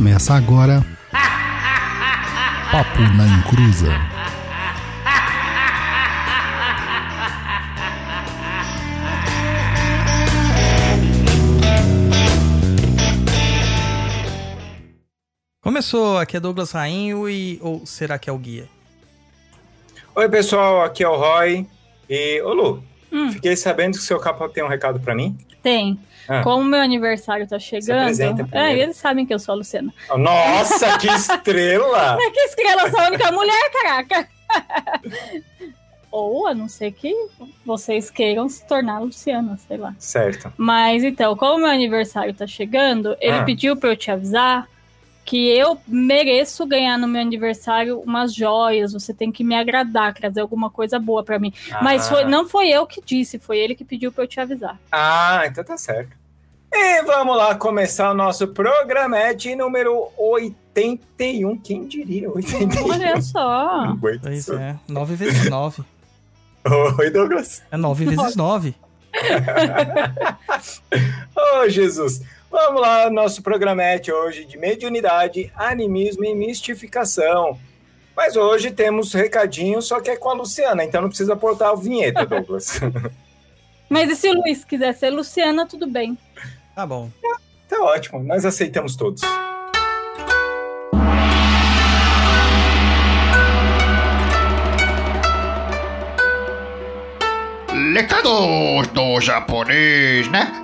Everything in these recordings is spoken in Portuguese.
Começa agora. Papo na Encruza. Começou, aqui é Douglas Rainho e. Ou será que é o guia? Oi, pessoal, aqui é o Roy. E, ô Lu, fiquei sabendo que o seu capa tem um recado pra mim. Tem. Ah. Como meu aniversário tá chegando. É, eles sabem que eu sou a Luciana. Nossa, que estrela! É que estrela, eu sou a única mulher, caraca! Ou a não ser que vocês queiram se tornar a Luciana, sei lá. Certo. Mas então, como meu aniversário tá chegando, ele Ah. pediu pra eu te avisar que eu mereço ganhar no meu aniversário umas joias. Você tem que me agradar, trazer alguma coisa boa pra mim. Mas Ah. foi- não foi eu que disse, foi ele que pediu pra eu te avisar. Ah, então tá certo. E vamos lá começar o nosso programete número 81. Quem diria? 81. Olha só. Pois isso. é, 9 vezes 9. Oi, Douglas. É 9 vezes 9. Ô, Jesus. Vamos lá, nosso programete hoje de mediunidade, animismo e mistificação. Mas hoje temos recadinho, só que é com a Luciana, então não precisa aportar a vinheta, Douglas. Mas e se o Luiz quiser ser Luciana, tudo bem. Tá bom. tá ótimo, nós aceitamos todos. Recados do japonês, né?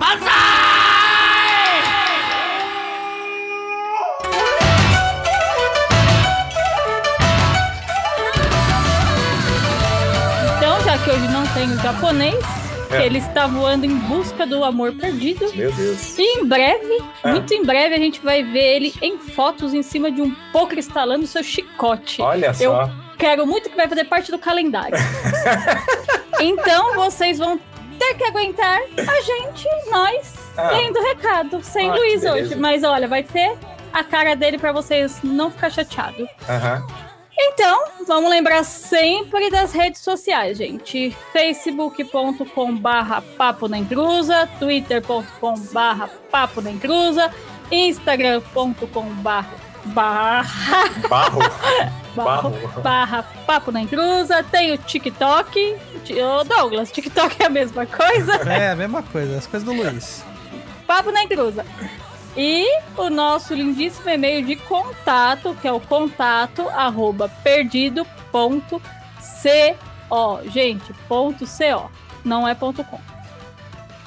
Então, já que hoje não tem o japonês, É. ele está voando em busca do amor perdido. Meu Deus. E em breve, É. muito em breve, a gente vai ver ele em fotos em cima de um poker instalando seu chicote. Olha Eu só. quero muito que vai fazer parte do calendário. então, vocês vão ter que aguentar a gente, nós, Ah. lendo recado, sem Ah, Luiz hoje. Mas olha, vai ter a cara dele pra vocês não ficar chateado. Aham. Então, vamos lembrar sempre das redes sociais, gente. facebook.com barra papo na intrusa, twitter.com barra papo na intrusa, instagram.com barra barra Barro. barra, Barro. barra papo na intrusa, tem o TikTok. Ti- Ô Douglas, TikTok é a mesma coisa? É, a mesma coisa, as coisas do Luiz. Papo na intrusa. E o nosso lindíssimo e-mail de contato, que é o contato arroba perdido.co. Gente, ponto .co, não é ponto .com.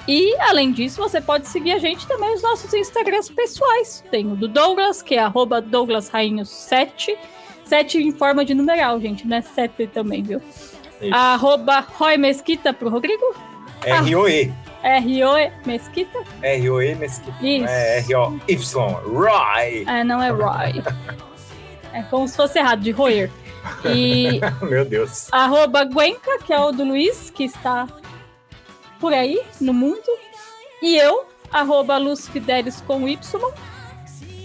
E, além disso, você pode seguir a gente também nos nossos Instagrams pessoais. Tem o do Douglas, que é arroba douglasrainho7. 7 em forma de numeral, gente, não é 7 também, viu? Isso. Arroba Roy Mesquita pro Rodrigo. R-O-E. R-O-E Mesquita. R-O-E Mesquita. Isso. É R-O-Y. Roy. É, não é Roy. É como se fosse errado, de roer. E Meu Deus. arroba Guenca, que é o do Luiz, que está por aí, no mundo. E eu, arroba Luz Fidelis com Y.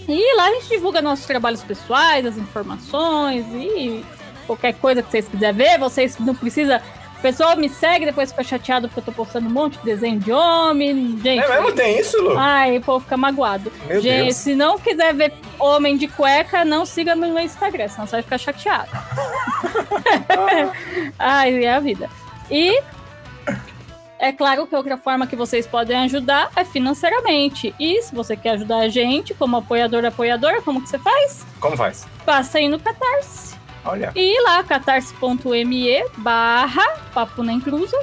E lá a gente divulga nossos trabalhos pessoais, as informações e qualquer coisa que vocês quiserem ver. Vocês não precisam... O pessoal me segue, depois fica chateado porque eu tô postando um monte de desenho de homem. Gente, É mesmo? Tem isso, Lu? Ai, o povo fica magoado. Meu Gente, Deus. se não quiser ver homem de cueca, não siga meu Instagram, senão você vai ficar chateado. Ai, é a vida. E é claro que outra forma que vocês podem ajudar é financeiramente. E se você quer ajudar a gente, como apoiador, apoiadora, como que você faz? Como faz? Passa aí no Catarse. Olha. E ir lá, catarse.me barra papo na encruza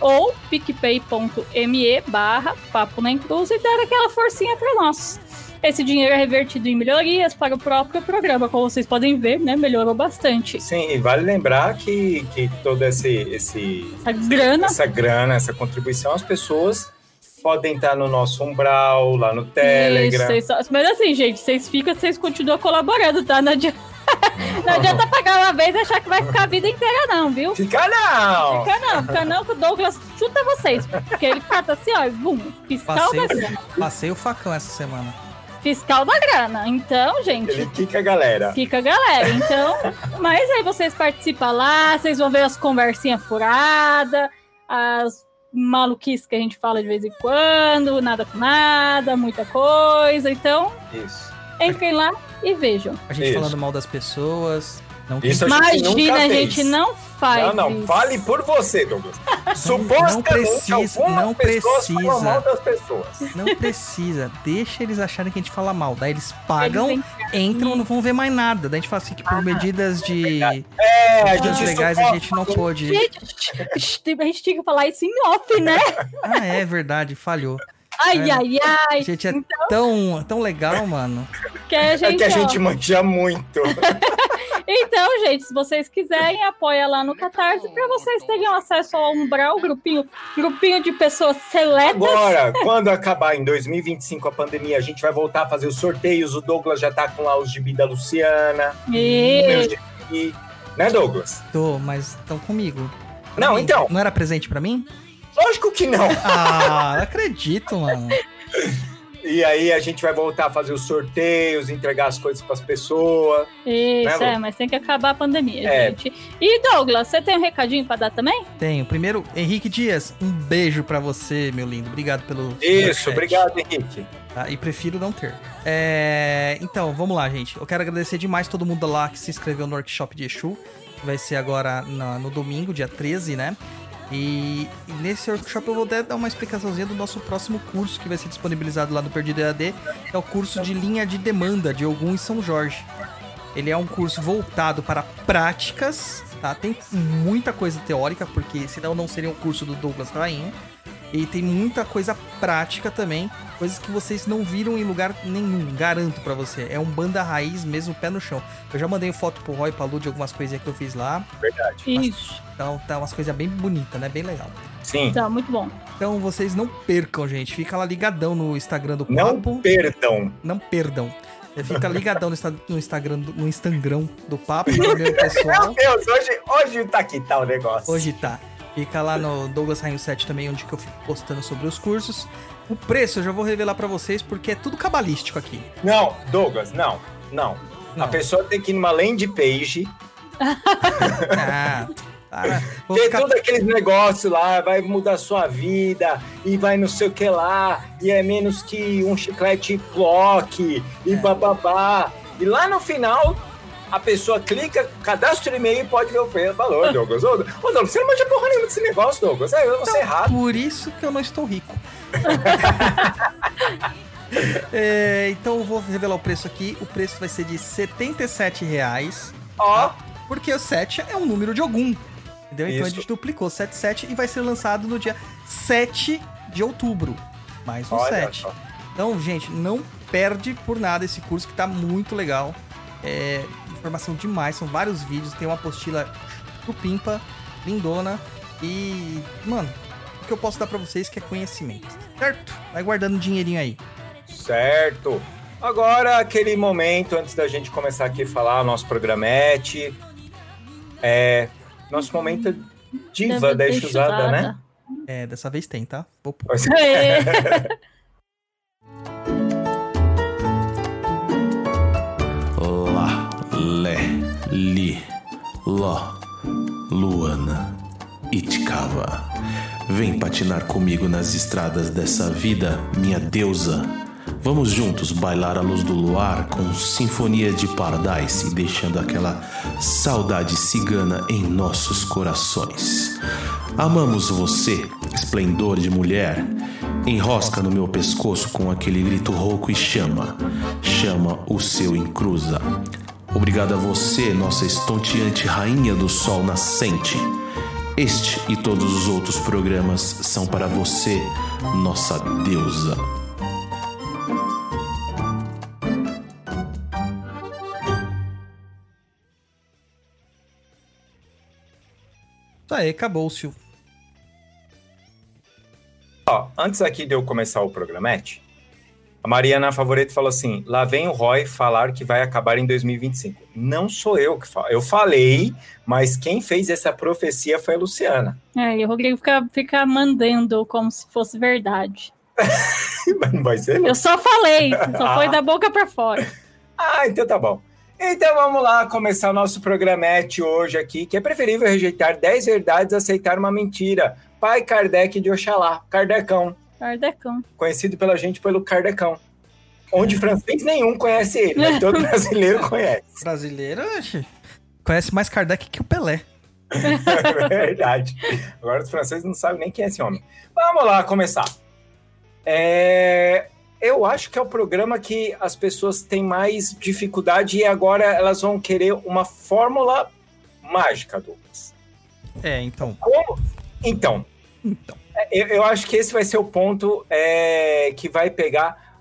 ou picpay.me barra papo na encruza e dar aquela forcinha para nós. Esse dinheiro é revertido em melhorias para o próprio programa, como vocês podem ver, né? Melhorou bastante. Sim, e vale lembrar que, que toda esse, esse, Essa grana essa grana, essa contribuição, as pessoas podem estar no nosso umbral, lá no Telegram. Isso, só- Mas assim, gente, vocês ficam, vocês continuam colaborando, tá? Não adianta, não adianta pagar uma vez e achar que vai ficar a vida inteira, não, viu? Fica não! Fica não, fica não, que o Douglas chuta vocês. Porque ele cata assim, ó, e bum, fiscal Passei, da grana. passei o facão essa semana. Fiscal da grana. Então, gente, Ele quica a galera. fica a galera. Então, mas aí vocês participam lá, vocês vão ver as conversinhas furadas, as maluquices que a gente fala de vez em quando, nada com nada, muita coisa. Então, Isso. entrem lá, e vejam. A gente Isso. falando mal das pessoas. Não Isso a gente Imagina, nunca a fez. gente não faz. Não, não, isso. fale por você, Douglas. não Supostamente, precisa, algumas não precisa. mal das pessoas. Não precisa. Deixa eles acharem que a gente fala mal. Daí eles pagam, Eles entram, não vão ver mais nada. Daí a gente fala assim que por medidas de É, a gente legais a gente não pôde. Gente, a gente tinha que falar isso em off, né? Ah, é verdade, falhou. Ai, É. ai, ai. Gente é tão, tão legal, mano. Que a É gente, que a ó. gente manja muito. Então, gente, se vocês quiserem, apoia lá no Catarse para vocês terem acesso ao Umbral, grupinho, grupinho de pessoas seletas. Agora, quando acabar em 2025 a pandemia, a gente vai voltar a fazer os sorteios. O Douglas já tá com lá os gibi da Luciana. E... gibi. Né, Douglas? Tô, mas estão comigo. Não, mim. então. Não era presente pra mim? Lógico que não. Ah, não acredito, mano. E aí a gente vai voltar a fazer os sorteios, entregar as coisas pras pessoas. Isso, Né, é, mas tem que acabar a pandemia, É. gente. E Douglas, você tem um recadinho para dar também? Tenho. Primeiro, Henrique Dias, um beijo pra você, meu lindo. Obrigado pelo. Isso, obrigado, Henrique. Tá? E prefiro não ter. É, Então, vamos lá, gente. Eu quero agradecer demais todo mundo lá que se inscreveu no workshop de Exu. Que vai ser agora no domingo, dia 13, né? E, e nesse workshop eu vou dar uma explicaçãozinha do nosso próximo curso que vai ser disponibilizado lá no Perdido EAD, que é o curso de linha de demanda de Ogum e São Jorge. Ele é um curso voltado para práticas, tá? Tem muita coisa teórica, porque senão não seria um curso do Douglas Rainha. E tem muita coisa prática também, coisas que vocês não viram em lugar nenhum, garanto pra você. É um banda raiz mesmo, pé no chão. Eu já mandei foto pro Roy e pra Lu de algumas coisinhas que eu fiz lá. Verdade. Isso. Então tá umas coisas bem bonitas, né? Bem legal. Sim. Tá, muito bom. Então vocês não percam, gente. Fica lá ligadão no Instagram do Não Papo. perdão. Não perdam. Você Fica ligadão no, Insta- no Instagram do, no Instagram do Papo, meu pessoal. Meu Deus, hoje, hoje tá aqui tá o negócio. Hoje tá. Fica lá no Douglas Rainho 7 também, onde que eu fico postando sobre os cursos. O preço eu já vou revelar pra vocês, porque é tudo cabalístico aqui. Não, Douglas, não. Não. Não. A pessoa tem que ir numa landing page, Ah, para. Vou ter ficar... tudo aqueles negócios lá, vai mudar sua vida, e vai não sei o que lá, e é menos que um chiclete block, e É. bababá. E lá no final, a pessoa clica, cadastra o e-mail e pode ver o preço. Valor, Douglas. Ô, Douglas, você não manja porra nenhuma desse negócio, Douglas. É, eu vou ser errado. Por isso que eu não estou rico. É, então eu vou revelar o preço aqui. O preço vai ser de 77 reais. Ó, Porque o 7 é um número de algum. Entendeu? Então a Isso. gente duplicou 77 e vai ser lançado no dia 7 de outubro. Mais um olha 7. só. Então, gente, não perde por nada esse curso que tá muito legal. É informação demais, são vários vídeos, tem uma apostila supimpa, lindona e, mano, o que eu posso dar pra vocês que é conhecimento, certo? Vai guardando dinheirinho aí. Certo. Agora, aquele momento antes da gente começar aqui a falar o nosso programete. É. Nosso momento diva da Exusada, né? É, dessa vez tem, tá? Vou pôr. Li, Ló, Luana, Itkava. Vem patinar comigo nas estradas dessa vida, minha deusa. Vamos juntos bailar à luz do luar com sinfonia de Paradise, deixando aquela saudade cigana em nossos corações. Amamos você, esplendor de mulher. Enrosca no meu pescoço com aquele grito rouco e chama. Chama o seu encruza. Obrigado a você, nossa estonteante rainha do sol nascente. Este e todos os outros programas são para você, nossa deusa. Isso aí, acabou-se. Ó, antes aqui de eu começar o programete, a Mariana Favorito falou assim: lá vem o Roy falar que vai acabar em 2025. Não sou eu que falo. Eu falei, mas quem fez essa profecia foi a Luciana. É, e o Rodrigo fica, fica mandando como se fosse verdade. Mas não vai ser, não. Eu só falei, só foi Ah. da boca pra fora. Ah, então tá bom. Então vamos lá começar o nosso programete hoje aqui, que é preferível rejeitar 10 verdades aceitar uma mentira. Pai Kardec de Oxalá, Kardecão, Kardecão. conhecido pela gente pelo Kardecão. onde francês nenhum conhece ele, mas todo brasileiro conhece. Brasileiro oxe, conhece mais Kardec que o Pelé. É verdade. Agora os franceses não sabem nem quem é esse homem. Vamos lá começar. É, Eu acho que é o programa que as pessoas têm mais dificuldade e agora elas vão querer uma fórmula mágica, Douglas. É, então. Como? Então, Então. Eu, eu acho que esse vai ser o ponto é, que vai pegar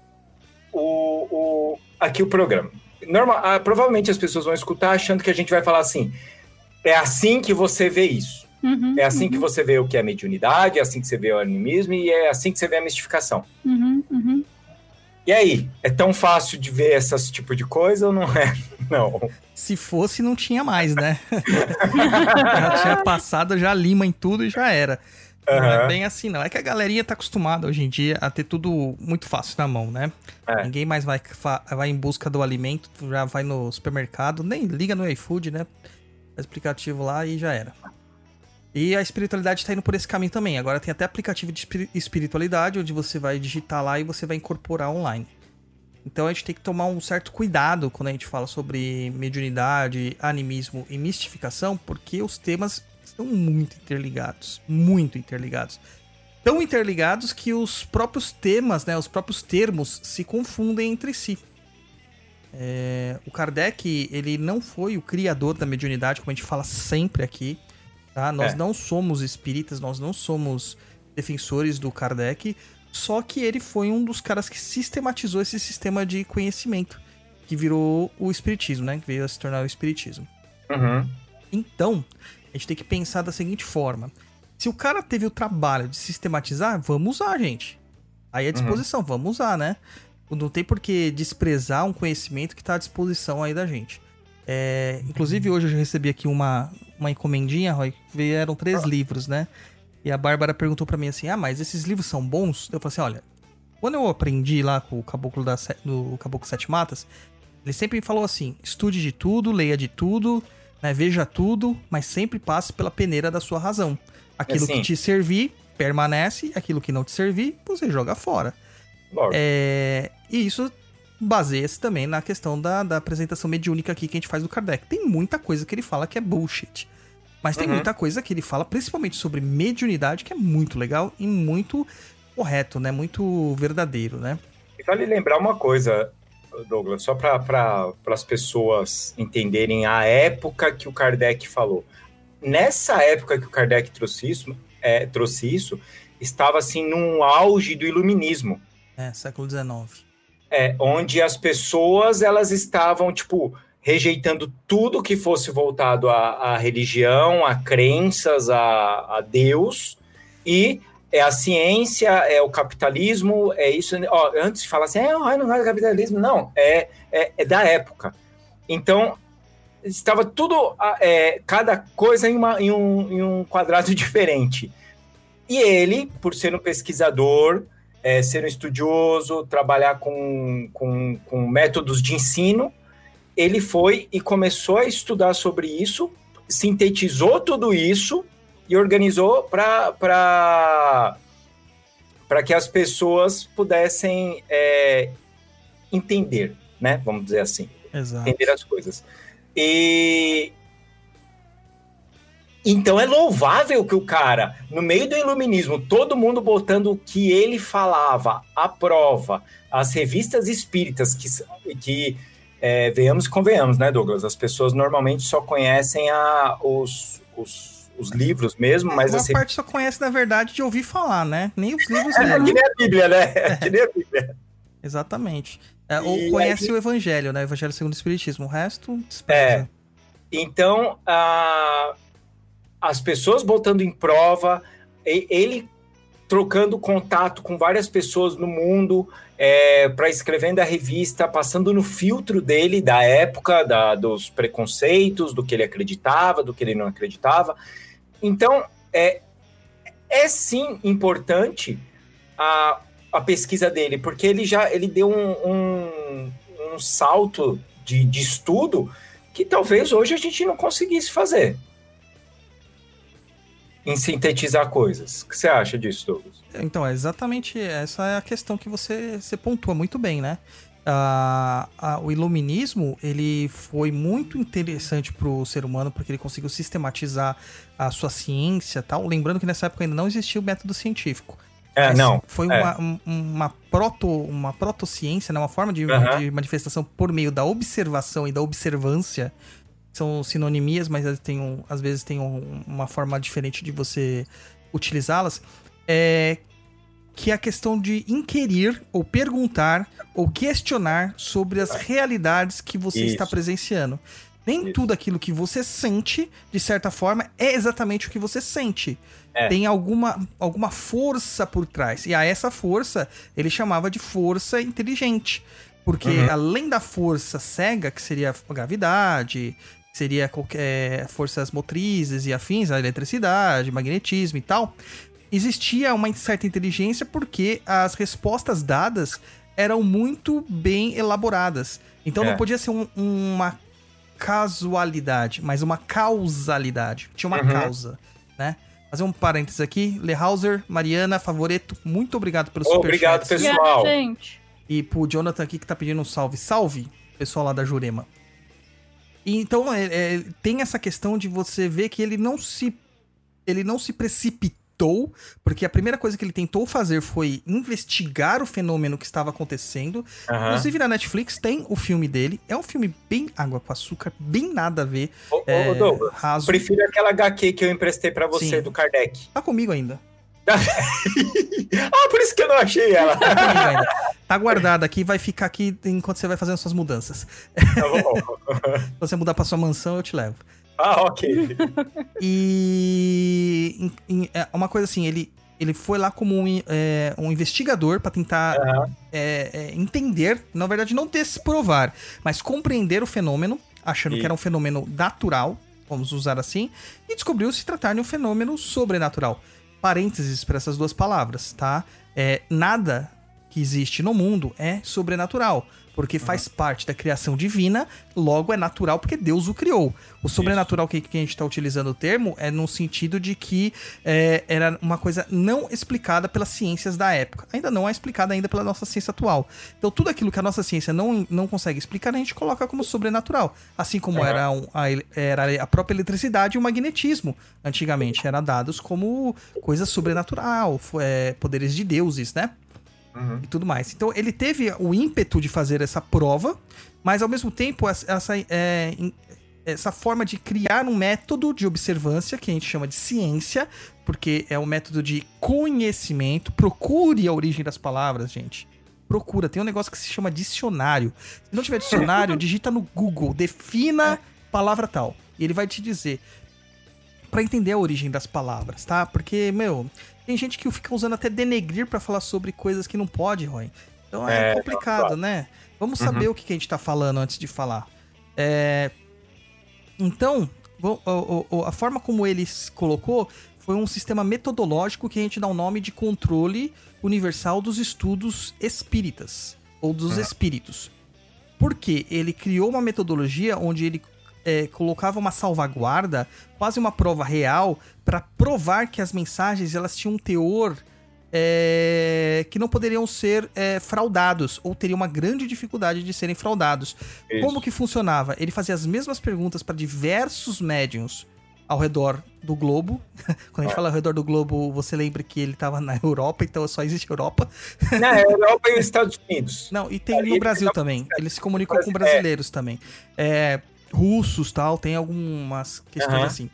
o, o- aqui o programa. Normal, ah, provavelmente as pessoas vão escutar achando que a gente vai falar assim: é assim que você vê isso. Uhum, É assim que você vê o que é mediunidade, é assim que você vê o animismo e é assim que você vê a mistificação. uhum, uhum. E aí, é tão fácil de ver esse tipo de coisa ou não é? Não. Se fosse, não tinha mais, né? já tinha passado, já lima em tudo e já era. Não é bem assim, não. É que a galerinha tá acostumada hoje em dia a ter tudo muito fácil na mão, né? É. Ninguém mais vai, vai em busca do alimento, já vai no supermercado, nem liga no iFood, né? Aplicativo lá e já era. E a espiritualidade tá indo por esse caminho também. Agora tem até aplicativo de espiri- espiritualidade, onde você vai digitar lá e você vai incorporar online. Então a gente tem que tomar um certo cuidado quando a gente fala sobre mediunidade, animismo e mistificação, porque os temas estão muito interligados, muito interligados. Tão interligados que os próprios temas, né, os próprios termos se confundem entre si. É, o Kardec, ele não foi o criador da mediunidade, como a gente fala sempre aqui, tá? Nós É. não somos espíritas, nós não somos defensores do Kardec, só que ele foi um dos caras que sistematizou esse sistema de conhecimento, que virou o espiritismo, né? Que veio a se tornar o espiritismo. Uhum. Então, gente tem que pensar da seguinte forma: se o cara teve o trabalho de sistematizar, vamos usar, gente. Aí é disposição, vamos usar, né? Não tem por que desprezar um conhecimento que está à disposição aí da gente. É, inclusive, hoje eu já recebi aqui uma, uma encomendinha, Roy. Vieram três livros, né? E a Bárbara perguntou pra mim assim: Ah, mas esses livros são bons? Eu falei assim: Olha, quando eu aprendi lá com o Caboclo, da, do Caboclo Sete Matas, ele sempre falou assim: estude de tudo, leia de tudo, né, veja tudo, mas sempre passe pela peneira da sua razão. Aquilo Assim. que te servir, permanece, aquilo que não te servir, você joga fora. É, e isso baseia-se também na questão da, da apresentação mediúnica aqui que a gente faz do Kardec. Tem muita coisa que ele fala que é bullshit. Mas tem Uhum. muita coisa que ele fala, principalmente sobre mediunidade, que é muito legal e muito correto, né? Muito verdadeiro, né? E vale lembrar uma coisa, Douglas, só para pra, as pessoas entenderem a época que o Kardec falou. Nessa época que o Kardec trouxe isso, é, trouxe isso estava assim num auge do iluminismo. É, século XIX. É, onde as pessoas elas estavam tipo rejeitando tudo que fosse voltado à, à religião, a crenças, a, a Deus e é a ciência, é o capitalismo, é isso. Ó, antes de falar assim, é, não é capitalismo, não, é, é, é da época. Então estava tudo, é, cada coisa em, uma, em, um, em um quadrado diferente. E ele, por ser um pesquisador, é, ser um estudioso, trabalhar com, com, com métodos de ensino, ele foi e começou a estudar sobre isso, sintetizou tudo isso e organizou para que as pessoas pudessem é, entender, né? Vamos dizer assim Exato. entender as coisas. E então é louvável que o cara, no meio do iluminismo, todo mundo botando o que ele falava à prova, as revistas espíritas que, que é, venhamos e convenhamos, né, Douglas? As pessoas normalmente só conhecem a, os, os, os livros mesmo, mas Uma assim. parte só conhece, na verdade, de ouvir falar, né? Nem os livros É, que nem a Bíblia, né? É que nem a Bíblia. Exatamente. É, ou conhece aí- o Evangelho, né? O Evangelho segundo o Espiritismo. O resto, despreza. Então, a- as pessoas botando em prova, ele trocando contato com várias pessoas no mundo, para escrevendo a revista, passando no filtro dele da época, da- dos preconceitos, do que ele acreditava, do que ele não acreditava. Então, é, é sim importante a, a pesquisa dele, porque ele já ele deu um, um, um salto de, de estudo que talvez hoje a gente não conseguisse fazer em sintetizar coisas. O que você acha disso, Douglas? Então, é exatamente essa é a questão que você, você pontua muito bem, né? O iluminismo ele foi muito interessante para o ser humano porque ele conseguiu sistematizar a sua ciência tal lembrando que nessa época ainda não existia o método científico É, Mas não. foi é. uma, um- uma proto uma protociência né uma forma de, Aham. de manifestação por meio da observação e da observância são sinonimias mas têm um- às vezes tem um- uma forma diferente de você utilizá-las é que é a questão de inquirir ou perguntar ou questionar sobre as realidades que você está Isso. presenciando. Nem Isso. tudo aquilo que você sente, de certa forma, é exatamente o que você sente. É. Tem alguma, alguma força por trás. E a essa força ele chamava de força inteligente. Porque Uhum. além da força cega, que seria a gravidade, seria qualquer forças motrizes e afins, a eletricidade, magnetismo e tal, existia uma certa inteligência porque as respostas dadas eram muito bem elaboradas. Então É. não podia ser um- uma casualidade, mas uma causalidade. Tinha uma Uhum. causa, né? Fazer um parênteses aqui. Lehauser, Mariana, Favoreto, muito obrigado pelo Obrigado, superchat. pessoal. Gente. E pro Jonathan aqui que tá pedindo um salve. Salve, pessoal lá da Jurema. E então, é, é, tem essa questão de você ver que ele não se. Ele não se precipitou, porque a primeira coisa que ele tentou fazer foi investigar o fenômeno que estava acontecendo. Aham. Inclusive na Netflix tem o filme dele. É um filme bem água com açúcar, bem nada a ver. Ô, ô, É, Douglas, raso. prefiro aquela HQ que eu emprestei pra você, Sim. do Kardec. Tá comigo ainda. Ah, por isso que eu não achei ela. Tá comigo ainda. Tá guardada aqui, vai ficar aqui enquanto você vai fazendo suas mudanças. Tá bom. Se você mudar pra sua mansão, eu te levo. Ah, ok. E em- é, uma coisa assim, ele, ele foi lá como um, é, um investigador pra tentar Aham. é, é, entender, na verdade não desprovar, mas compreender o fenômeno, achando E- que era um fenômeno natural, vamos usar assim, e descobriu se tratar de um fenômeno sobrenatural. Parênteses para essas duas palavras, tá? É, nada que existe no mundo é sobrenatural, porque faz parte da criação divina, logo é natural porque Deus o criou. O sobrenatural que, que a gente está utilizando o termo é no sentido de que é, era uma coisa não explicada pelas ciências da época. Ainda não é explicada ainda pela nossa ciência atual. Então tudo aquilo que a nossa ciência não, não consegue explicar, a gente coloca como sobrenatural. Assim como Aham. era, um- a, era a própria eletricidade e o magnetismo. Antigamente eram dados como coisa sobrenatural, é, poderes de deuses, né? Uhum. e tudo mais. Então ele teve o ímpeto de fazer essa prova, mas ao mesmo tempo essa, é, essa forma de criar um método de observância que a gente chama de ciência, porque é um método de conhecimento. Procure a origem das palavras, gente. Procura, tem um negócio que se chama dicionário. Se não tiver dicionário, digita no Google, defina palavra tal. E ele vai te dizer Pra entender a origem das palavras, tá? Porque, meu, tem gente que fica usando até denegrir pra falar sobre coisas que não pode, Roy. Então é, É, complicado, claro. né? Vamos saber o que que a gente tá falando antes de falar. É... Então, a forma como ele se colocou foi um sistema metodológico que a gente dá o nome de controle universal dos estudos espíritas, ou dos Ah. espíritos. Porque ele criou uma metodologia onde ele é, colocava uma salvaguarda, quase uma prova real, para provar que as mensagens elas tinham um teor é, que não poderiam ser é, fraudados, ou teriam uma grande dificuldade de serem fraudados. Isso. Como que funcionava? Ele fazia as mesmas perguntas para diversos médiums ao redor do globo. Quando a gente É. fala ao redor do globo, você lembra que ele estava na Europa, então só existe Europa. Na Europa e os Estados Unidos. Não, e tem Aí no Brasil tá- também. Ele se comunicou com Brasileiro. brasileiros também. É, russos tal, tem algumas questões Aham. assim.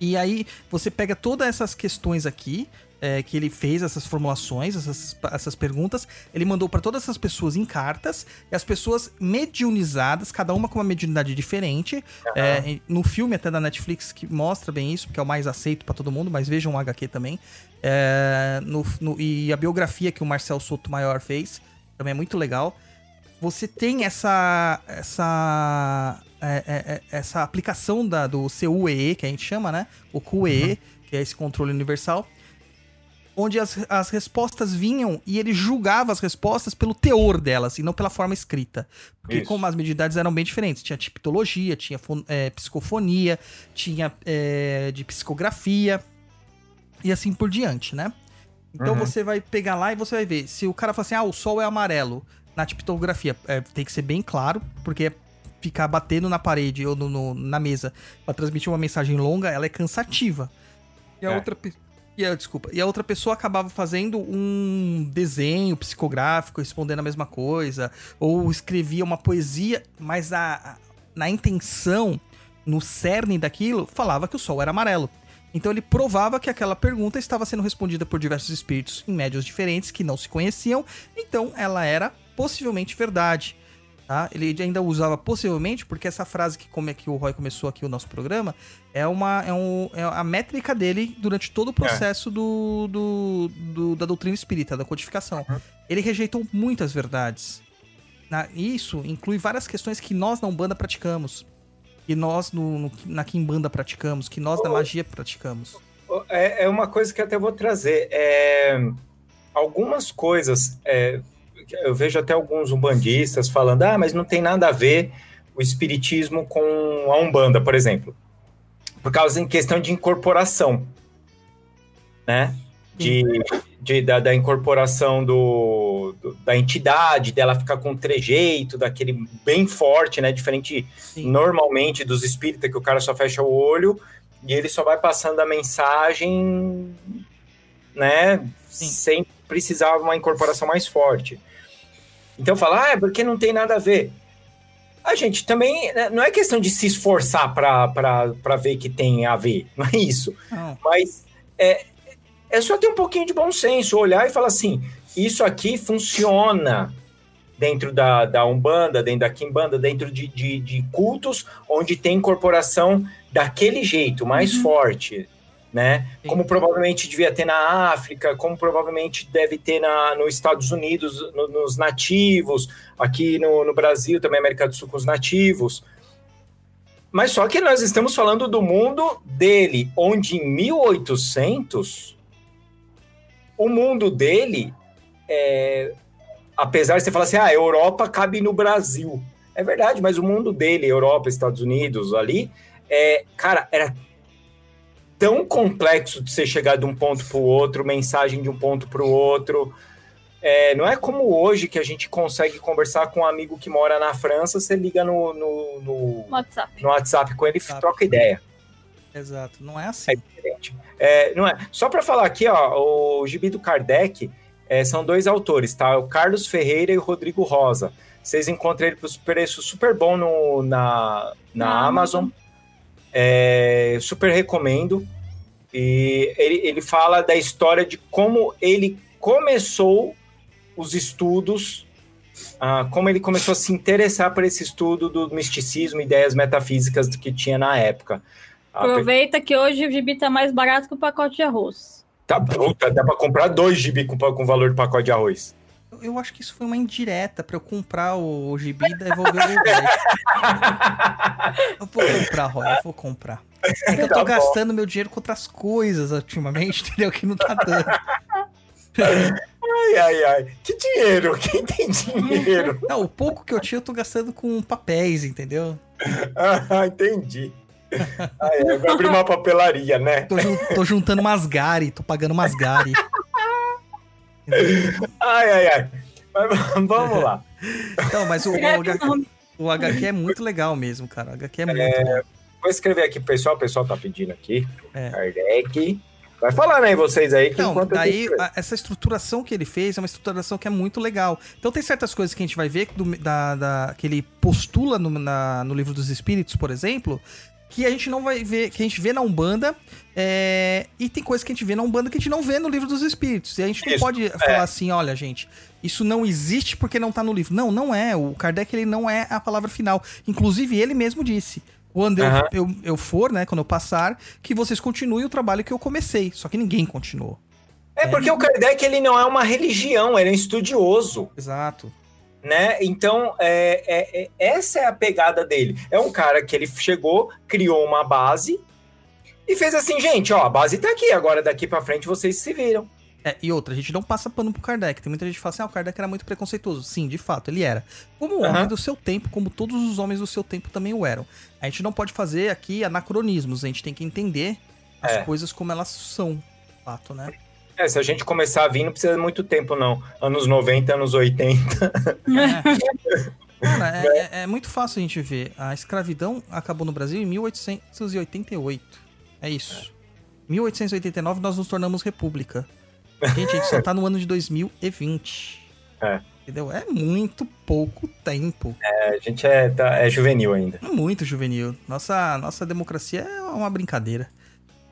E aí você pega todas essas questões aqui. é, que ele fez essas formulações, essas, essas perguntas, ele mandou para todas essas pessoas em cartas, e as pessoas mediunizadas, cada uma com uma mediunidade diferente. é, no filme até da Netflix que mostra bem isso, porque é o mais aceito para todo mundo, mas vejam o HQ também. É, no- no- e a biografia que o Marcel Soto Maior fez também é muito legal. Você tem essa essa é, é, é, essa aplicação da, do CUEE, que a gente chama, né? O QEE, que é esse controle universal, onde as, as respostas vinham e ele julgava as respostas pelo teor delas e não pela forma escrita. Porque Isso. como as medidades eram bem diferentes, tinha tipologia, tinha é, psicofonia, tinha é, de psicografia e assim por diante, né? Então Uhum. você vai pegar lá e você vai ver. Se o cara fala assim, ah, o sol é amarelo. Na tipografia. É, tem que ser bem claro, porque ficar batendo na parede ou no, no- na mesa pra transmitir uma mensagem longa, ela é cansativa. E a É. outra e a, desculpa, e a outra pessoa acabava fazendo um desenho psicográfico respondendo a mesma coisa, ou escrevia uma poesia, mas a, a- na intenção, no cerne daquilo, falava que o sol era amarelo. Então ele provava que aquela pergunta estava sendo respondida por diversos espíritos em médios diferentes que não se conheciam, então ela era possivelmente verdade. Tá? Ele ainda usava possivelmente, porque essa frase que, como é que o Roy começou aqui o nosso programa, é uma é, um, é a métrica dele durante todo o processo do, do, do- da doutrina espírita, da codificação. Ele rejeitou muitas verdades. Na- isso inclui várias questões que nós na Umbanda praticamos. Que nós no, no- na Kimbanda praticamos, que nós na magia praticamos. É, é uma coisa que até vou trazer. É, algumas coisas, é, eu vejo até alguns umbandistas falando, ah, mas não tem nada a ver o espiritismo com a umbanda, por exemplo, por causa em questão de incorporação, né? De, de- da, da incorporação do, do- da entidade, dela ficar com um trejeito, daquele bem forte, né? Diferente Sim. normalmente dos espíritas, que o cara só fecha o olho e ele só vai passando a mensagem, né? Sim. Sem precisar uma incorporação mais forte. Então fala, ah, é porque não tem nada a ver. A gente também, né, não é questão de se esforçar para ver que tem a ver, não é isso. Não, Mas é, é só ter um pouquinho de bom senso, olhar e falar assim: isso aqui funciona dentro da, da Umbanda, dentro da Kimbanda, dentro de, de, de cultos onde tem incorporação daquele jeito, mais forte, né? Sim. Como provavelmente devia ter na África, como provavelmente deve ter na, nos Estados Unidos, no- nos nativos, aqui no, no Brasil, também América do Sul com os nativos. Mas só que nós estamos falando do mundo dele, onde em 1800, o mundo dele, é, apesar de você falar assim, ah, a Europa cabe no Brasil. É verdade, mas o mundo dele, Europa, Estados Unidos, ali, é, cara, era tão complexo de você chegar de um ponto para o outro, mensagem de um ponto para o outro. É, não é como hoje que a gente consegue conversar com um amigo que mora na França, você liga no, no, no, WhatsApp. no WhatsApp com ele e troca ideia. exato. Não é assim. É diferente. É, não é. Só para falar aqui, ó, o Gibi do Kardec é, são dois autores, tá? O Carlos Ferreira e o Rodrigo Rosa. Vocês encontram ele por preço super bom no, na, na Na Amazon. Amazon. É, super recomendo. E ele, ele fala da história de como ele começou os estudos, ah, como ele começou a se interessar por esse estudo do misticismo, ideias metafísicas que tinha na época. Ah, Aproveita que hoje o gibi tá mais barato que o pacote de arroz. Tá puta, dá pra comprar dois gibi com, com valor de pacote de arroz. Eu, acho que isso foi uma indireta pra eu comprar o, gibi e devolver o Google. Eu vou comprar, Roy, eu vou comprar. É que eu tô Tá gastando meu dinheiro com outras coisas ultimamente, entendeu? Que não tá dando. Ai, ai, ai. Que dinheiro? Quem tem dinheiro? Não, o pouco que eu tinha eu tô gastando com papéis, entendeu? ah, entendi. Ai, vai abrir uma papelaria, né? Tô, tô juntando umas Gari, tô pagando umas Gari. Ai, ai, ai. Mas vamos lá. Então, mas o, o, Escreve H- o HQ é muito legal mesmo, cara. O HQ é muito bom. Vou escrever aqui pro pessoal. O pessoal tá pedindo aqui. É. Kardec. Vai falando aí vocês aí. Que Então, daí a- essa estruturação que ele fez é uma estruturação que é muito legal. Então tem certas coisas que a gente vai ver do- da, da- que ele postula no, na- no livro dos Espíritos, por exemplo, que a gente não vai ver, que a gente vê na Umbanda, é, e tem coisas que a gente vê na Umbanda que a gente não vê no livro dos Espíritos. E a gente não Isso, pode falar assim, olha, gente, isso não existe porque não tá no livro. Não, não é. O Kardec ele não é a palavra final. Inclusive ele mesmo disse. Quando eu, Aham. eu, eu for, né, quando eu passar, que vocês continuem o trabalho que eu comecei. Só que ninguém continuou. É porque o Kardec ele não é uma religião, ele é um estudioso. Exato. Né? Então, é, é- é- essa é a pegada dele. É um cara que ele chegou, criou uma base e fez assim, gente, ó, a base tá aqui, agora daqui pra frente vocês se viram. É, e outra, a gente não passa pano pro Kardec. Tem muita gente que fala assim, ah, o Kardec era muito preconceituoso. Sim, de fato, ele era. Como um Aham. homem do seu tempo, como todos os homens do seu tempo também o eram. A gente não pode fazer aqui anacronismos, a gente tem que entender as É. coisas como elas são, de fato, né? É, se a gente começar a vir, não precisa de muito tempo, não. Anos 90, anos 80. Cara, é, é- é muito fácil a gente ver. A escravidão acabou no Brasil em 1888. É isso. 1889 nós nos tornamos república. Gente, a gente só tá no ano de 2020. É. Entendeu? É muito pouco tempo. A gente é, tá- é juvenil ainda. É muito juvenil. Nossa, nossa democracia é uma brincadeira.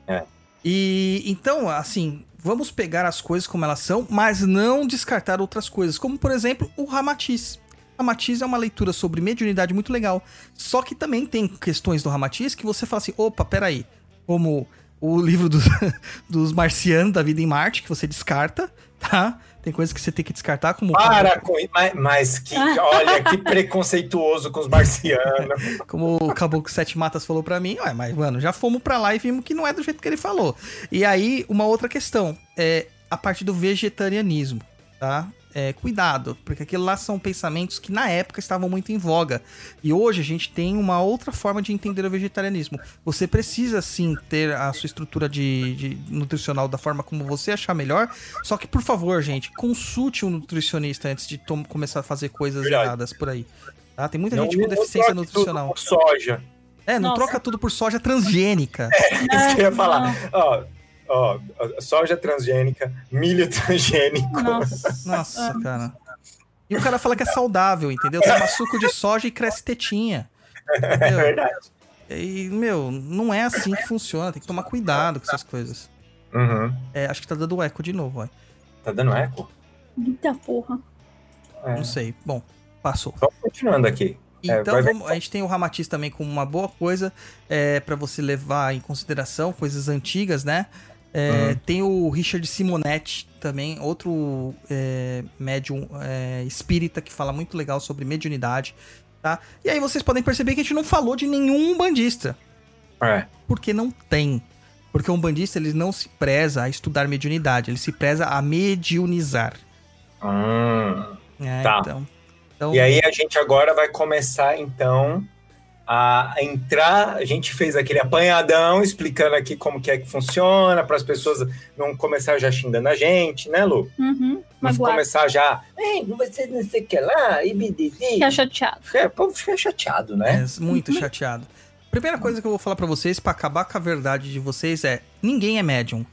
É. E então, assim, vamos pegar as coisas como elas são, mas não descartar outras coisas, como por exemplo o Ramatiz. Ramatiz é uma leitura sobre mediunidade muito legal. Só que também tem questões do Ramatiz que você fala assim: opa, peraí. Como o livro dos, dos marcianos da vida em Marte, que você descarta, tá? Tem coisas que você tem que descartar, como Para com isso. Mas, mas que, olha, que preconceituoso com os marcianos. Como o Caboclo Sete Matas falou pra mim, ué, mas, mano, já fomos pra lá e vimos que não é do jeito que ele falou. E aí, uma outra questão, é a parte do vegetarianismo, tá? É, cuidado, porque aquilo lá são pensamentos que na época estavam muito em voga. E hoje a gente tem uma outra forma de entender o vegetarianismo. Você precisa sim ter a sua estrutura de, de nutricional da forma como você achar melhor. Só que, por favor, gente, consulte um nutricionista antes de começar a fazer coisas Verdade. erradas por aí. Tá? Tem muita Não gente com deficiência nutricional. por soja. É, não Nossa. troca tudo por soja transgênica. Isso que eu ia não. falar. Ó, ó, soja transgênica, milho transgênico. Nossa. Nossa, cara. E o cara fala que é saudável, entendeu? Toma suco de soja e cresce tetinha. É Entendeu? verdade. E, meu, não é assim que funciona. Tem que tomar cuidado com essas coisas. Uhum. É, acho que tá dando eco de novo, ó. Tá dando eco? Eita porra. É. Não sei. Bom, passou. Só continuando aqui. É, Então, vamos- a gente tem o Ramatiz também como uma boa coisa é, para você levar em consideração, coisas antigas, né? É, Uhum. Tem o Richard Simonetti também, outro é, médium é, espírita que fala muito legal sobre mediunidade, tá? E aí vocês podem perceber que a gente não falou de nenhum bandista, É. porque não tem. Porque um bandista ele não se preza a estudar mediunidade, ele se preza a mediunizar. Hum. né? Tá. Então, então E aí a gente agora vai começar, então, a entrar. A gente fez aquele apanhadão explicando aqui como que é que funciona, para as pessoas não começar já xingando a gente, né, Lu? Uhum. Não começar já. Ei, você não sei o que lá, e bididi. Fica chateado. É, o povo fica chateado, né? É, muito chateado. Primeira coisa que eu vou falar pra vocês, pra acabar com a verdade de vocês, é: ninguém é médium.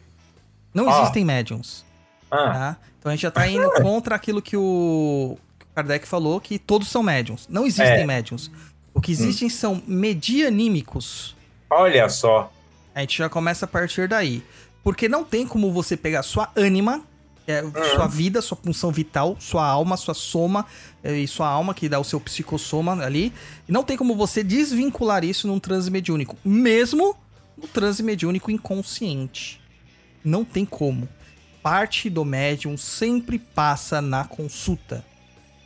Não Ó. existem médiums. Ah, Tá? Então a gente já tá indo contra aquilo que o que o Kardec falou, que todos são médiums. Não existem É. médiums. O que existem são medianímicos. olha só. A gente já começa a partir daí. Porque não tem como você pegar sua ânima, é sua vida, sua função vital, sua alma, sua soma eh, e sua alma, que dá o seu psicossoma ali. E não tem como você desvincular isso num transe mediúnico. Mesmo no transe mediúnico inconsciente. Não tem como. Parte do médium sempre passa na consulta.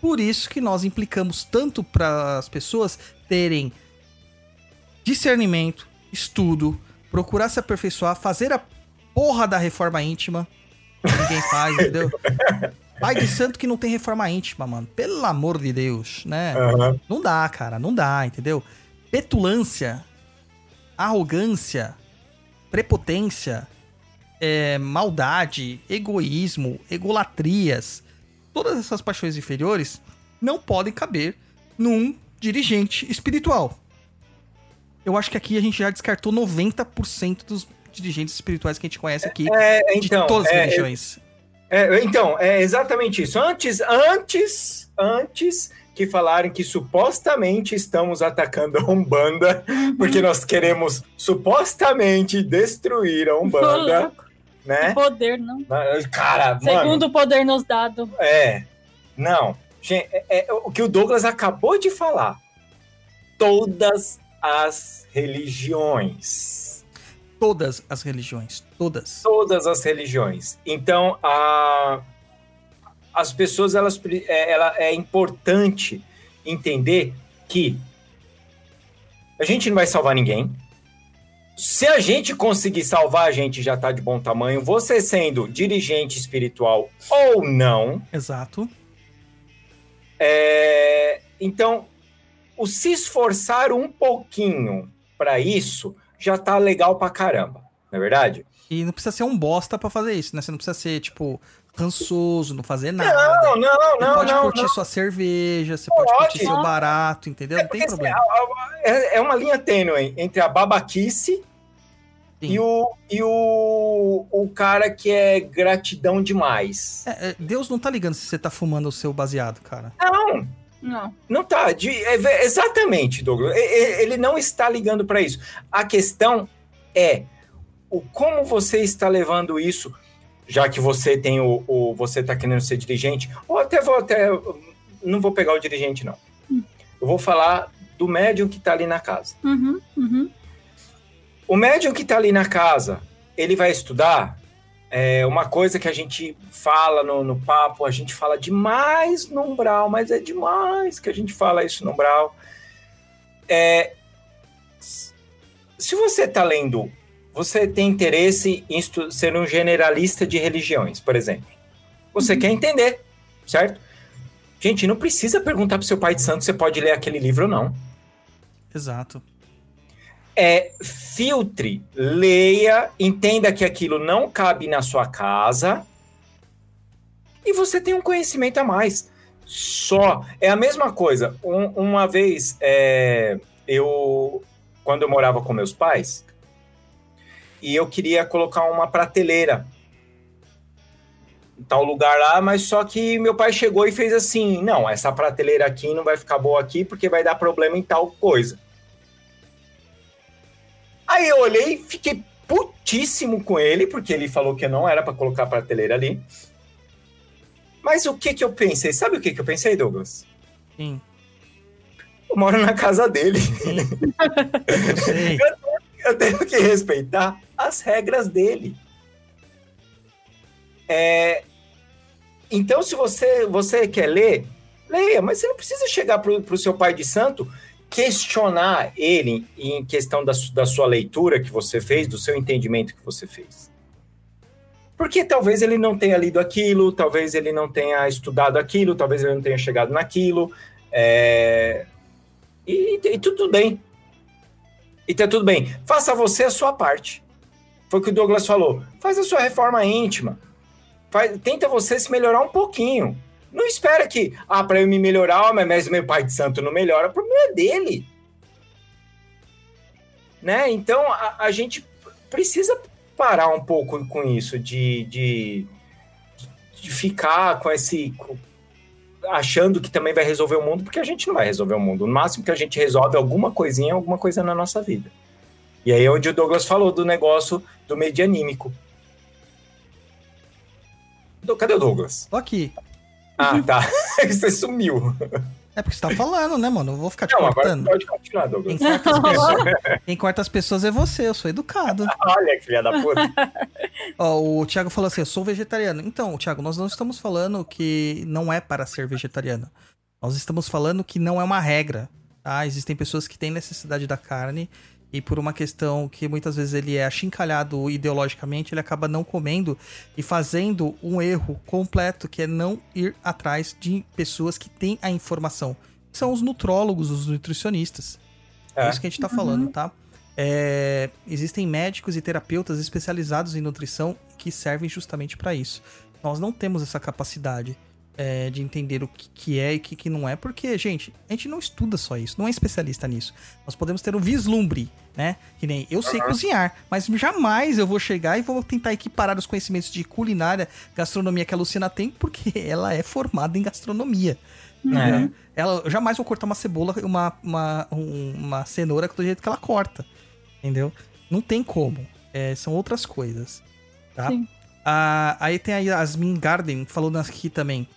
Por isso que nós implicamos tanto para as pessoas terem discernimento, estudo, procurar se aperfeiçoar, fazer a porra da reforma íntima. que Ninguém faz, entendeu? Pai de santo que não tem reforma íntima, mano. Pelo amor de Deus, né? Aham. Não dá, cara, não dá, entendeu? Petulância, arrogância, prepotência, é, maldade, egoísmo, egolatrias, todas essas paixões inferiores não podem caber num dirigente espiritual. Eu acho que aqui a gente já descartou 90% dos dirigentes espirituais que a gente conhece aqui É, de então, todas as é, religiões. é, então, é exatamente isso. Antes, antes, antes que falarem que supostamente estamos atacando a Umbanda, porque nós queremos supostamente destruir a Umbanda, né? Poder, não. Cara, mano, Segundo o poder nos dado. é. Não. Gente, é, é o que o Douglas acabou de falar. Todas as religiões. Todas as religiões, todas. todas as religiões. Então, a, as pessoas, elas, é, ela, é importante entender que a gente não vai salvar ninguém. Se a gente conseguir salvar, a gente já está de bom tamanho. Você sendo dirigente espiritual ou não. Exato. É, então, o se esforçar um pouquinho para isso já tá legal pra caramba. Não é verdade? E não precisa ser um bosta pra fazer isso, né? Você não precisa ser, tipo, rançoso, não fazer nada. Não, não, Você não, pode não. curtir não. sua cerveja, você pode, Pode. curtir seu barato, entendeu? Não tem assim, problema. é é uma linha tênue entre a babaquice Sim. e, o, e o, o cara que é gratidão demais. É, é, Deus não tá ligando se você tá fumando o seu baseado, cara. Não, Não. não tá. de- é exatamente, Douglas. Ele não está ligando para isso. A questão é o como você está levando isso, já que você tem o, o você está querendo ser dirigente, ou até vou até não vou pegar o dirigente não. Eu vou falar do médium que está ali na casa. Uhum, uhum. O médium que está ali na casa, ele vai estudar. É uma coisa que a gente fala no, no papo, a gente fala demais no umbral, mas é demais que a gente fala isso no umbral. É, se você está lendo, você tem interesse em ser um generalista de religiões, por exemplo. Você quer entender, certo? Gente, não precisa perguntar para seu pai de santo se você pode ler aquele livro ou não Exato. É filtre, leia, entenda que aquilo não cabe na sua casa e você tem um conhecimento a mais. Só. É a mesma coisa. Um- uma vez, é, eu, quando eu morava com meus pais, e eu queria colocar uma prateleira em tal lugar lá, mas só que meu pai chegou e fez assim: não, essa prateleira aqui não vai ficar boa aqui porque vai dar problema em tal coisa. Aí eu olhei fiquei putíssimo com ele, porque ele falou que não era para colocar a prateleira ali. Mas o que que eu pensei? Sabe o que que eu pensei, Douglas? Sim. Eu moro na casa dele. Eu. Eu tenho que respeitar as regras dele. É, Então, se você, você quer ler, leia, mas você não precisa chegar para o seu pai de santo questionar ele em questão da, da sua leitura que você fez, do seu entendimento que você fez. Porque talvez ele não tenha lido aquilo, talvez ele não tenha estudado aquilo, talvez ele não tenha chegado naquilo. é, E, e tudo bem. E tá tudo bem. Faça você a sua parte. Foi o que o Douglas falou. Faz a sua reforma íntima. Faz- tenta você se melhorar um pouquinho. Não espera que, ah, para eu me melhorar, mas- meu pai de santo não melhora. O problema é dele. Né? Então, a, a gente precisa parar um pouco com isso, de, de, de ficar com esse. achando que também vai resolver o mundo, porque a gente não vai resolver o mundo. O máximo que a gente resolve é alguma coisinha, alguma coisa na nossa vida. E aí é onde o Douglas falou do negócio do medianímico. Cadê o Douglas? Tô aqui. Ah, tá. Você sumiu. É porque você tá falando, né, mano? Eu vou ficar te Não, agora cortando. pode continuar, Douglas. Quem corta, as pessoas, quem corta as pessoas é você, eu sou educado. Olha que filha da puta. Ó, o Thiago falou assim: eu sou vegetariano. Então, Thiago, nós não estamos falando que não é para ser vegetariano. Nós estamos falando que não é uma regra. Tá? Existem pessoas que têm necessidade da carne e por uma questão que muitas vezes ele é achincalhado ideologicamente, ele acaba não comendo e fazendo um erro completo, que é não ir atrás de pessoas que têm a informação. São os nutrólogos, os nutricionistas. É, É. isso que a gente tá falando, tá? É, existem médicos e terapeutas especializados em nutrição que servem justamente para isso. Nós não temos essa capacidade é, de entender o que, que é e o que, que não é, porque, gente, a gente não estuda só isso, não é especialista nisso. Nós podemos ter um vislumbre, né? Que nem eu sei cozinhar, mas jamais eu vou chegar e vou tentar equiparar os conhecimentos de culinária, gastronomia que a Luciana tem, porque ela é formada em gastronomia. É. Ela, eu jamais vou cortar uma cebola, uma, uma, um- uma cenoura do jeito que ela corta. Entendeu? Não tem como. É, são outras coisas. Tá? Sim. Ah, aí tem a Yasmin Garden falando aqui também.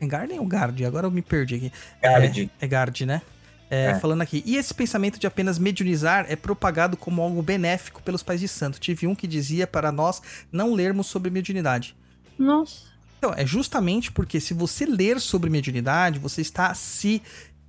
É Garden ou Gard? Agora eu me perdi aqui. Gard. É, é Gard, né? É, É. Falando aqui. E esse pensamento de apenas mediunizar é propagado como algo benéfico pelos pais de santo. Tive um que dizia para nós não lermos sobre mediunidade. Nossa. Então, é justamente porque se você ler sobre mediunidade, você está se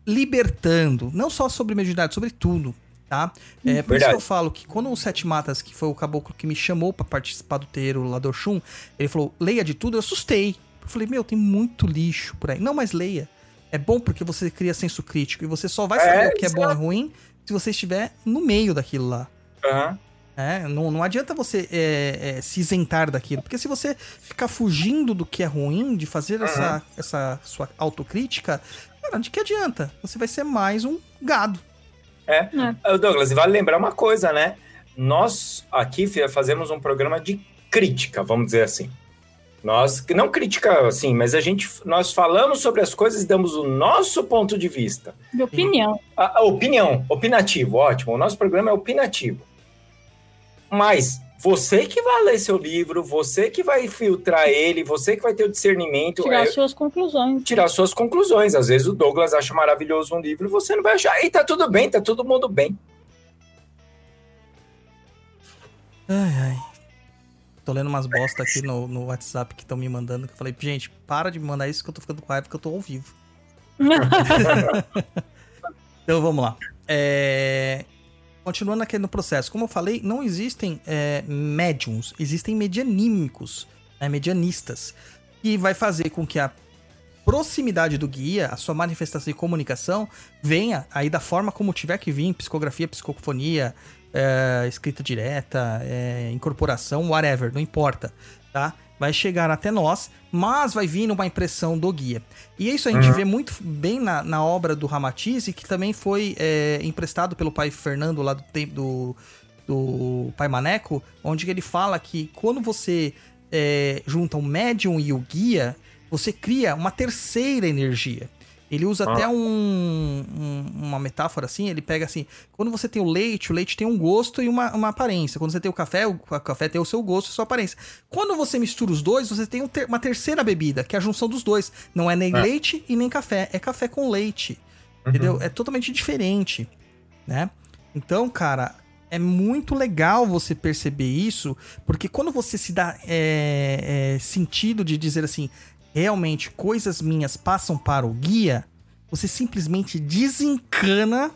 libertando. Não só sobre mediunidade, sobre tudo, tá? É, por isso que eu falo que quando o Sete Matas, que foi o caboclo que me chamou pra participar do terreiro lá do Oxum, ele falou, leia de tudo, eu assustei. Eu falei, meu, tem muito lixo por aí. Não, mas leia. É bom porque você cria senso crítico e você só vai É, saber o que é bom e exato. ruim se você estiver no meio daquilo lá. Aham. É, não, não adianta você é, é, se isentar daquilo. Porque se você ficar fugindo do que é ruim, de fazer essa, essa sua autocrítica, cara, de que adianta? Você vai ser mais um gado. É. Ô, Douglas, e vale lembrar uma coisa, né? Nós aqui fazemos um programa de crítica, vamos dizer assim. Nós, não crítica assim, mas a gente, nós falamos sobre as coisas e damos o nosso ponto de vista. De opinião. A, a opinião, opinativo, ótimo. O nosso programa é opinativo. Mas você que vai ler seu livro, você que vai filtrar ele, você que vai ter o discernimento, Tirar é, suas conclusões. tirar suas conclusões. Às vezes o Douglas acha maravilhoso um livro, você não vai achar. E tá tudo bem, tá todo mundo bem. Ai, ai. Tô lendo umas bosta aqui no, no WhatsApp que estão me mandando. Que eu falei, gente, para de me mandar isso que eu tô ficando com raiva que eu tô ao vivo. Então vamos lá. É, Continuando aqui no processo, como eu falei, não existem é, médiums, existem medianímicos, né, medianistas, que vai fazer com que a proximidade do guia, a sua manifestação e comunicação, venha aí da forma como tiver que vir, psicografia, psicofonia, é, escrita direta, é, incorporação, whatever, não importa, tá? Vai chegar até nós, mas vai vir numa impressão do guia. E isso a gente vê muito bem na, na obra do Ramatize, que também foi é, emprestado pelo pai Fernando lá do tempo do, do pai Maneco, onde ele fala que quando você é, junta o médium e o guia, você cria uma terceira energia. Ele usa Ah. até um, um- uma metáfora assim, ele pega assim, quando você tem o leite, o leite tem um gosto e uma, uma aparência. Quando você tem o café, o café tem o seu gosto e a sua aparência. Quando você mistura os dois, você tem um ter- uma terceira bebida, que é a junção dos dois. Não é nem É. leite e nem café, é café com leite. Entendeu? É totalmente diferente, né? Então, cara, é muito legal você perceber isso, porque quando você se dá é, é, sentido de dizer assim, realmente coisas minhas passam para o guia, você simplesmente desencana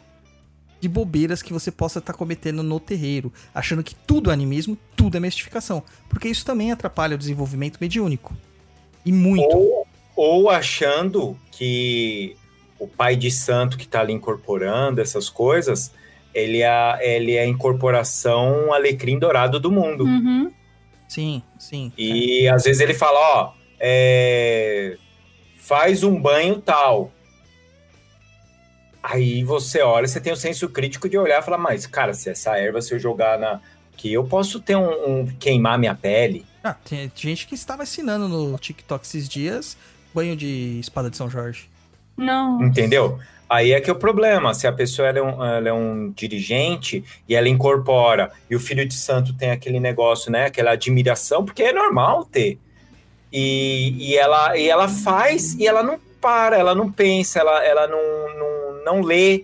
de bobeiras que você possa estar cometendo no terreiro, achando que tudo é animismo, tudo é mistificação, porque isso também atrapalha o desenvolvimento mediúnico. E muito. Ou, ou achando que o pai de santo que tá ali incorporando essas coisas, ele é, ele é a incorporação alecrim dourado do mundo. Uhum. Sim, sim. E às vezes ele fala, ó, é, faz um banho tal. Aí você olha, você tem o senso crítico de olhar e falar, mas, cara, se essa erva, se eu jogar na. Que eu posso ter um, um- queimar minha pele. Ah, tem gente que estava ensinando no TikTok esses dias banho de espada de São Jorge. Não. Entendeu? Aí é que é o problema. Se a pessoa ela é, um, ela é um dirigente e ela incorpora, e o filho de santo tem aquele negócio, né? Aquela admiração, porque é normal ter. E, e, ela, e ela faz e ela não para, ela não pensa, ela, ela não, não, não lê,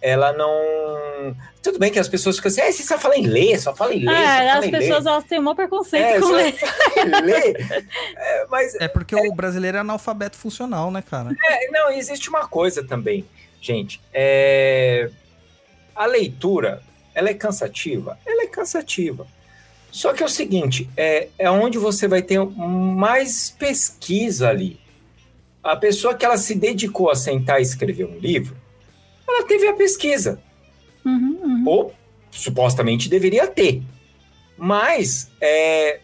ela não. Tudo bem que as pessoas ficam assim, ah, você só fala em ler, só fala em ler, É, fala as em ler. pessoas elas têm um maior preconceito É, com ler. ler. É, mas É porque o brasileiro é analfabeto funcional, né, cara? É, não, existe uma coisa também, gente. É... A leitura, ela é cansativa? Ela é cansativa. Só que é o seguinte, é, é onde você vai ter mais pesquisa ali. A pessoa que ela se dedicou a sentar e escrever um livro, ela teve a pesquisa. Uhum, uhum. Ou supostamente deveria ter. Mas é,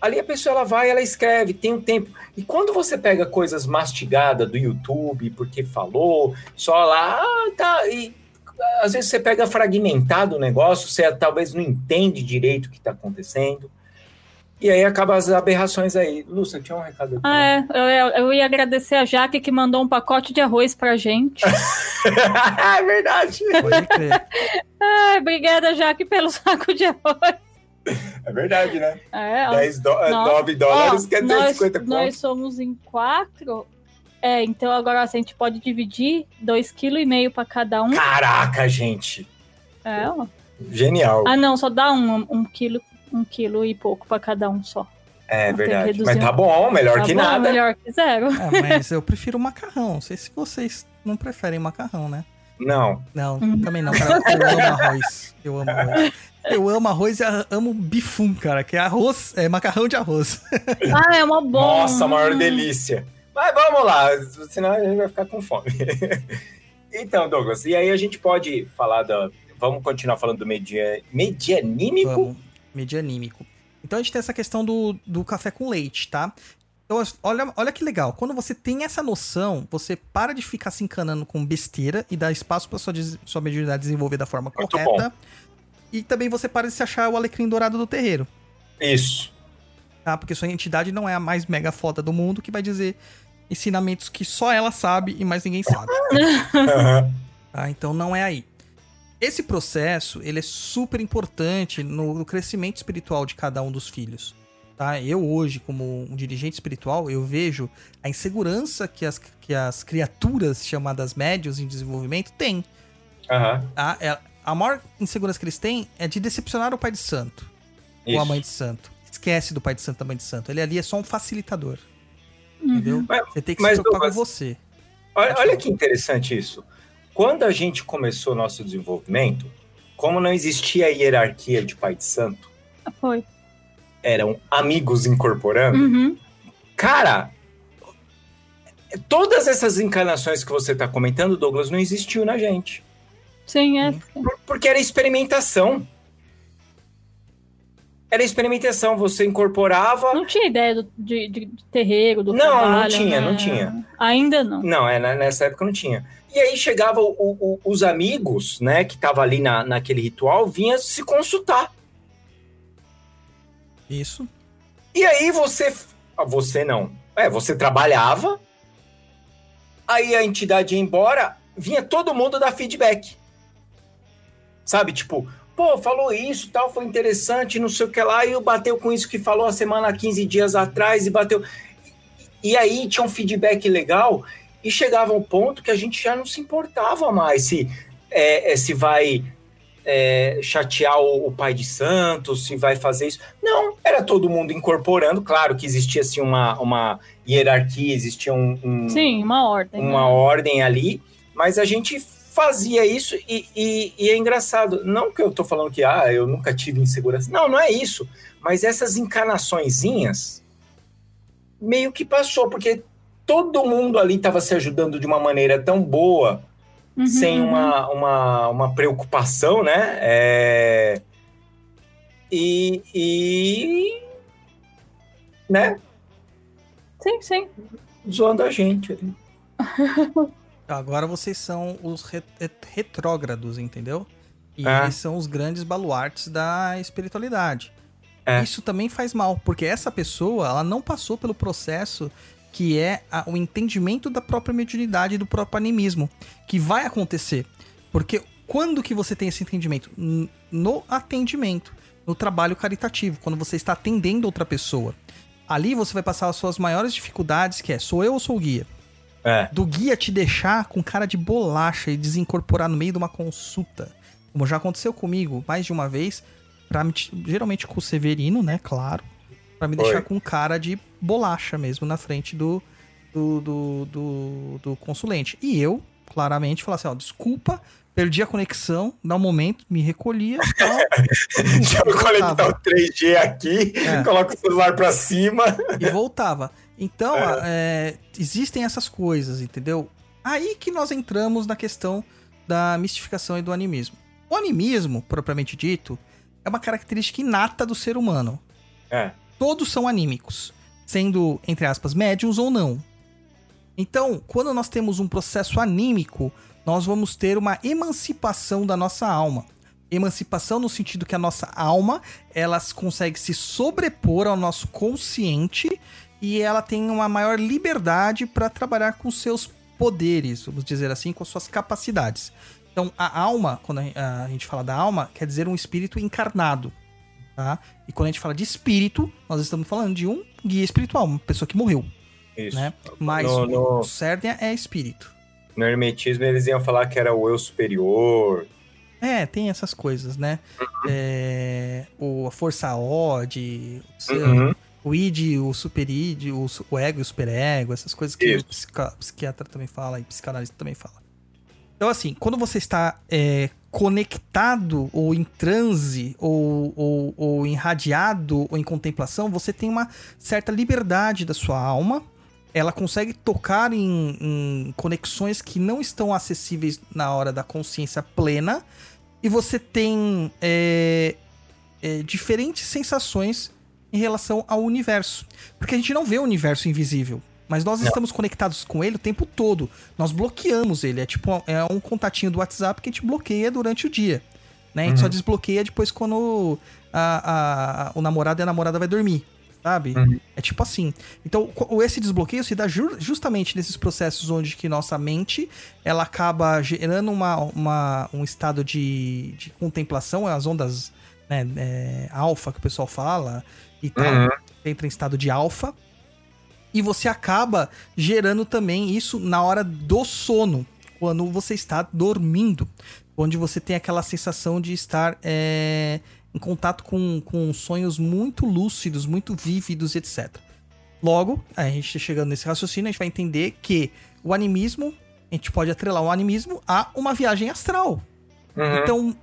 ali a pessoa ela vai, ela escreve, tem um tempo. E quando você pega coisas mastigadas do YouTube, porque falou, só lá, ah, tá. E às vezes você pega fragmentado o negócio, você talvez não entende direito o que está acontecendo. E aí acaba as aberrações aí. Lúcia, tinha um recado aqui. Ah, é. Eu, eu- ia agradecer a Jaque que mandou um pacote de arroz pra gente. é verdade. Pode crer. Ai, obrigada, Jaque, pelo saco de arroz. É verdade, né? É, ó. 10 do... Nós- 9 dólares Ó, quer dizer nós, 50 conto. Nós somos em quatro. É, então agora assim, a gente pode dividir dois quilos e meio pra cada um. Caraca, gente. É, ó. Genial. Ah, não, só dá um, um quilo, um quilo e pouco pra cada um só. É que verdade. Mas tá bom, melhor Tá que bom, nada. melhor que zero. É, mas eu prefiro macarrão. Não sei se vocês não preferem macarrão, né? Não. Não, Hum. também não, cara. Eu amo arroz. Eu amo arroz. Eu amo arroz e amo bifum, cara, que é arroz, é macarrão de arroz. Ah, é uma boa. Nossa, a maior delícia. Mas vamos lá, senão a gente vai ficar com fome. então, Douglas, e aí a gente pode falar da. vamos continuar falando do media, medianímico? Vamos, medianímico. Então a gente tem essa questão do, do café com leite, tá? Então, olha, olha que legal. Quando você tem essa noção, você para de ficar se encanando com besteira e dá espaço para sua, sua mediunidade desenvolver da forma Muito correta. E também você para de se achar o alecrim dourado do terreiro, Isso. tá? Porque sua entidade não é a mais mega foda do mundo que vai dizer ensinamentos que só ela sabe e mais ninguém sabe. Tá? Então não é aí. Esse processo, ele é super importante no, no crescimento espiritual de cada um dos filhos. Tá? Eu hoje, como um dirigente espiritual, eu vejo a insegurança que as, que as criaturas chamadas médios em desenvolvimento têm. Tá? É- a maior insegurança que eles têm é de decepcionar o pai de santo ou a Isso. mãe de santo. Esquece do pai de santo e da mãe de santo. Ele ali é só um facilitador. Entendeu? Mas- Você tem que mas, se preocupar Douglas, com você. Olha, olha que interessante isso. Quando a gente começou nosso desenvolvimento, como não existia hierarquia de pai de santo, Foi. eram amigos incorporando, Uhum. cara, todas essas encarnações que você está comentando, Douglas, não existiu na gente. Sim, é. Por- Porque era experimentação. Era experimentação, você incorporava. Não tinha ideia do- de, de- de terreiro, do Não, não trabalho, tinha, né? não tinha. Ainda não. Não, é, né, nessa época não tinha. E aí chegava o- o- os amigos, né, que estavam ali na, naquele ritual, vinha se consultar. Isso. E aí você. ah, Você não. É, você trabalhava, aí a entidade ia embora, vinha todo mundo dar feedback. Sabe, tipo, pô, falou isso, tal, foi interessante, não sei o que lá, e bateu com isso que falou a semana, 15 dias atrás, e bateu. E aí tinha um feedback legal, e chegava um ponto que a gente já não se importava mais se, é, é, se vai é, chatear o, o pai de santo, se vai fazer isso. Não, era todo mundo incorporando. Claro que existia assim, uma, uma hierarquia, existia um, um- Sim, uma ordem. uma né? ordem ali, mas a gente fazia isso e, e- e é engraçado. Não que eu tô falando que ah, eu nunca tive insegurança. Não, não é isso. Mas essas encarnaçõezinhas meio que passou, porque todo mundo ali estava se ajudando de uma maneira tão boa Uhum, sem uhum. uma, uma, uma preocupação, né? É... E, e. né? Sim, sim. Zoando a gente. Agora vocês são os re- re- retrógrados, entendeu? E É. eles são os grandes baluartes da espiritualidade. É. Isso também faz mal, porque essa pessoa, ela não passou pelo processo que é a- o entendimento da própria mediunidade e do próprio animismo, que vai acontecer. Porque quando que você tem esse entendimento? No atendimento, no trabalho caritativo, quando você está atendendo outra pessoa. Ali você vai passar as suas maiores dificuldades, que é, sou eu ou sou o guia? É. do guia te deixar com cara de bolacha e desincorporar no meio de uma consulta. Como já aconteceu comigo mais de uma vez, pra me, geralmente com o Severino, né? Claro. Pra me Foi. deixar com cara de bolacha mesmo na frente do, do, do, do, do consulente. E eu, claramente, falar assim: ó, desculpa, perdi a conexão, dá um momento, me recolhia. Tal, Deixa eu conectar o 3G aqui, É. coloca o celular pra cima. e voltava. Então, é, existem essas coisas, entendeu? Aí que nós entramos na questão da mistificação e do animismo. O animismo, propriamente dito, é uma característica inata do ser humano. É. Todos são anímicos, sendo, entre aspas, médiums ou não. Então, quando nós temos um processo anímico, nós vamos ter uma emancipação da nossa alma. Emancipação no sentido que a nossa alma, ela consegue se sobrepor ao nosso consciente e ela tem uma maior liberdade para trabalhar com seus poderes, vamos dizer assim, com suas capacidades. Então, a alma, quando a gente fala da alma, quer dizer um espírito encarnado, tá? E quando a gente fala de espírito, nós estamos falando de um guia espiritual, uma pessoa que morreu, Isso. né? Mas No- o- no- o Cérnia é espírito. No hermetismo eles iam falar que era o eu superior. É, tem essas coisas, né? É, o, a força odd, o, seu- Uhum. O id, o superid, o, o ego e o superego, essas coisas que Isso. o psica- psiquiatra também fala e psicanalista também fala. Então, assim, quando você está é, conectado ou em transe ou, ou, ou irradiado ou em contemplação, você tem uma certa liberdade da sua alma. Ela consegue tocar em, em conexões que não estão acessíveis na hora da consciência plena. e você tem é, é, diferentes sensações em relação ao universo. Porque a gente não vê o universo invisível. Mas nós Não. estamos conectados com ele o tempo todo. Nós bloqueamos ele. É tipo é um contatinho do WhatsApp que a gente bloqueia durante o dia. Né? A gente Uhum. só desbloqueia depois quando a, a- o namorado e a namorada vai dormir. Sabe? Uhum. É tipo assim. Então, esse desbloqueio se dá ju- justamente nesses processos onde que nossa mente ela acaba gerando uma, uma- um estado de, de contemplação, as ondas né, é, alfa que o pessoal fala e tal. Uhum. Você entra em estado de alfa. E você acaba gerando também isso na hora do sono, quando você está dormindo. Onde você tem aquela sensação de estar é, em contato com, com sonhos muito lúcidos, muito vívidos, etc. Logo, a gente chegando nesse raciocínio, a gente vai entender que o animismo, a gente pode atrelar o animismo a uma viagem astral. Uhum. Então,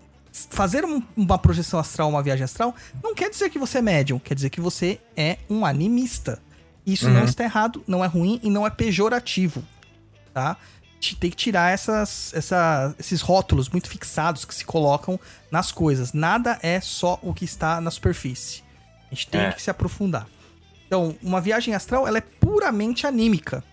fazer um- uma projeção astral, uma viagem astral, não quer dizer que você é médium, quer dizer que você é um animista. Isso não Uhum. está errado, não é ruim e não é pejorativo, tá? Te- Tem que tirar essas, essa- esses rótulos muito fixados que se colocam nas coisas. Nada é só o que está na superfície. A gente tem É. que se aprofundar. Então, uma viagem astral, ela é puramente anímica.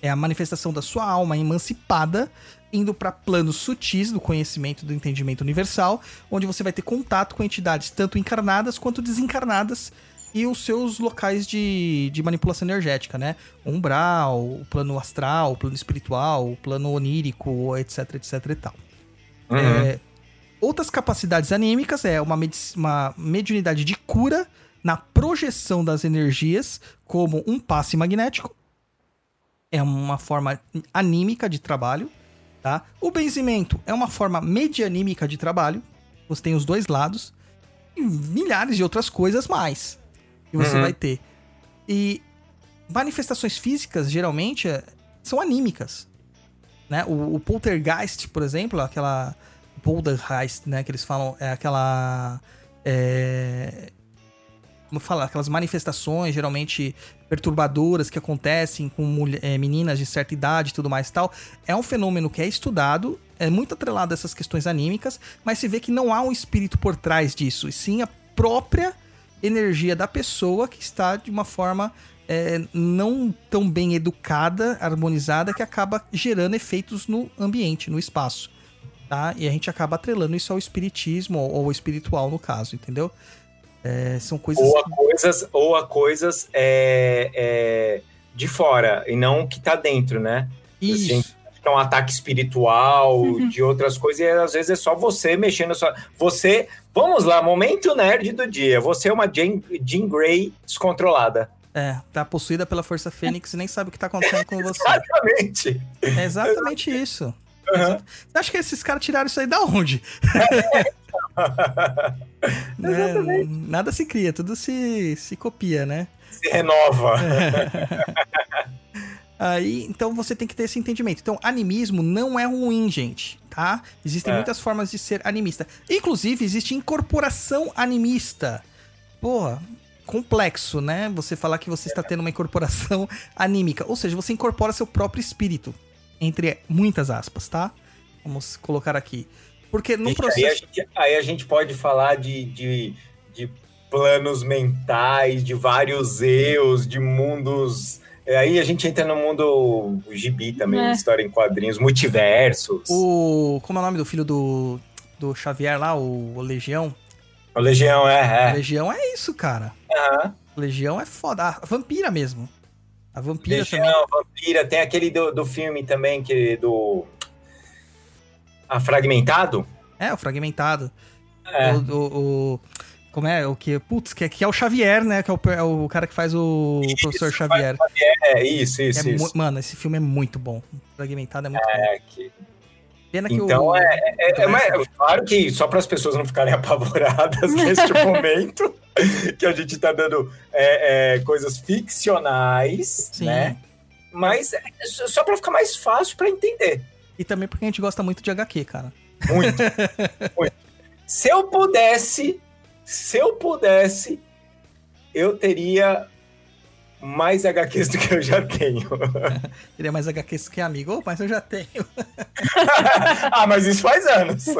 É a manifestação da sua alma emancipada indo para planos sutis do conhecimento do entendimento universal, onde você vai ter contato com entidades tanto encarnadas quanto desencarnadas e os seus locais de, de manipulação energética, né? O umbral, o plano astral, o plano espiritual, o plano onírico, etc, etc e tal. Uhum. É, outras capacidades anímicas é uma, uma mediunidade de cura na projeção das energias, como um passe magnético. É uma forma anímica de trabalho, tá? O benzimento é uma forma medianímica de trabalho. Você tem os dois lados. E milhares de outras coisas mais que você Uhum. vai ter. E manifestações físicas, geralmente, é- são anímicas. Né? O, o poltergeist, por exemplo, aquela poltergeist, né, que eles falam, é aquela é, como fala, aquelas manifestações geralmente perturbadoras que acontecem com mulher- é, meninas de certa idade e tudo mais e tal, é um fenômeno que é estudado, é muito atrelado a essas questões anímicas, mas se vê que não há um espírito por trás disso, e sim a própria energia da pessoa que está de uma forma é, não tão bem educada, harmonizada, que acaba gerando efeitos no ambiente, no espaço. Tá? E a gente acaba atrelando isso ao espiritismo, ou ao espiritual, no caso, entendeu? É, são coisas. Ou a coisas, ou a coisas é, é, de fora, e não o que tá dentro, né? Isso. assim, É um ataque espiritual, de outras coisas, e às vezes é só você mexendo só. Você. Vamos lá, momento nerd do dia. Você é uma Jean, Jean Grey descontrolada. É, tá possuída pela Força Fênix e nem sabe o que tá acontecendo com você. Exatamente. É exatamente isso. Uhum. Você acha que esses caras tiraram isso aí da onde? Né? Nada se cria, tudo se, se copia, né? Se renova. Aí, então você tem que ter esse entendimento. Então, animismo não é ruim, gente, tá? Existem É. muitas formas de ser animista. Inclusive, existe incorporação animista. Porra, complexo, né? Você falar que você está tendo uma incorporação anímica. Ou seja, você incorpora seu próprio espírito. Entre muitas aspas, tá? Vamos colocar aqui. Porque no Gente, aí, a processo. gente, aí a gente pode falar de, de, de planos mentais, de vários eus, de mundos. é, Aí a gente entra no mundo gibi também, É. história em quadrinhos, multiversos. O. Como é o nome do filho do, do Xavier lá, o, o Legião? O Legião, é, é. Legião é isso, cara. Aham. Legião é foda. A vampira mesmo. A vampira Legião, também. Vampira, tem aquele do, do filme também, que do. A Fragmentado? É, o fragmentado. É. O, o- o- como é? O que? Putz, que, é- que é o Xavier, né? Que é o, é o cara que faz o professor Xavier. É, isso, isso, É isso. mano, esse filme é muito bom. Fragmentado é muito bom. É, que- Pena que Então o. é, é, Muito é, mas, claro que só para as pessoas não ficarem apavoradas neste momento, que a gente tá dando é, é, coisas ficcionais, Sim. né? Mas é só para ficar mais fácil para entender. E também porque a gente gosta muito de HQ, cara. Muito, muito. Se eu pudesse, se eu pudesse, eu teria mais HQs do que eu já tenho. É mais HQs que amigo, oh, mas eu já tenho. ah, mas isso faz anos.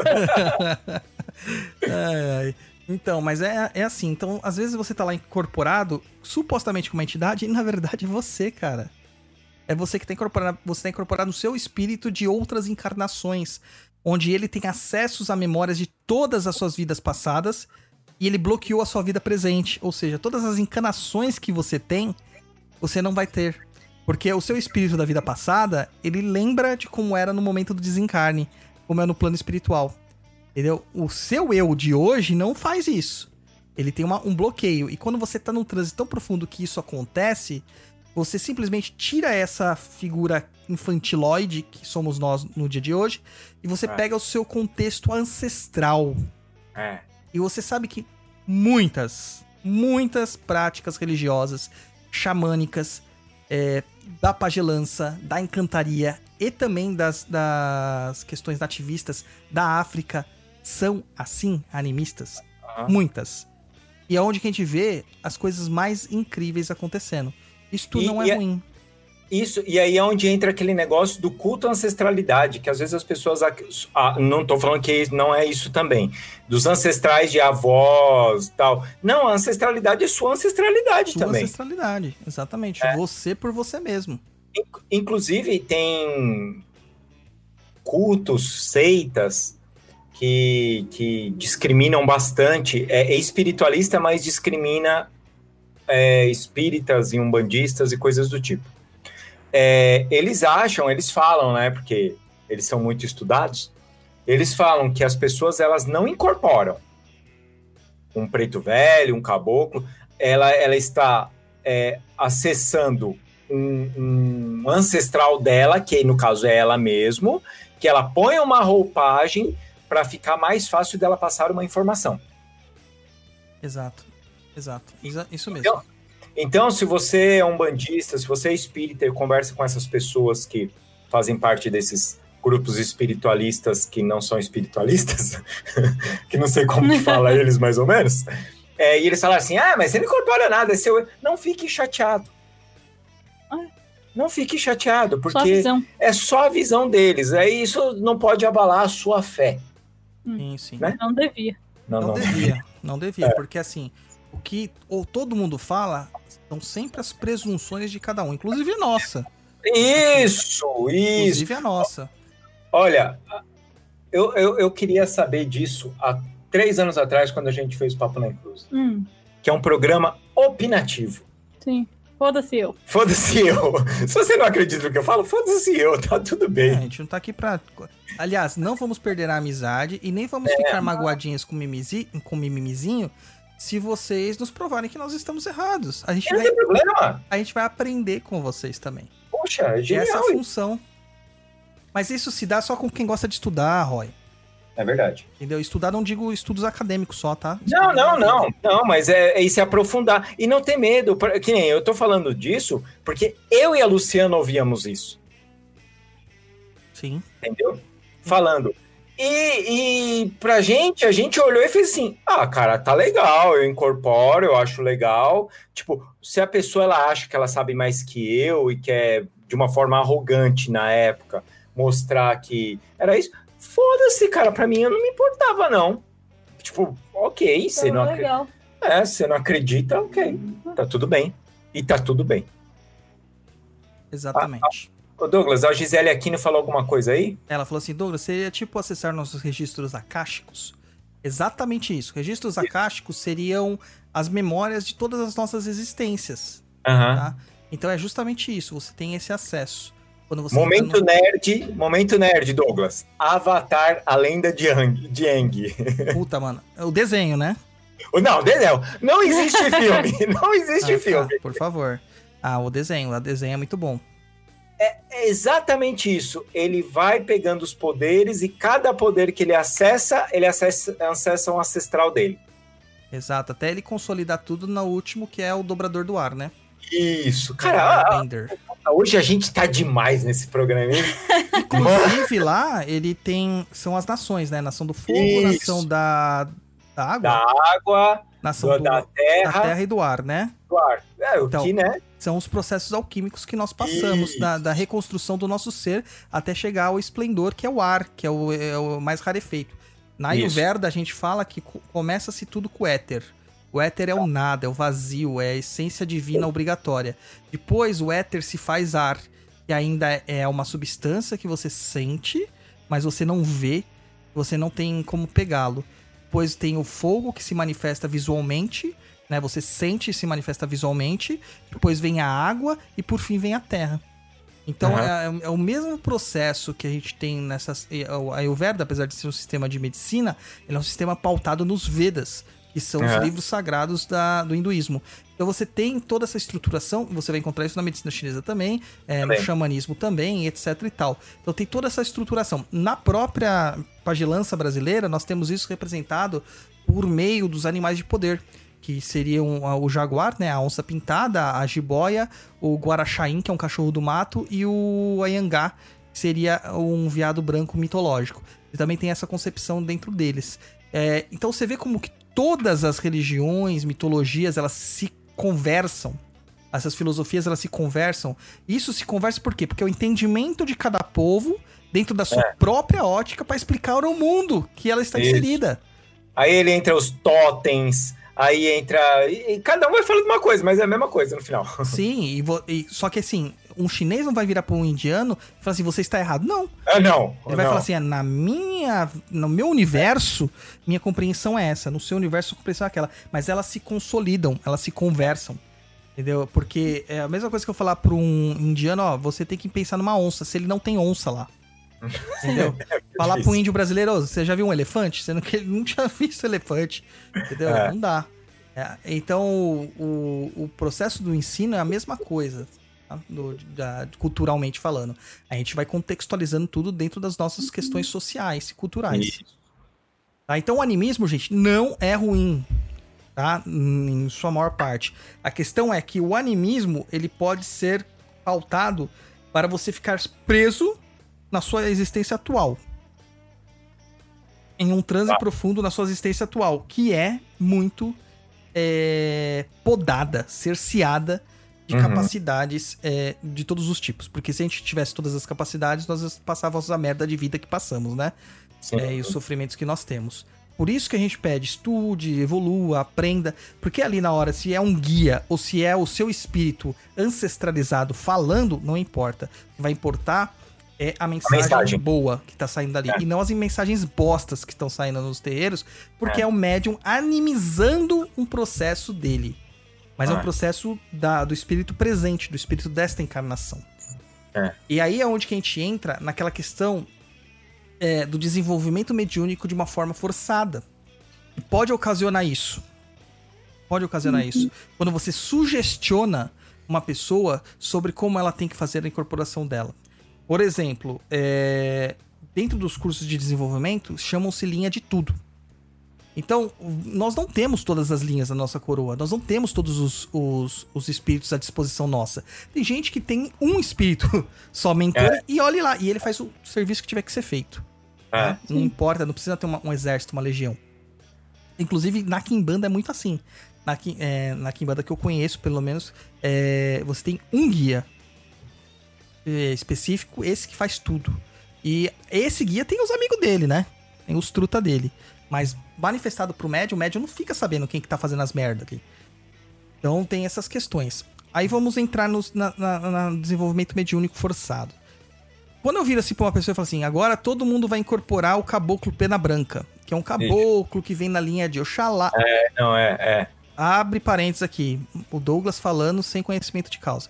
ai, ai. Então, mas é, é assim. Então, às vezes você tá lá incorporado, supostamente com uma entidade, e na verdade é você, cara. É você que tá incorporado, você tá incorporado no seu espírito de outras encarnações, onde ele tem acessos a memórias de todas as suas vidas passadas e ele bloqueou a sua vida presente. Ou seja, todas as encarnações que você tem, você não vai ter. Porque o seu espírito da vida passada, ele lembra de como era no momento do desencarne, como é no plano espiritual. Entendeu? O seu eu de hoje não faz isso. Ele tem uma, um bloqueio. E quando você tá num trânsito tão profundo que isso acontece, você simplesmente tira essa figura infantiloide que somos nós no dia de hoje e você é. pega o seu contexto ancestral. É. E você sabe que muitas, muitas práticas religiosas, xamânicas, é, da pagelança, da encantaria e também das, das questões nativistas da África são assim, animistas. Uhum. Muitas. E é onde que a gente vê as coisas mais incríveis acontecendo. Isto e, não é, é ruim. Isso, e aí é onde entra aquele negócio do culto à ancestralidade, que às vezes as pessoas. Ah, não estou falando que não é isso também. Dos ancestrais de avós tal. Não, a ancestralidade é sua ancestralidade sua também. ancestralidade, exatamente. É. Você por você mesmo. Inclusive, tem cultos, seitas que, que discriminam bastante. É, é espiritualista, mas discrimina é, espíritas e umbandistas e coisas do tipo. É, eles acham, eles falam, né? Porque eles são muito estudados. Eles falam que as pessoas elas não incorporam um preto velho, um caboclo. Ela, ela está é, acessando um, um ancestral dela, que no caso é ela mesmo, que ela põe uma roupagem para ficar mais fácil dela passar uma informação. Exato, exato, isso mesmo. Então, então, se você é um bandista, se você é espírita e conversa com essas pessoas que fazem parte desses grupos espiritualistas que não são espiritualistas, que não sei como que fala eles mais ou menos, é, e eles falam assim, ah, mas você não incorpora nada, é seu... não fique chateado. Ah. Não fique chateado, porque só é só a visão deles. Aí isso não pode abalar a sua fé. Sim, sim. Né? Não devia. Não, não, não devia. Não devia, é. porque assim, o que ou todo mundo fala são sempre as presunções de cada um, inclusive a nossa. Isso, isso. Inclusive a nossa. Olha, eu, eu, eu queria saber disso há três anos atrás, quando a gente fez o Papo na Cruz. Hum. Que é um programa opinativo. Sim. Foda-se eu. Foda-se eu. Se você não acredita no que eu falo, foda-se eu, tá tudo bem. É, a gente não tá aqui pra. Aliás, não vamos perder a amizade e nem vamos é, ficar magoadinhos com, mimizi, com mimimizinho se vocês nos provarem que nós estamos errados. A gente, não vai, tem problema. a gente vai aprender com vocês também. Poxa, é genial. essa é a função. Mas isso se dá só com quem gosta de estudar, Roy. É verdade. Entendeu? Estudar não digo estudos acadêmicos só, tá? Não, não, não. Não, mas é, é se aprofundar. E não ter medo. Que nem eu tô falando disso porque eu e a Luciana ouvíamos isso. Sim. Entendeu? Falando. E, e pra gente, a gente olhou e fez assim: ah, cara, tá legal, eu incorporo, eu acho legal. Tipo, se a pessoa ela acha que ela sabe mais que eu e quer, de uma forma arrogante na época, mostrar que era isso, Foda-se, cara, pra mim eu não me importava, não. Tipo, ok, você não acredita. É, você não acredita, ok. Tá tudo bem. E tá tudo bem. Exatamente. Ah, Douglas, a Gisele Aquino falou alguma coisa aí? Ela falou assim, Douglas, seria tipo acessar nossos registros acásticos? Exatamente isso. Registros acásticos seriam as memórias de todas as nossas existências. Uhum. Tá? Então é justamente isso, você tem esse acesso. momento no... nerd, momento nerd, Douglas. Avatar, a lenda de Yang. De Yang. Puta, mano. O desenho, né? Não, desenho. Não existe filme. Não existe ah, tá, filme. Tá, por favor. Ah, o desenho. O desenho é muito bom. É, é exatamente isso. Ele vai pegando os poderes e cada poder que ele acessa, ele acessa, acessa um ancestral dele. Exato. Até ele consolidar tudo no último, que é o dobrador do ar, né? Isso. Cara, hoje a gente tá demais nesse programa. Inclusive lá, ele tem. São as nações, né? Nação do fogo, Isso. nação da, da água. Da água, nação do, da terra. Da terra e do ar, né? Do ar. É, o então, que, né? São os processos alquímicos que nós passamos, da, da, reconstrução do nosso ser até chegar ao esplendor, que é o ar, que é o, é o mais rarefeito. Na Ayurveda, a gente fala que começa-se tudo com o éter. O éter é o nada, é o vazio, é a essência divina obrigatória. Depois, o éter se faz ar, que ainda é uma substância que você sente, mas você não vê, você não tem como pegá-lo. Depois tem o fogo que se manifesta visualmente, né? Você sente e se manifesta visualmente. Depois vem a água e por fim vem a terra. Então uhum. é, é, o mesmo processo que a gente tem nessas. A Ayurveda, apesar de ser um sistema de medicina, ele é um sistema pautado nos Vedas, que são uhum. os livros sagrados da, do hinduísmo. Então você tem toda essa estruturação, você vai encontrar isso na medicina chinesa também, é, também. no xamanismo também, etc e tal. Então tem toda essa estruturação. Na própria pagilança brasileira, nós temos isso representado por meio dos animais de poder que seriam o jaguar, né, a onça pintada, a jiboia, o guaraxaim, que é um cachorro do mato, e o ayangá, que seria um veado branco mitológico. E também tem essa concepção dentro deles. É, então você vê como que todas as religiões, mitologias, elas se conversam. Essas filosofias, elas se conversam. Isso se conversa por quê? Porque é o entendimento de cada povo dentro da sua é. própria ótica para explicar o mundo que ela está Isso. inserida. Aí ele entra os totens, Aí entra. E, e, cada um vai falando uma coisa, mas é a mesma coisa no final. Sim, e, vo, e só que assim, um chinês não vai virar para um indiano e falar assim, você está errado. Não. Ah, não. Ele vai não. falar assim, é, na minha. No meu universo, minha compreensão é essa. No seu universo, a compreensão é aquela. Mas elas se consolidam, elas se conversam. Entendeu? Porque é a mesma coisa que eu falar para um indiano, ó, você tem que pensar numa onça, se ele não tem onça lá. Entendeu? É Falar pro índio brasileiro, oh, você já viu um elefante? Sendo que ele não tinha visto elefante. Entendeu? É. Não dá. É, então, o, o processo do ensino é a mesma coisa. Tá? Do, da, culturalmente falando. A gente vai contextualizando tudo dentro das nossas questões sociais e culturais. Tá? Então, o animismo, gente, não é ruim. Tá? Em sua maior parte. A questão é que o animismo ele pode ser pautado para você ficar preso na sua existência atual. Em um transe ah. profundo na sua existência atual, que é muito é, podada, cerceada de uhum. capacidades é, de todos os tipos. Porque se a gente tivesse todas as capacidades, nós passávamos a merda de vida que passamos, né? É, e os sofrimentos que nós temos. Por isso que a gente pede, estude, evolua, aprenda, porque ali na hora, se é um guia ou se é o seu espírito ancestralizado falando, não importa. Vai importar é a mensagem, a mensagem, boa que tá saindo dali. É. E não as mensagens bostas que estão saindo nos terreiros, porque é. é o médium animizando um processo dele. Mas é um é. processo da, do espírito presente, do espírito desta encarnação. É. E aí é onde que a gente entra naquela questão é, do desenvolvimento mediúnico de uma forma forçada. E pode ocasionar isso. Pode ocasionar uhum. isso. Quando você sugestiona uma pessoa sobre como ela tem que fazer a incorporação dela. Por exemplo, é, dentro dos cursos de desenvolvimento, chamam-se linha de tudo. Então, nós não temos todas as linhas da nossa coroa, nós não temos todos os, os, os espíritos à disposição nossa. Tem gente que tem um espírito só mentor é. e olhe lá, e ele faz o serviço que tiver que ser feito. É. Não importa, não precisa ter uma, um exército, uma legião. Inclusive, na Kimbanda é muito assim. Na, é, na Kimbanda que eu conheço, pelo menos, é, você tem um guia específico, esse que faz tudo. E esse guia tem os amigos dele, né? Tem os truta dele. Mas manifestado pro médium, o médium não fica sabendo quem que tá fazendo as merdas ali. Então tem essas questões. Aí vamos entrar no na, na, na desenvolvimento mediúnico forçado. Quando eu viro assim pra uma pessoa e falo assim, agora todo mundo vai incorporar o caboclo pena branca, que é um caboclo que vem na linha de Oxalá. É, não, é, é. Abre parênteses aqui, o Douglas falando sem conhecimento de causa,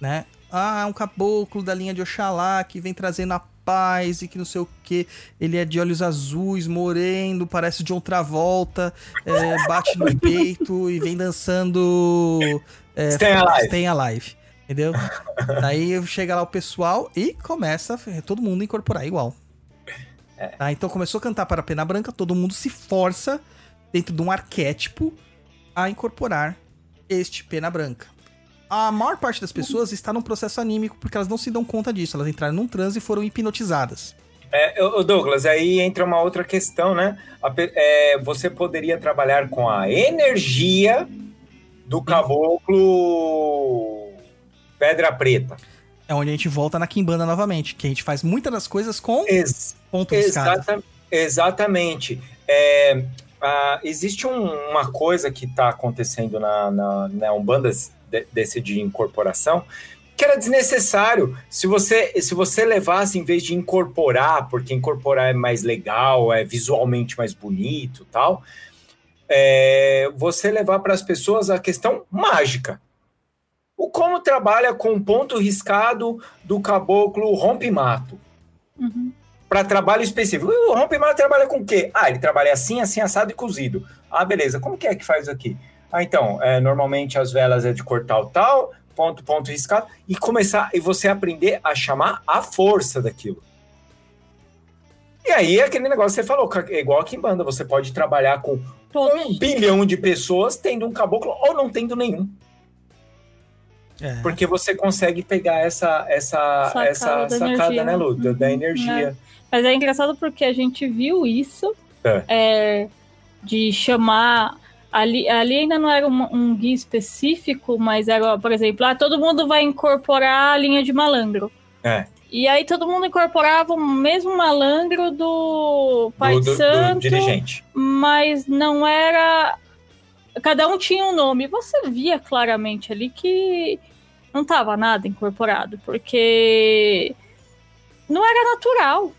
né? Ah, é um caboclo da linha de Oxalá que vem trazendo a paz e que não sei o que. Ele é de olhos azuis, moreno, parece de outra volta, é, bate no peito e vem dançando. É, Stay Alive. Stay Alive. Entendeu? Daí chega lá o pessoal e começa todo mundo a incorporar igual. É. Tá, então começou a cantar para a Pena Branca, todo mundo se força dentro de um arquétipo a incorporar este Pena Branca a maior parte das pessoas está num processo anímico porque elas não se dão conta disso. Elas entraram num transe e foram hipnotizadas. É, Douglas, aí entra uma outra questão, né? É, você poderia trabalhar com a energia do caboclo Pedra preta. É onde a gente volta na Kimbanda novamente, que a gente faz muitas das coisas com Ex ponto exata exatamente. É, ah, existe um- uma coisa que está acontecendo na, na, na Umbanda de- desse de incorporação que era desnecessário. Se você, se você levasse, em vez de incorporar, porque incorporar é mais legal, é visualmente mais bonito tal, é, você levar para as pessoas a questão mágica. O como trabalha com ponto riscado do caboclo rompe-mato Uhum. para trabalho específico. O rompe-mato trabalha com o quê? Ah, ele trabalha assim, assim, assado e cozido. Ah, beleza. Como que é que faz aqui? Ah, então, é, normalmente as velas é de cor tal, tal, ponto, ponto riscado, e começar, e você aprender a chamar a força daquilo. E aí, aquele negócio que você falou, é igual aqui em banda, você pode trabalhar com Todos. um bilhão de pessoas tendo um caboclo ou não tendo nenhum. É. Porque você consegue pegar essa, essa, Sacada essa da sacada, energia. né, Lu? Da, da Uhum, energia. Mas é engraçado porque a gente viu isso É. é, de chamar. Ali, ali ainda não era um, um guia específico, mas era, por exemplo, ah, todo mundo vai incorporar a linha de malandro. É. E aí todo mundo incorporava o mesmo malandro do Pai do, do- do Santo, dirigente. mas não era. Cada um tinha um nome. Você via claramente ali que não tava nada incorporado, porque não era natural.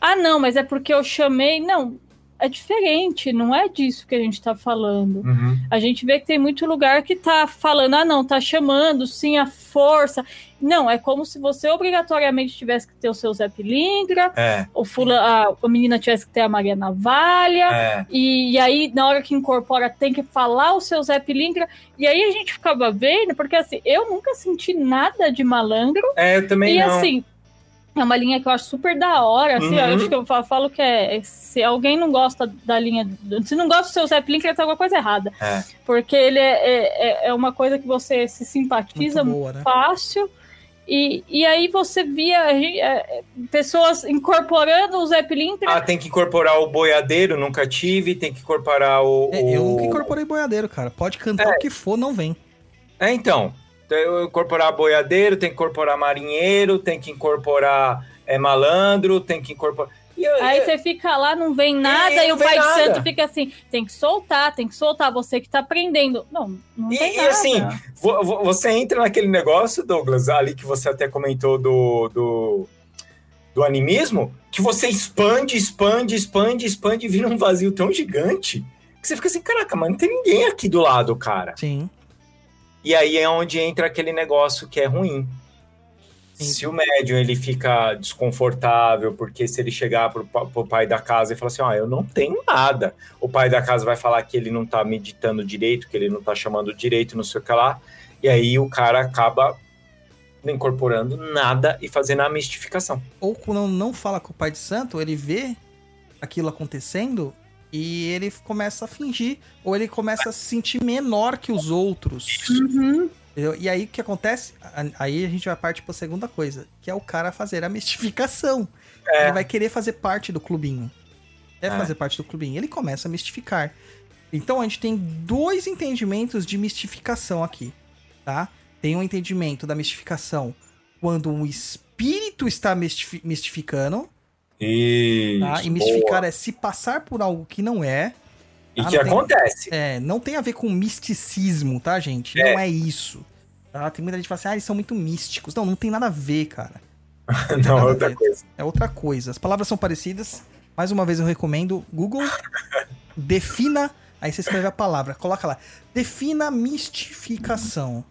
Ah, não, mas é porque eu chamei. Não, é diferente, não é disso que a gente tá falando. Uhum. A gente vê que tem muito lugar que tá falando, ah, não, tá chamando sim a força. Não, é como se você obrigatoriamente tivesse que ter o seu Zé Pilintra, É, o fula, a, a menina tivesse que ter a Maria Navalha. é. E, e aí, na hora que incorpora, tem que falar o seu Zé Pilintra. E aí a gente ficava vendo, porque assim, eu nunca senti nada de malandro. É, eu também e não. assim, é uma linha que eu acho super da hora. Assim, Uhum. eu acho que eu fa- falo que é. Se alguém não gosta da linha. Se não gosta do seu Zé Pilintra, tem alguma coisa errada. É. Porque ele é, é, é uma coisa que você se simpatiza Muito boa, né? fácil. E, e aí você via é, é, pessoas incorporando o Pilintra. Ah, tem que incorporar o boiadeiro, nunca tive, tem que incorporar o. É, eu o- nunca incorporei boiadeiro, cara. Pode cantar o que for, não vem. É, então. Tem que incorporar boiadeiro, tem que incorporar marinheiro, tem que incorporar é, malandro, tem que incorporar. E eu- Aí você fica lá, não vem nada, É, e, o pai de nada. santo fica assim: tem que soltar, tem que soltar, você que tá aprendendo. Não, não E, tem e nada. assim, vo- vo- você entra naquele negócio, Douglas, ali que você até comentou do, do, do animismo, que você expande, expande, expande, expande e vira um vazio tão gigante que você fica assim, caraca, mas não tem ninguém aqui do lado, cara. Sim. E aí é onde entra aquele negócio que é ruim. Sim. Se o médium ele fica desconfortável, porque se ele chegar pro, pro pai da casa e falar assim, ó, eu não tenho nada, o pai da casa vai falar que ele não tá meditando direito, que ele não tá chamando direito, não sei o que lá, e aí o cara acaba não incorporando nada e fazendo a mistificação. Ou quando não fala com o pai de santo, ele vê aquilo acontecendo e ele começa a fingir. Ou ele começa a se sentir menor que os outros. Uhum. E aí o que acontece? A- Aí a gente vai partir pra segunda coisa, que é o cara fazer a mistificação. É. Ele vai querer fazer parte do clubinho. Quer É. fazer parte do clubinho. Ele começa a mistificar. Então a gente tem dois entendimentos de mistificação aqui, tá? Tem um entendimento da mistificação quando um espírito está mistifi- mistificando, Isso. tá? E mistificar é se passar por algo que não é. E Ah, que não tem- acontece. É, não tem a ver com misticismo, tá, gente? É. Não é isso. Tá? Tem muita gente que fala assim, ah, eles são muito místicos. Não, não tem nada a ver, cara. não, nada a outra coisa. É outra coisa. As palavras são parecidas. Mais uma vez eu recomendo. Google, defina. Aí você escreve a palavra. Coloca lá. Defina mistificação.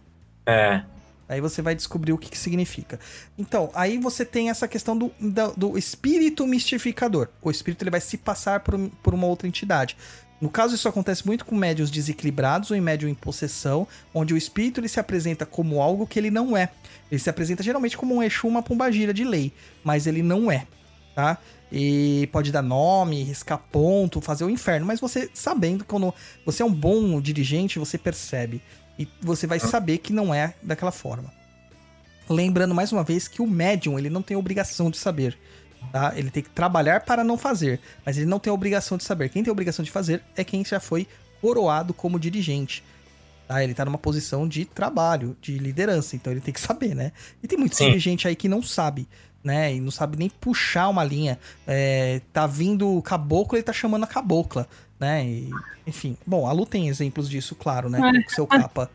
É. Aí você vai descobrir o que, que significa. Então, aí você tem essa questão do, da- do espírito mistificador. O espírito ele vai se passar por, por uma outra entidade. No caso, isso acontece muito com médios desequilibrados ou em médium em possessão, onde o espírito ele se apresenta como algo que ele não é. Ele se apresenta geralmente como um Exu, uma pombagira de lei, mas ele não é, tá? E pode dar nome, riscar ponto, fazer o inferno, mas você sabendo quando você é um bom dirigente, você percebe. E você vai saber que não é daquela forma. Lembrando mais uma vez que o médium, ele não tem obrigação de saber, tá? Ele tem que trabalhar para não fazer, mas ele não tem obrigação de saber. Quem tem obrigação de fazer é quem já foi coroado como dirigente. Tá? Ele tá numa posição de trabalho, de liderança, então ele tem que saber, né? E tem muita Sim. gente aí que não sabe, né? E não sabe nem puxar uma linha. É, tá vindo o caboclo, ele tá chamando a cabocla, né? E, enfim. Bom, a Lu tem exemplos disso, claro, né? Com o seu capa.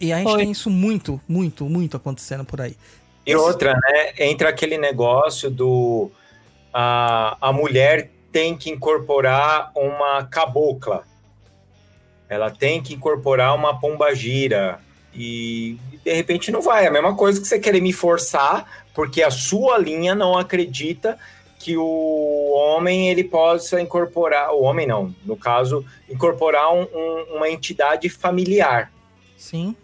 E a gente Foi. tem isso muito, muito, muito acontecendo por aí. E outra, né? Entra aquele negócio do. A, a mulher tem que incorporar uma cabocla. Ela tem que incorporar uma pombagira. E de repente não vai. É a mesma coisa que você querer me forçar, porque a sua linha não acredita que o homem ele possa incorporar. O homem não, no caso, incorporar um- um- uma entidade familiar. Sim.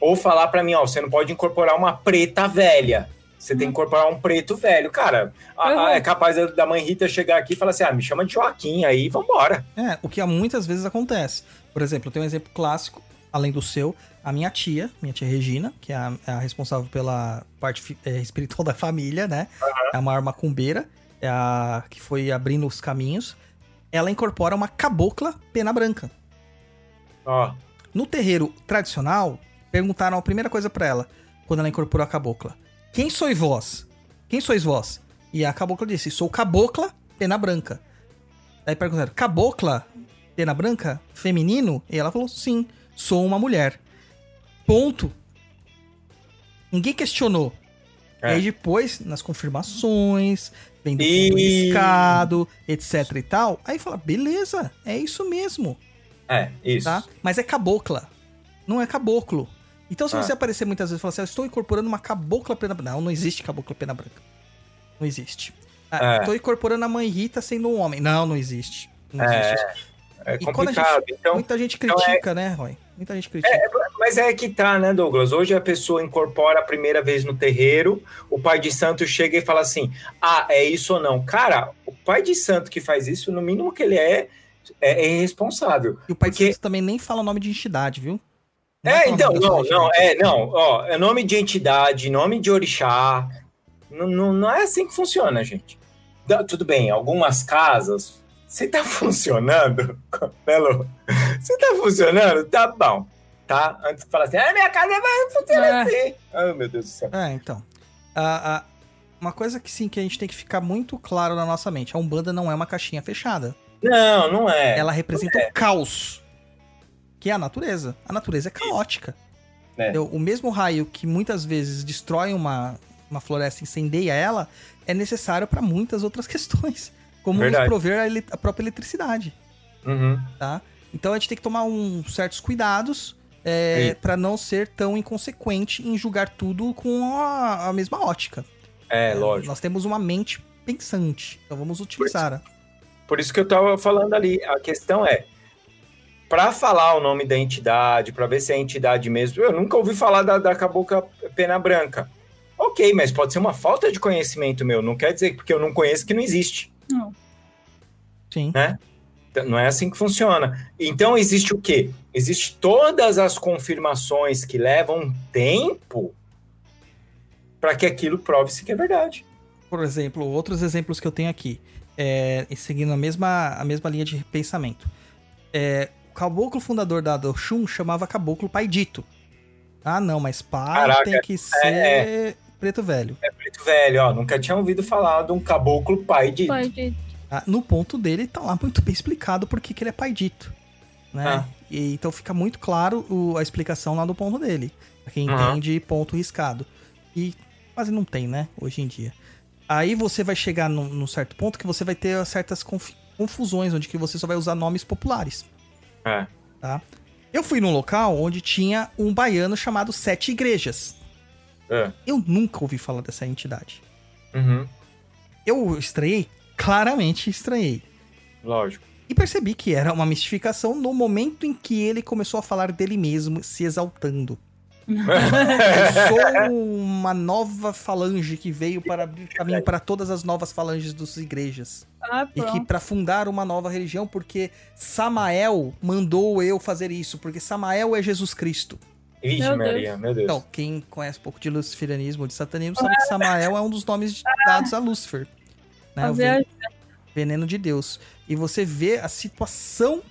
Ou falar pra mim, ó, você não pode incorporar uma preta velha. Você tem que incorporar um preto velho. Cara, a- Uhum. a- é capaz da- mãe Rita chegar aqui e falar assim: ah, me chama de Joaquim aí, vambora. É, o que muitas vezes acontece. Por exemplo, eu tenho um exemplo clássico, além do seu, a minha tia, minha tia Regina, que é a, é a responsável pela parte é, espiritual da família, né? É a maior macumbeira, é a que foi abrindo os caminhos. Ela incorpora uma cabocla pena branca. Ó, No terreiro tradicional, perguntaram a primeira coisa pra ela, quando ela incorporou a cabocla. Quem sois vós? Quem sois vós? E a cabocla disse, sou cabocla, pena branca. Daí perguntaram, cabocla, pena branca, feminino? E ela falou, sim, sou uma mulher. Ponto. Ninguém questionou. É. E aí depois, nas confirmações, vendo E- riscado, etc e tal, aí fala, beleza, é isso mesmo é, isso. tá? Mas é cabocla, não é caboclo. Então, se Ah. você aparecer muitas vezes e falar assim, eu estou incorporando uma cabocla pena branca. Não, não existe cabocla pena branca. Não existe. Ah, É. Estou incorporando a mãe Rita sendo um homem. Não, não existe. Não É, existe. É complicado. Então, Muita gente então é- critica, né, Roy? Muita gente critica. mas é que tá, né, Douglas? Hoje a pessoa incorpora a primeira vez no terreiro, o pai de santo chega e fala assim: ah, é isso ou não? Cara, o pai de santo que faz isso, no mínimo que ele é, é, é irresponsável. e o pai porque- de Santos também nem fala nome de entidade, viu? Não É, fala então, nome da não, não, é, não, ó, é nome de entidade, nome de orixá. Não, não, não é assim que funciona, gente. Tudo bem, algumas casas, se tá funcionando, Belo, se tá funcionando, tá bom, tá? Antes de falar assim, ah, minha casa vai funcionar É. assim. Ai, meu Deus do céu. É, então. Ah, ah, uma coisa que sim, que a gente tem que ficar muito claro na nossa mente. A Umbanda não é uma caixinha fechada. Não, não é. ela representa o caos, que é a natureza. A natureza é caótica. É. O mesmo raio que muitas vezes destrói uma, uma floresta e incendeia ela, é necessário para muitas outras questões, como nos Verdade. prover a, a própria eletricidade, Uhum. tá? Então a gente tem que tomar uns certos cuidados é, Sim. para não ser tão inconsequente em julgar tudo com a, a mesma ótica. É, lógico. Nós temos uma mente pensante, então vamos utilizar. Por isso que eu tava falando ali. A questão é, para falar o nome da entidade, para ver se é entidade mesmo, eu nunca ouvi falar da, da cabocla pena branca. Ok, mas pode ser uma falta de conhecimento meu. Não quer dizer que porque eu não conheço que não existe. Sim. Não é assim que funciona. Então existe o quê? Existe todas as confirmações que levam tempo para que aquilo prove-se que é verdade. Por exemplo, outros exemplos que eu tenho aqui, é, seguindo a mesma, a mesma linha de pensamento. É, o caboclo fundador da Doxum chamava caboclo pai dito. Ah, não, mas pai Caraca, tem que ser preto velho. É preto velho, ó. Nunca tinha ouvido falar de um caboclo pai de. Pai de- Ah, no ponto dele, tá lá muito bem explicado por que que ele é pai dito. Né? Ah. E, então fica muito claro o- a explicação lá do ponto dele. Pra quem Aham. entende ponto riscado. E quase não tem, né? Hoje em dia. Aí você vai chegar num, num certo ponto que você vai ter certas conf- confusões, onde que você só vai usar nomes populares. É. Tá? Eu fui num local onde tinha um baiano chamado Sete Igrejas. É. Eu nunca ouvi falar dessa entidade. Uhum. Eu estranhei, claramente estranhei. Lógico. E percebi que era uma mistificação no momento em que ele começou a falar dele mesmo, se exaltando. Eu sou uma nova falange que veio para abrir caminho para todas as novas falanges das igrejas. Ah, E que para fundar uma nova religião, porque Samael mandou eu fazer isso, porque Samael é Jesus Cristo. Vixe, Meu Maria, meu Deus. Então, quem conhece um pouco de luciferianismo, de satanismo, sabe que Samael é um dos nomes dados a Lúcifer. Né? Ven- veneno de Deus. E você vê a situação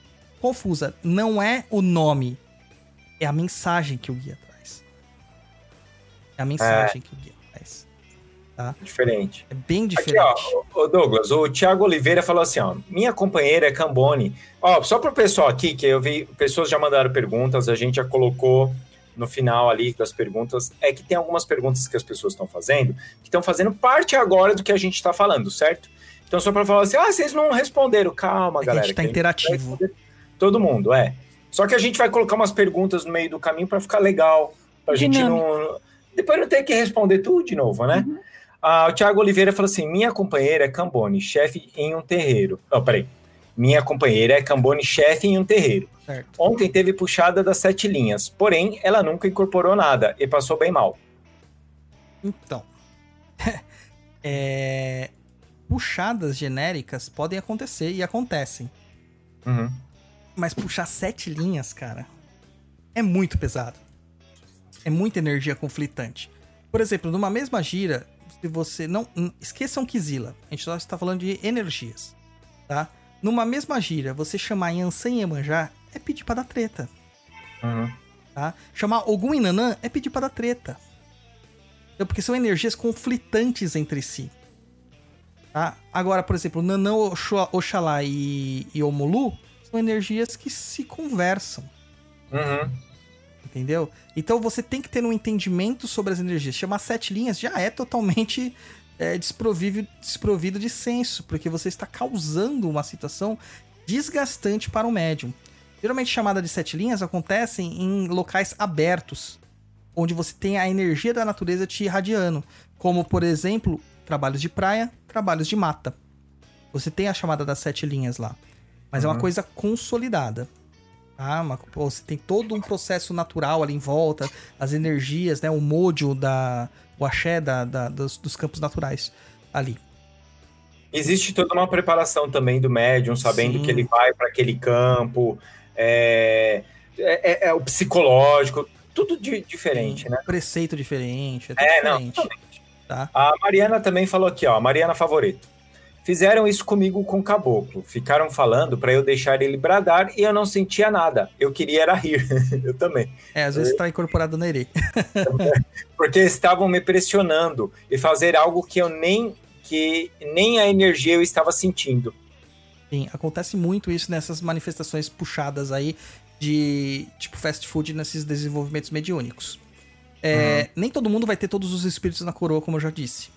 confusa. Não é o nome, É a mensagem que o guia traz. É a mensagem que o guia traz. Diferente. É bem Aqui, diferente. ó, ô Douglas, o Thiago Oliveira falou assim, ó, minha companheira é Cambone. Ó, só pro pessoal aqui, que eu vi, pessoas já mandaram perguntas, a gente já colocou no final ali das perguntas, é que tem algumas perguntas que as pessoas estão fazendo, que estão fazendo parte agora do que a gente está falando, certo? Então, só para falar assim, ah, vocês não responderam, calma, É que a galera. gente tá vai interativo. Todo mundo, é. Só que a gente vai colocar umas perguntas no meio do caminho para ficar legal, pra gente não... Depois não ter que responder tudo de novo, né? Ah, o Thiago Oliveira falou assim: minha companheira é Cambone, chefe em um terreiro. Não, peraí. Minha companheira é Cambone, chefe em um terreiro. Certo. Ontem teve puxada das sete linhas, porém ela nunca incorporou nada e passou bem mal. Então. é, Puxadas genéricas podem acontecer e acontecem. Uhum. Mas puxar sete linhas, cara, é muito pesado. É muita energia conflitante. Por exemplo, numa mesma gira, se você não. Esqueçam Kizila. A gente só está falando de energias. Tá? Numa mesma gira, você chamar Yansan e Iemanjá é pedir pra dar treta. Uhum. Tá? Chamar Ogum e Nanã é pedir pra dar treta. Entendeu? Porque são energias conflitantes entre si. Tá? Agora, por exemplo, Nanã, Oxo- Oxalá e, e Omulu são energias que se conversam. Uhum. Entendeu? Então você tem que ter um entendimento sobre as energias. Chamar sete linhas já é totalmente é, desprovido, desprovido de senso, porque você está causando uma situação desgastante para o médium. Geralmente chamada de sete linhas acontecem em locais abertos, onde você tem a energia da natureza te irradiando, como por exemplo, trabalhos de praia, trabalhos de mata. Você tem a chamada das sete linhas lá, mas é uma Uhum. coisa consolidada. Tá? Uma- você tem todo um processo natural ali em volta, as energias, né? O módio da. O axé da, da- dos, dos campos naturais ali. Existe toda uma preparação também do médium, sabendo Sim. que ele vai para aquele campo, é, é- é- é o psicológico, tudo di- diferente, né? Preceito diferente, é É, não, diferente. tá? A Mariana também falou aqui, ó, Mariana Favorito. Fizeram isso comigo com o caboclo. Ficaram falando para eu deixar ele bradar e eu não sentia nada. Eu queria era rir. eu também. É, às vezes tá incorporado na. Porque estavam me pressionando e fazer algo que eu nem que nem a energia eu estava sentindo. Acontece muito isso nessas manifestações puxadas aí de tipo fast food nesses desenvolvimentos mediúnicos. É, Nem todo mundo vai ter todos os espíritos na coroa, como eu já disse.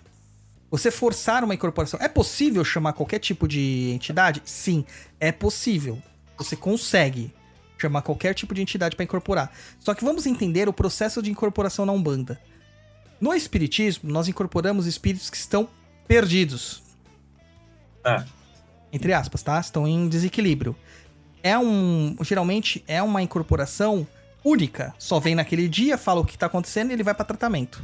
Você forçar uma incorporação. É possível chamar qualquer tipo de entidade? Sim, é possível. Você consegue chamar qualquer tipo de entidade para incorporar. Só que vamos entender o processo de incorporação na Umbanda. No Espiritismo, nós incorporamos espíritos que estão perdidos. Ah. Entre aspas, tá? Estão em desequilíbrio. É um. Geralmente é uma incorporação única. Só vem naquele dia, fala o que tá acontecendo e ele vai para tratamento.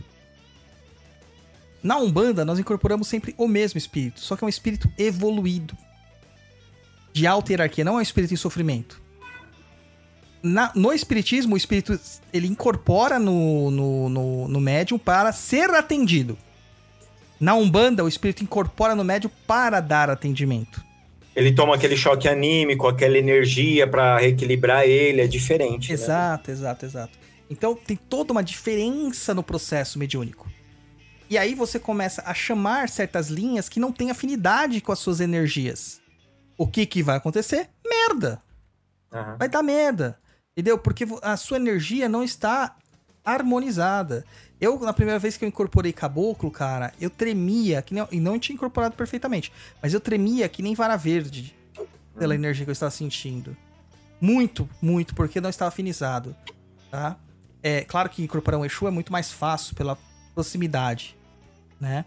Na Umbanda, nós incorporamos sempre o mesmo espírito, só que é um espírito evoluído. De alta hierarquia, não é um espírito em sofrimento. Na- no espiritismo, o espírito ele incorpora no, no, no, no médium para ser atendido. Na Umbanda, o espírito incorpora no médium para dar atendimento. Ele toma aquele choque anímico, aquela energia para reequilibrar ele, é diferente. né? Exato, exato, exato. Então tem toda uma diferença no processo mediúnico. E aí você começa a chamar certas linhas que não têm afinidade com as suas energias. O que que vai acontecer? Merda. Aham. Vai dar merda. Entendeu? Porque a sua energia não está harmonizada. Eu, na primeira vez que eu incorporei caboclo, cara, eu tremia, que nem, e não tinha incorporado perfeitamente, mas eu tremia que nem vara verde pela energia que eu estava sentindo. Muito, muito, porque não estava afinizado, tá? É claro que incorporar um Exu é muito mais fácil pela proximidade, né?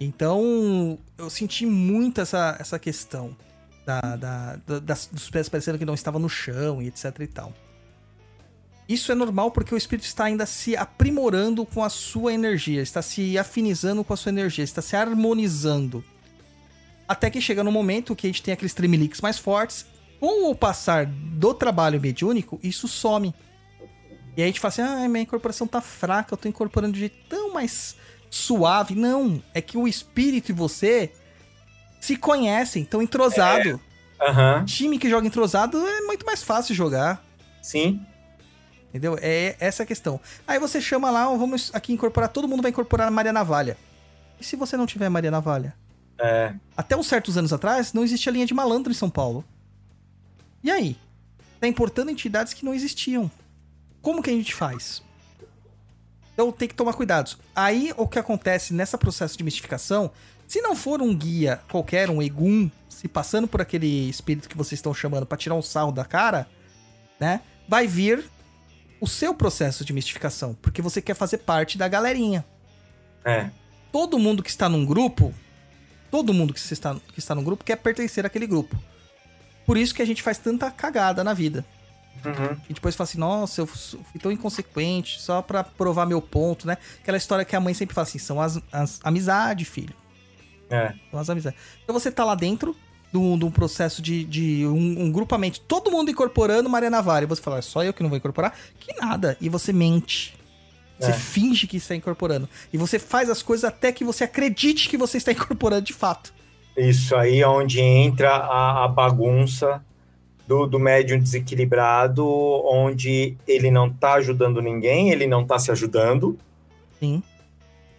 Então, eu senti muito essa, essa questão da, da- da- das, dos pés parecendo que não estavam no chão e etc e tal. Isso é normal porque o espírito está ainda se aprimorando com a sua energia, está se afinizando com a sua energia, está se harmonizando. Até que chega no momento que a gente tem aqueles tremeliques mais fortes. Com o passar do trabalho mediúnico, isso some. E aí a gente fala assim: ah, minha incorporação tá fraca, eu tô incorporando de jeito tão mais suave. Não, é que o espírito e você se conhecem, estão entrosado. Aham, Time que joga entrosado é muito mais fácil jogar. sim. Entendeu? É essa a questão. Aí você chama lá, vamos aqui incorporar, todo mundo vai incorporar a Maria Navalha. E se você não tiver Maria Navalha? É. Até uns certos anos atrás, não existia linha de malandro em São Paulo. E aí? Tá importando entidades que não existiam. Como que a gente faz? Então tem que tomar cuidados. Aí o que acontece nessa processo de mistificação, se não for um guia qualquer, um egum, se passando por aquele espírito que vocês estão chamando pra tirar um sarro da cara, né? Vai vir o seu processo de mistificação, porque você quer fazer parte da galerinha. É. Todo mundo que está num grupo, todo mundo que está, que está num grupo quer pertencer àquele grupo. Por isso que a gente faz tanta cagada na vida. Uhum. E depois fala assim, nossa, eu fui tão inconsequente só pra provar meu ponto, né? Aquela história que a mãe sempre fala assim, são as, as amizades, filho. É. São as amizades. Então você tá lá dentro de um, de um processo de, de um, um grupamento, todo mundo incorporando Maria Navarra. E você fala, é só eu que não vou incorporar? Que nada. E você mente. Você É. finge que está incorporando. E você faz as coisas até que você acredite que você está incorporando de fato. Isso aí é onde entra a, a bagunça do, do médium desequilibrado, onde ele não tá ajudando ninguém, ele não tá se ajudando. Sim.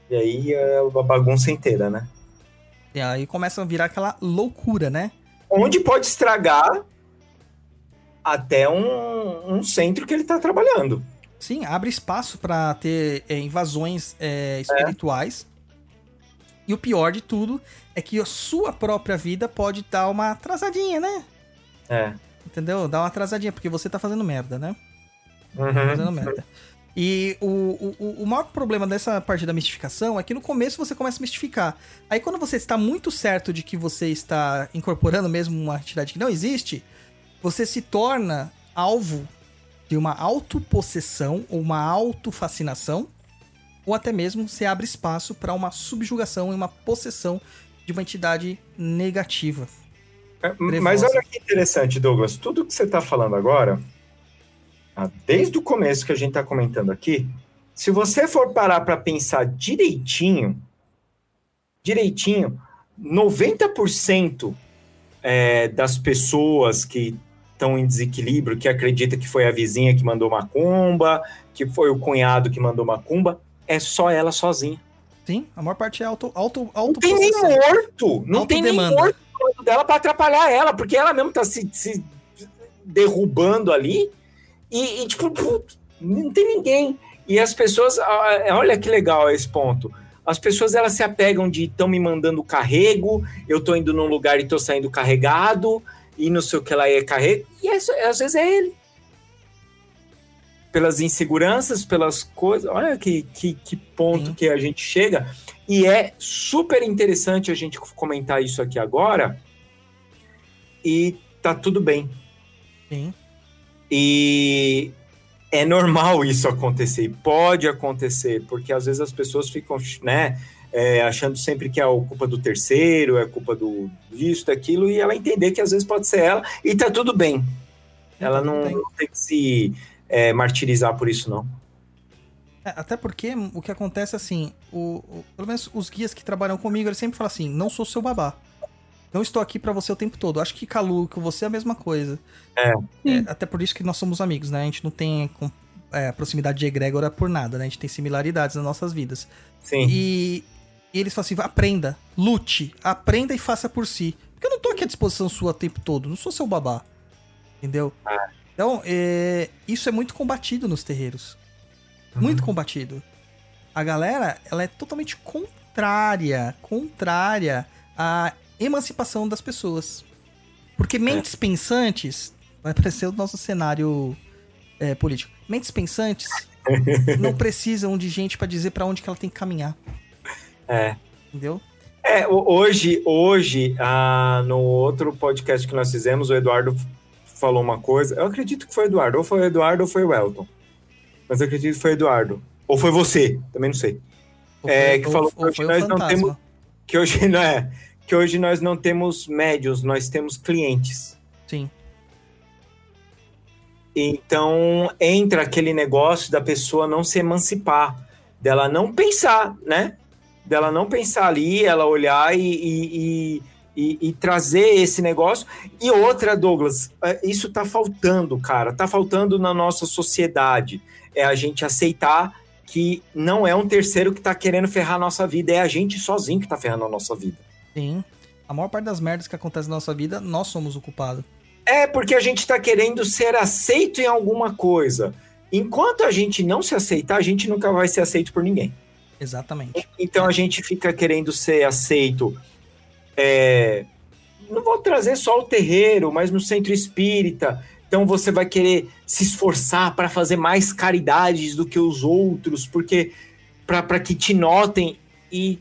E aí é uma bagunça inteira, né? E aí começa a virar aquela loucura, né? Onde pode estragar até um, um centro que ele tá trabalhando. Sim, abre espaço pra ter é, invasões é, espirituais. E o pior de tudo é que a sua própria vida pode dar uma atrasadinha, né? É. Entendeu? Dá uma atrasadinha, porque você tá fazendo merda, né? Tá Uhum. fazendo merda. E o, o, o- maior problema dessa parte da mistificação é que no começo você começa a mistificar. Aí quando você está muito certo de que você está incorporando mesmo uma entidade que não existe, você se torna alvo de uma autopossessão ou uma autofascinação, ou até mesmo você abre espaço para uma subjugação e uma possessão de uma entidade negativa. É, Mas olha que interessante, Douglas. Tudo que você está falando agora, desde o começo que a gente está comentando aqui, se você for parar para pensar direitinho, direitinho, 90% é, das pessoas que estão em desequilíbrio, que acredita que foi a vizinha que mandou macumba, que foi o cunhado que mandou macumba, é só ela sozinha. Sim, a maior parte é auto, auto, Não tem nem morto. Não tem nem morto dela para atrapalhar ela, porque ela mesmo tá se, se derrubando ali. E, e, tipo, putz, não tem ninguém. E as pessoas, ah, olha que legal esse ponto. As pessoas elas se apegam de estão me mandando carrego, eu tô indo num lugar e tô saindo carregado, e não sei o que lá é carrego. E é às vezes é ele. Pelas inseguranças, pelas coisas. Olha que, que, que ponto Sim. que a gente chega. E é super interessante a gente comentar isso aqui agora. E tá tudo bem. Sim. E é normal isso acontecer, pode acontecer, porque às vezes as pessoas ficam, né, é, achando sempre que é a culpa do terceiro, é culpa do disso, daquilo, e ela entender que às vezes pode ser ela, e tá tudo bem. Ela Tá tudo não, não tem que se é, martirizar por isso, não. É, até porque o que acontece assim, o, o- pelo menos os guias que trabalham comigo, eles sempre falam assim: não sou seu babá. Não estou aqui pra você o tempo todo. Acho que Calu, com você é a mesma coisa. É. Sim. até por isso que nós somos amigos, né? A gente não tem é, proximidade de egrégora por nada, né? A gente tem similaridades nas nossas vidas. Sim. E, e eles falam assim: aprenda, lute, aprenda e faça por si. Porque eu não tô aqui à disposição sua o tempo todo, não sou seu babá. Entendeu? Então, é, isso é muito combatido nos terreiros. Muito combatido. A galera, ela é totalmente contrária, contrária à emancipação das pessoas. Porque mentes pensantes, vai aparecer o nosso cenário é, político. Mentes pensantes não precisam de gente pra dizer pra onde que ela tem que caminhar, É. entendeu? É, ho- hoje, hoje ah, no outro podcast que nós fizemos, o Eduardo falou uma coisa. Eu acredito que foi o Eduardo, ou foi o Eduardo ou foi o Elton. Mas eu acredito que foi o Eduardo. Ou foi você, também não sei. Ou É, que falou que hoje foi nós não temos- Que hoje não é. Que hoje nós não temos médios, nós temos clientes. Sim. Então entra aquele negócio da pessoa não se emancipar, dela não pensar, né? Dela não pensar ali, ela olhar e, e- e e, trazer esse negócio. E outra, Douglas, é, isso tá faltando, cara, tá faltando na nossa sociedade. É a gente aceitar que não é um terceiro que tá querendo ferrar a nossa vida, é a gente sozinho que tá ferrando a nossa vida. Sim. A maior parte das merdas que acontecem na nossa vida, nós somos o culpado. É porque a gente tá querendo ser aceito em alguma coisa. Enquanto a gente não se aceitar, a gente nunca vai ser aceito por ninguém. Exatamente. Então a gente fica querendo ser aceito. é, não vou trazer só o terreiro, mas no centro espírita. Então você vai querer se esforçar para fazer mais caridades do que os outros, porque para que te notem. E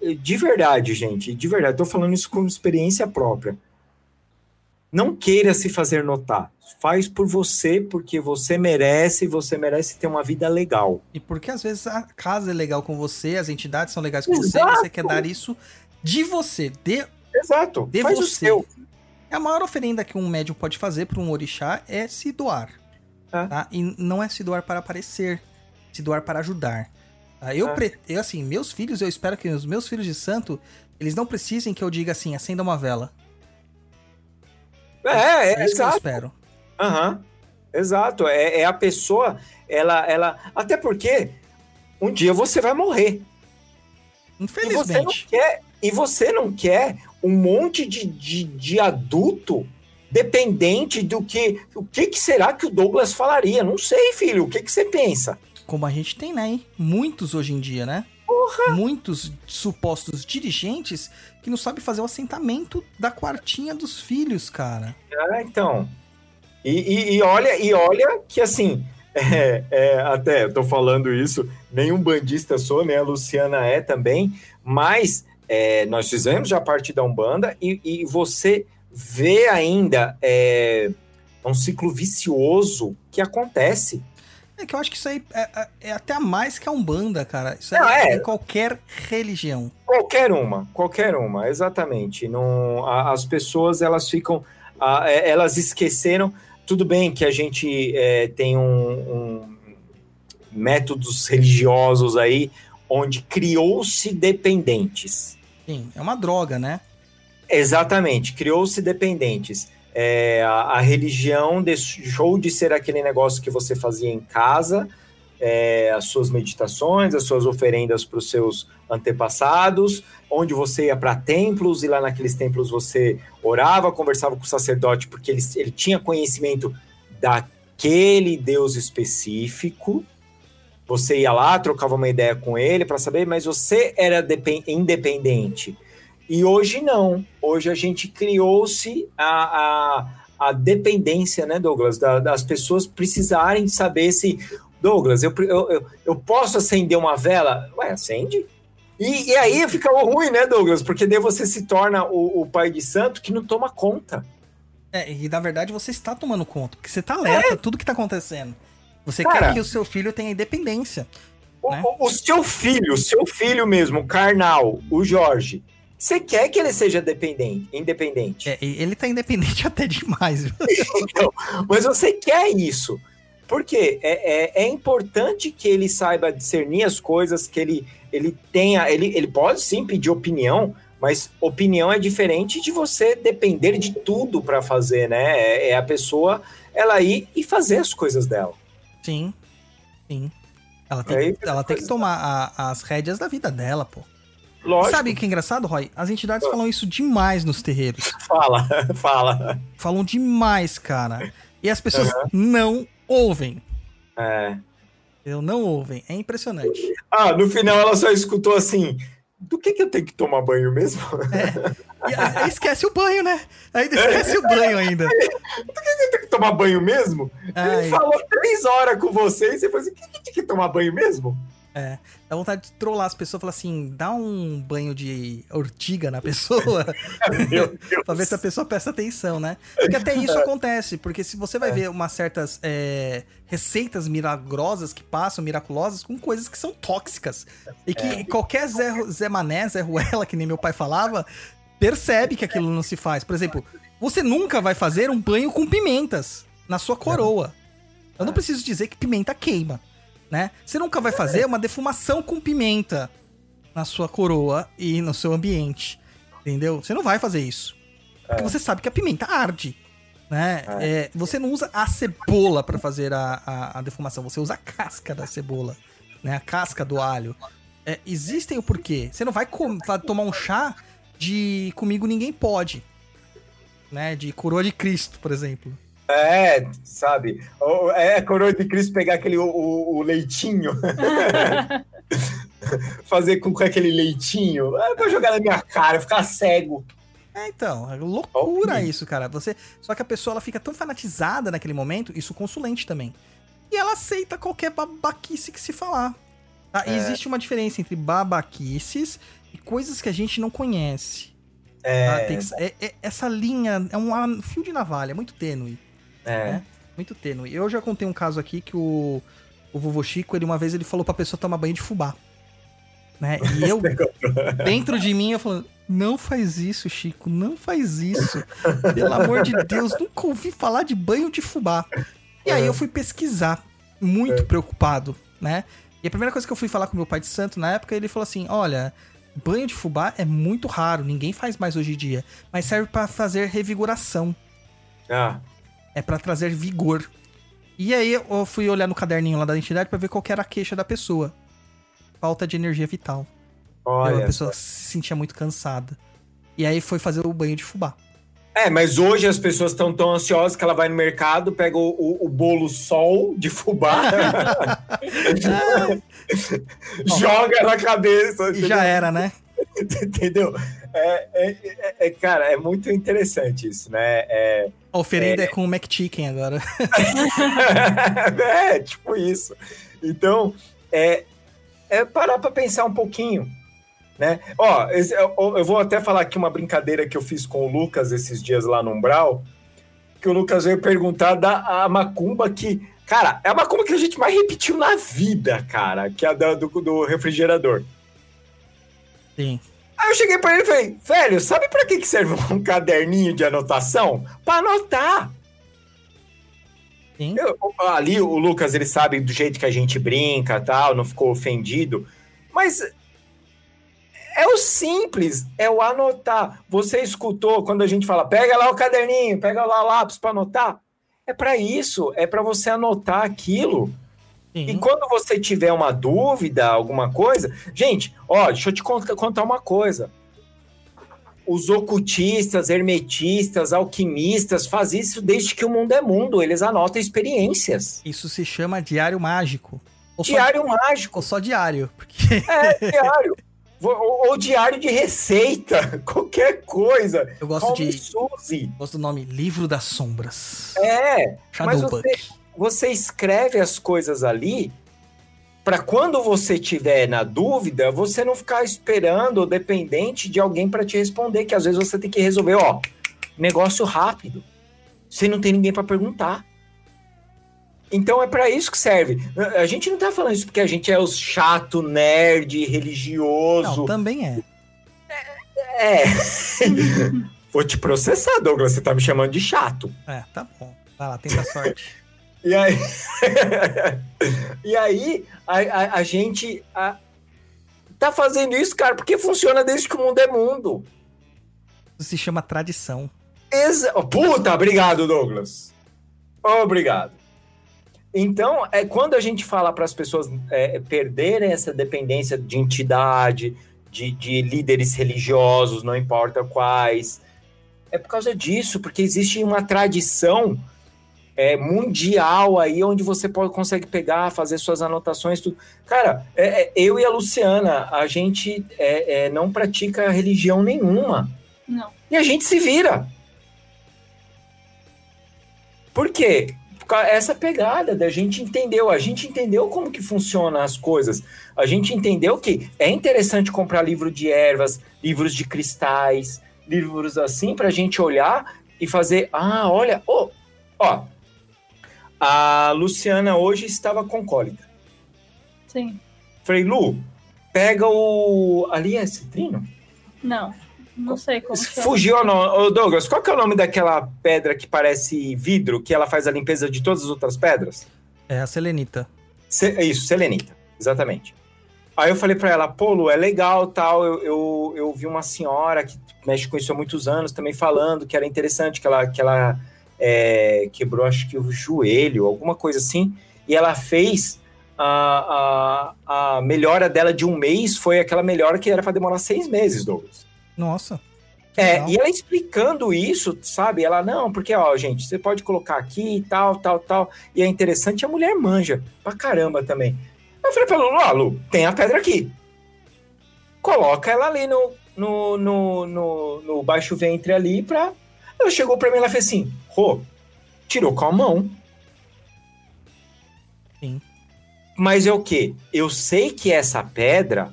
de verdade, gente, de verdade, tô falando isso com experiência própria. Não queira se fazer notar. Faz por você, porque você merece, você merece ter uma vida legal. E porque às vezes a casa é legal com você, as entidades são legais com você, Exato. você quer dar isso de você, de, Exato. de Faz o você. seu. A maior oferenda que um médium pode fazer para um orixá é se doar. É. Tá? E não é se doar para aparecer, se doar para ajudar. Tá? Eu, É. pre- eu, assim, meus filhos, eu espero que os meus filhos de santo, eles não precisem que eu diga assim, acenda uma vela. É, É, é, isso que eu exato. espero. Aham. Exato. É, é a pessoa, ela, ela. Até porque um dia você vai morrer. E você não Infelizmente. quer, e você não quer um monte de, de, de adulto dependente do que. O que, que será que o Douglas falaria? Não sei, filho. O que, que você pensa? Como a gente tem, né? hein? Muitos hoje em dia, né? Muitos supostos dirigentes que não sabem fazer o assentamento da quartinha dos filhos, cara. É, então. E, e- e olha, e olha que assim, é, é, até eu tô falando isso, nenhum bandista sou, nem a Luciana é também, mas é, nós fizemos já parte da Umbanda e, e você vê ainda é, um ciclo vicioso que acontece. É que eu acho que isso aí é, é- é até mais que a Umbanda, cara. Isso aí Não, é. é. em qualquer religião. Qualquer uma, qualquer uma, exatamente. Não, a- as pessoas elas ficam, a- é, elas esqueceram. Tudo bem que a gente é, tem um, um- métodos religiosos aí onde criou-se dependentes. Sim, é uma droga, né? Exatamente, criou-se dependentes. É, a, a religião deixou de ser aquele negócio que você fazia em casa, é, as suas meditações, as suas oferendas para os seus antepassados, onde você ia para templos e lá naqueles templos você orava, conversava com o sacerdote, porque ele, ele tinha conhecimento daquele Deus específico. Você ia lá, trocava uma ideia com ele para saber, mas você era depen- independente. E hoje não. Hoje a gente criou-se a, a, a dependência, né, Douglas? Da- das pessoas precisarem saber se. Douglas, eu, eu, eu, posso acender uma vela? Ué, acende. E, e aí fica ruim, né, Douglas? Porque daí você se torna o, o pai de santo que não toma conta. É, e na verdade você está tomando conta, porque você tá alerta a tudo que tá acontecendo. Você Cara. quer que o seu filho tenha independência. O, Né? o- o seu filho, o seu filho mesmo, carnal, o Jorge, você quer que ele seja dependente, independente. É, ele tá independente até demais. Então, mas você quer isso. Porque é, é, é importante que ele saiba discernir as coisas, que ele, ele tenha. Ele, ele pode sim pedir opinião, mas opinião é diferente de você depender de tudo para fazer, né? É, é a pessoa ela ir e fazer as coisas dela. Sim, sim. Ela Aí tem, fica ela tem que tomar a- as rédeas da vida dela, pô. Lógico. Sabe o que é engraçado, Roy? As entidades Ah. falam isso demais nos terreiros. Fala, fala. Falam demais, cara. E as pessoas não ouvem. É. Eu não ouvem. É impressionante. Ah, no final ela só escutou assim. Do que, que eu tenho que tomar banho mesmo? E aí esquece o banho, né? Ainda esquece o banho ainda. Eu tenho que tomar banho mesmo? Ai. Ele falou três horas com você e você falou assim: que, que tem que tomar banho mesmo? É. Dá vontade de trollar as pessoas, falar assim, dá um banho de ortiga na pessoa, pra ver se a pessoa presta atenção, né? Porque até isso acontece, porque se você É. vai ver umas certas é, receitas milagrosas que passam, miraculosas, com coisas que são tóxicas. E que É. qualquer Zé, Zé Mané, Zé Ruela, que nem meu pai falava, percebe que aquilo não se faz. Por exemplo, você nunca vai fazer um banho com pimentas na sua coroa. Eu não preciso dizer que pimenta queima, né? Você nunca vai fazer uma defumação com pimenta na sua coroa e no seu ambiente. Entendeu? Você não vai fazer isso. Porque você sabe que a pimenta arde. Né? É, você não usa a cebola pra fazer a, a, a defumação, você usa a casca da cebola, né? A casca do alho. É, existem o porquê. Você não vai vai tomar um chá de comigo ninguém pode. Né? De coroa de Cristo, por exemplo. É, sabe? É a coroa de Cristo pegar aquele o, o- leitinho, fazer com, aquele leitinho, é, vou jogar na minha cara, ficar cego. É, então, é loucura Ok. isso, cara. Você, só que a pessoa ela fica tão fanatizada naquele momento, isso consulente também. E ela aceita qualquer babaquice que se falar. tá? E É. existe uma diferença entre babaquices e coisas que a gente não conhece. É, tá? Que- é- é- essa linha é um fio de navalha, é muito tênue. É. né? Muito tênue. Eu já contei um caso aqui que o, o vovô Chico, ele uma vez ele falou pra pessoa tomar banho de fubá. Né? E eu, dentro de mim, eu falando, não faz isso, Chico, não faz isso. Pelo amor de Deus, nunca ouvi falar de banho de fubá. E aí eu fui pesquisar, muito preocupado, né? E a primeira coisa que eu fui falar com meu pai de santo na época, ele falou assim: olha, banho de fubá é muito raro, ninguém faz mais hoje em dia, mas serve pra fazer revigoração. Ah, É pra trazer vigor. E aí eu fui olhar no caderninho lá da entidade pra ver qual que era a queixa da pessoa. Falta de energia vital. olha. a pessoa se sentia muito cansada. E aí foi fazer o banho de fubá. É, mas hoje as pessoas estão tão ansiosas que ela vai no mercado, pega o, o- o bolo sol de fubá, joga na cabeça. E já era, né? Entendeu? É, é- é- é, cara, é muito interessante isso, né? É, A oferenda é, com o McChicken agora. é, tipo isso. Então, é, é parar para pensar um pouquinho, né? Ó, eu, vou até falar aqui uma brincadeira que eu fiz com o Lucas esses dias lá no Umbral, que o Lucas veio perguntar da macumba que, cara, é a macumba que a gente mais repetiu na vida, cara, que é a do, do refrigerador. Sim. Aí eu cheguei pra ele e falei, velho, sabe pra que que serve um caderninho de anotação? Pra anotar. Sim. Eu- ali o Lucas, ele sabe do jeito que a gente brinca tal, não ficou ofendido. Mas é o simples, é o anotar. Você escutou quando a gente fala, pega lá o caderninho, pega lá o lápis para anotar? É para isso, é para você anotar aquilo. E Sim. quando você tiver uma dúvida, alguma coisa. Gente, ó, deixa eu te cont- contar uma coisa. Os ocultistas, hermetistas, alquimistas fazem isso desde que o mundo é mundo. Eles anotam experiências. Isso se chama diário mágico. Ou só, Diário mágico. ou só diário. Porque É, diário. Ou, ou diário de receita. Qualquer coisa. eu gosto Home de. Suzy. Gosto do nome Livro das Sombras. É, mas Shadowbook. você, você escreve as coisas ali para quando você tiver na dúvida, você não ficar esperando ou dependente de alguém para te responder, que às vezes você tem que resolver, ó, negócio rápido. Você não tem ninguém para perguntar. Então é para isso que serve. A gente não tá falando isso porque a gente é os chato, nerd, religioso. Não, também é. É. Vou te processar, Douglas. Você tá me chamando de chato. É, tá bom. Vai lá, tenta sorte. E aí, e aí a, a- a gente a- tá fazendo isso, cara, porque funciona desde que o mundo é mundo. Isso se chama tradição. Exa Puta, obrigado, Douglas. Obrigado. Então, é quando a gente fala para as pessoas é, perderem essa dependência de entidade, de, de líderes religiosos, não importa quais, é por causa disso, porque existe uma tradição é, mundial aí onde você pode, consegue pegar, fazer suas anotações, tudo. Cara, é, é, eu e a Luciana, a gente é, é, não pratica religião nenhuma. Não. E a gente se vira. Por quê? Essa pegada da gente entendeu, a gente entendeu como que funcionam as coisas. A gente entendeu que é interessante comprar livro de ervas, livros de cristais, livros assim pra gente olhar e fazer, ah, olha, ó, ó. A Luciana hoje estava com cólica. Sim. Falei, Lu, pega o ali é citrino? Não. Não sei como. Fugiu o nome. Ô, Douglas, qual que é o nome daquela pedra que parece vidro, que ela faz a limpeza de todas as outras pedras? É a selenita. Se- é isso, selenita. Exatamente. Aí eu falei pra ela, pô, Lu, é legal tal. Eu, eu, eu vi uma senhora que mexe com isso há muitos anos também falando que era interessante, que ela, que ela é, quebrou, acho que o joelho, alguma coisa assim, e ela fez a, a, a melhora dela de um mês, foi aquela melhora que era para demorar seis meses, Douglas. Nossa. É, e ela explicando isso, sabe? Ela, não, porque, ó, gente, você pode colocar aqui e tal, tal, tal. E é interessante, a mulher manja pra caramba também. Eu falei pra Lu, ó, Lu, tem a pedra aqui. Coloca ela ali no, no, no, no, no baixo ventre ali pra... Ela chegou pra mim e ela fez assim, Rô, tirou com a mão. Sim. Mas é o quê? Eu sei que essa pedra,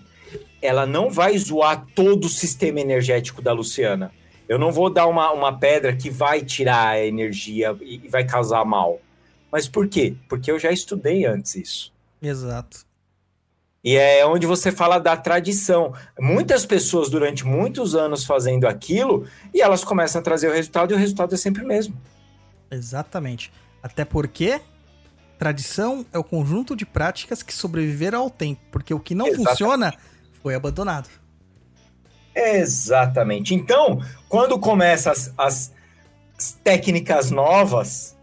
ela não vai zoar todo o sistema energético da Luciana. Eu não vou dar uma, uma pedra que vai tirar a energia e, e vai causar mal. Mas por quê? Porque eu já estudei antes isso. Exato. E é onde você fala da tradição. Muitas pessoas durante muitos anos fazendo aquilo e elas começam a trazer o resultado e o resultado é sempre o mesmo. Exatamente. Até porque tradição é o conjunto de práticas que sobreviveram ao tempo. Porque o que não Exatamente. funciona foi abandonado. Exatamente. Então, quando começam as, as técnicas novas,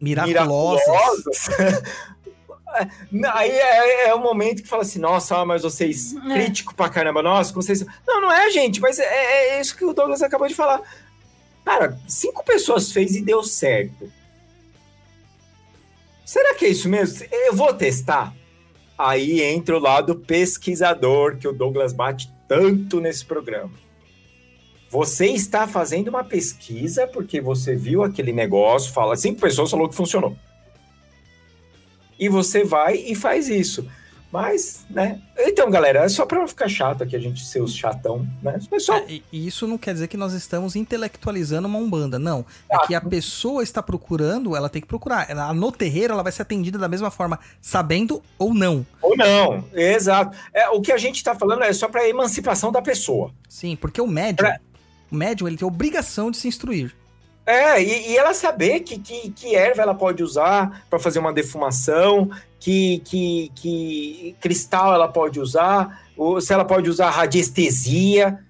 Miraculosas. miraculosas. Aí é, é o momento que fala assim, nossa, mas vocês É. crítico pra caramba, nossa, como vocês. Não, não é, gente, mas é, é isso que o Douglas acabou de falar. Cara, cinco pessoas fez e deu certo. Será que é isso mesmo? Eu vou testar. Aí entra o lado pesquisador que o Douglas bate tanto nesse programa. Você está fazendo uma pesquisa porque você viu aquele negócio, fala, cinco pessoas falou que funcionou. E você vai e faz isso. Mas, né? Então, galera, é só para não ficar chato aqui a gente ser os chatão, né? Mas só É, e isso não quer dizer que nós estamos intelectualizando uma umbanda, não. É que a pessoa está procurando, ela tem que procurar. Ela, no terreiro, ela vai ser atendida da mesma forma, sabendo ou não. ou não. Exato. É, o que a gente está falando é só para emancipação da pessoa. Sim, porque o médium, o médium, ele tem obrigação de se instruir. É, e, e ela saber que, que, que erva ela pode usar para fazer uma defumação, que, que, que cristal ela pode usar, ou se ela pode usar radiestesia.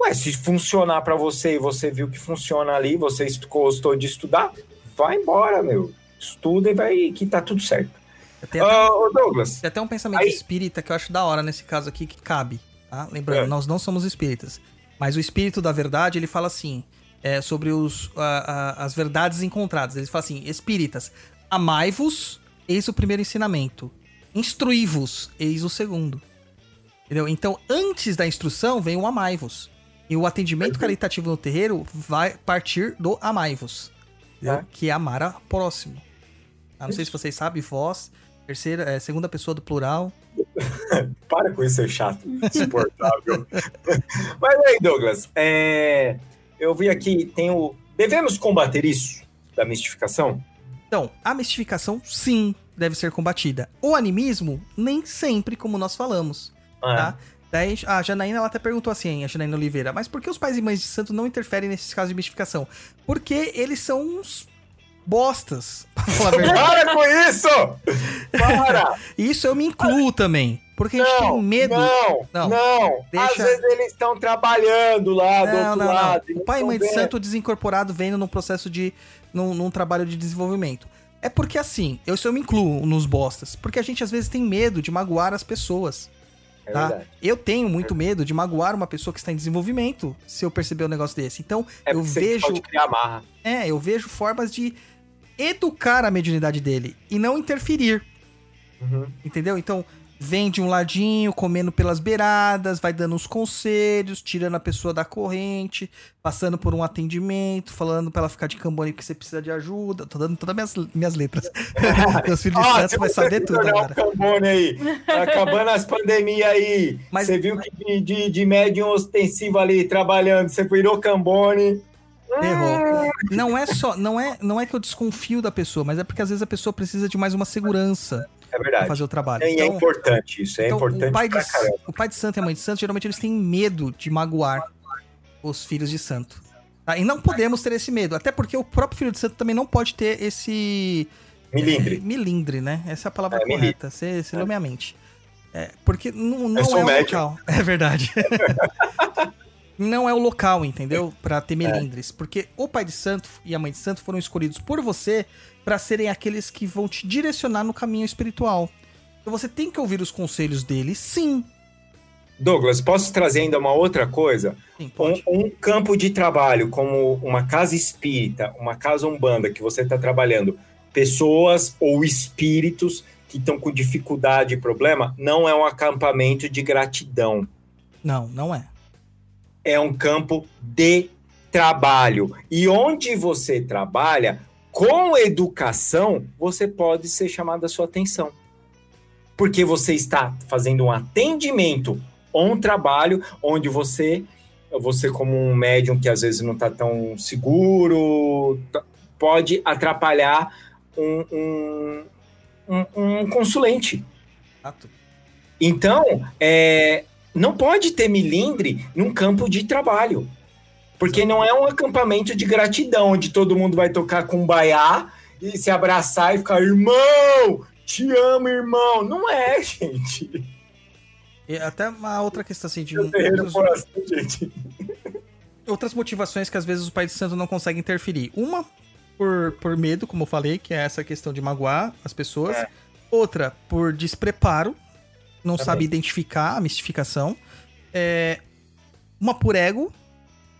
Ué, se funcionar para você e você viu que funciona ali, você gostou de estudar, vai embora, meu. Estuda e vai que tá tudo certo. Tem até, ô Douglas, tem até um pensamento Aí- espírita que eu acho da hora nesse caso aqui, que cabe. Tá? Lembrando, É. nós não somos espíritas. Mas o espírito da verdade, ele fala assim, é, sobre os, a- a- as verdades encontradas. Ele fala assim, espíritas, amai-vos, eis o primeiro ensinamento. Instruí-vos, eis o segundo. Entendeu? Então, antes da instrução, vem o amai-vos. E o atendimento caritativo no terreiro vai partir do amai-vos. entendeu? É. Que é amar a próximo. Ah, não sei se vocês sabem, vós, terceira, é, segunda pessoa do plural. para com isso, seu chato, insuportável. Mas aí, Douglas, é, eu vi aqui, tem o. Devemos combater isso da mistificação? Então, a mistificação, sim, deve ser combatida. O animismo, nem sempre, como nós falamos, Ah, tá? Daí a Janaína, ela até perguntou assim, a Janaína Oliveira, mas por que os pais e mães de santo não interferem nesses casos de mistificação? Porque eles são uns bostas, pra falar a verdade. Para com isso! Para! Isso eu me incluo também, porque a gente Não, tem medo... Não, Não. não. Deixa- Às vezes eles estão trabalhando lá do Não, outro não, não. lado. O pai e não mãe de santo desincorporado vendo num processo de. Num, num trabalho de desenvolvimento. É porque assim, eu, eu me incluo nos bostas. Porque a gente às vezes tem medo de magoar as pessoas. É tá? Eu tenho muito medo de magoar uma pessoa que está em desenvolvimento se eu perceber um negócio desse. Então, É eu vejo. pode criar marra. É, eu vejo formas de educar a mediunidade dele e não interferir. Uhum. Entendeu? Então, vem de um ladinho, comendo pelas beiradas, vai dando uns conselhos, tirando a pessoa da corrente, passando por um atendimento, falando pra ela ficar de cambone porque você precisa de ajuda. Tô dando todas minhas, minhas letras. Meus filhos de Ah, santo vai saber tudo agora. cambone aí, tá acabando as pandemias aí. Mas- Você viu que de, de, de médium ostensivo ali trabalhando, você virou cambone. Errou. Não é só, não é, não é que eu desconfio da pessoa, mas é porque às vezes a pessoa precisa de mais uma segurança É verdade. fazer o trabalho. E é Então, importante isso, é então, importante o, pai de, o pai de santo e a mãe de santo, geralmente eles têm medo de magoar os filhos de santo. tá? E não podemos ter esse medo, até porque o próprio filho de santo também não pode ter esse Milindre. milindre, né? Essa é a palavra É, correta. Você, você leu minha mente. É, porque não, não é o local. É verdade. não é o local, entendeu? Pra ter É. melindres. Porque o pai de santo e a mãe de santo foram escolhidos por você pra serem aqueles que vão te direcionar no caminho espiritual. Então você tem que ouvir os conselhos deles, sim. Douglas, posso trazer ainda uma outra coisa? Sim, Um, um campo de trabalho, como uma casa espírita, uma casa umbanda, que você está trabalhando, pessoas ou espíritos que estão com dificuldade e problema, não é um acampamento de gratidão. Não, não é. É um campo de trabalho. E onde você trabalha, com educação, você pode ser chamado a sua atenção. Porque você está fazendo um atendimento ou um trabalho onde você, você como um médium que às vezes não está tão seguro, t- pode atrapalhar um, um, um, um consulente. Então, é, não pode ter milindre num campo de trabalho. Porque não é um acampamento de gratidão, onde todo mundo vai tocar com baiá e se abraçar e ficar, irmão, te amo, irmão. Não é, gente. E até uma outra questão assim de terreiro outros- assim, gente. outras motivações que às vezes o pai de santo não consegue interferir. Uma, por, por medo, como eu falei, que é essa questão de magoar as pessoas. É. Outra, por despreparo, não Também. sabe identificar a mistificação. É, uma por ego,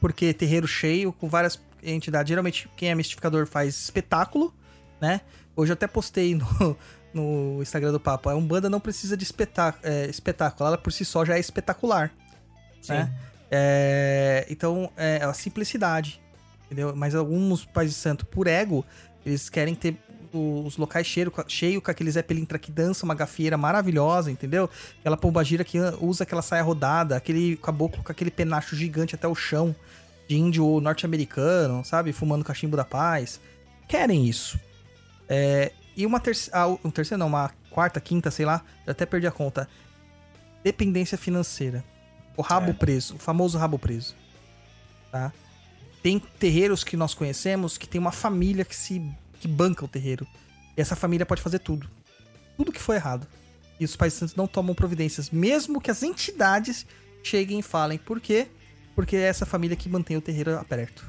porque terreiro cheio, com várias entidades. Geralmente, quem é mistificador faz espetáculo, né? Hoje eu até postei no, no Instagram do Papo. A Umbanda não precisa de espetá- é, espetáculo, ela por si só já é espetacular. né? É, então, é a simplicidade, entendeu? Mas alguns pais de santo, por ego, eles querem ter os locais cheios cheio com aquele Zé Pelintra que dança uma gafieira maravilhosa, entendeu? Aquela pombagira que usa aquela saia rodada, aquele caboclo com aquele penacho gigante até o chão, de índio norte-americano, sabe? Fumando cachimbo da paz. Querem isso. É, e uma terceira, ah, um terceiro não, uma quarta, quinta, sei lá, eu até perdi a conta. Dependência financeira. O rabo É. preso, o famoso rabo preso. Tá? Tem terreiros que nós conhecemos que tem uma família que se que banca o terreiro. E essa família pode fazer tudo. Tudo que for errado. E os pais santos não tomam providências, mesmo que as entidades cheguem e falem. Por quê? Porque é essa família que mantém o terreiro aberto.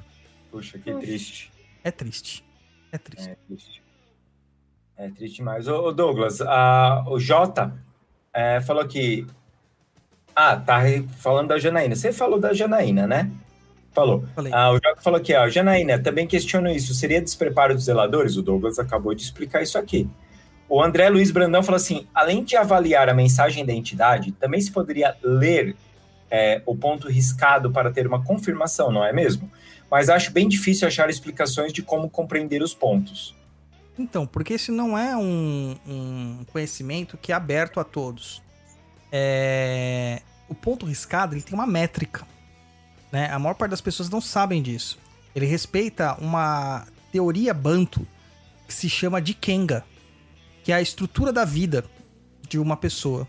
Puxa, que triste. É triste. É triste. É triste. É triste demais. Ô, Douglas, a- o Jota é, falou que. Ah, tá falando da Janaína. Você falou da Janaína, né? Falou. Falei. Ah, o Jota falou aqui, ó. Janaína, também questiono isso. Seria despreparo dos zeladores? O Douglas acabou de explicar isso aqui. O André Luiz Brandão falou assim: além de avaliar a mensagem da entidade, também se poderia ler é, o ponto riscado para ter uma confirmação, não é mesmo? Mas acho bem difícil achar explicações de como compreender os pontos. Então, porque esse não é um, um conhecimento que é aberto a todos. É, O ponto riscado ele tem uma métrica. Né? A maior parte das pessoas não sabem disso. Ele respeita uma teoria banto que se chama de Kenga, que é a estrutura da vida de uma pessoa.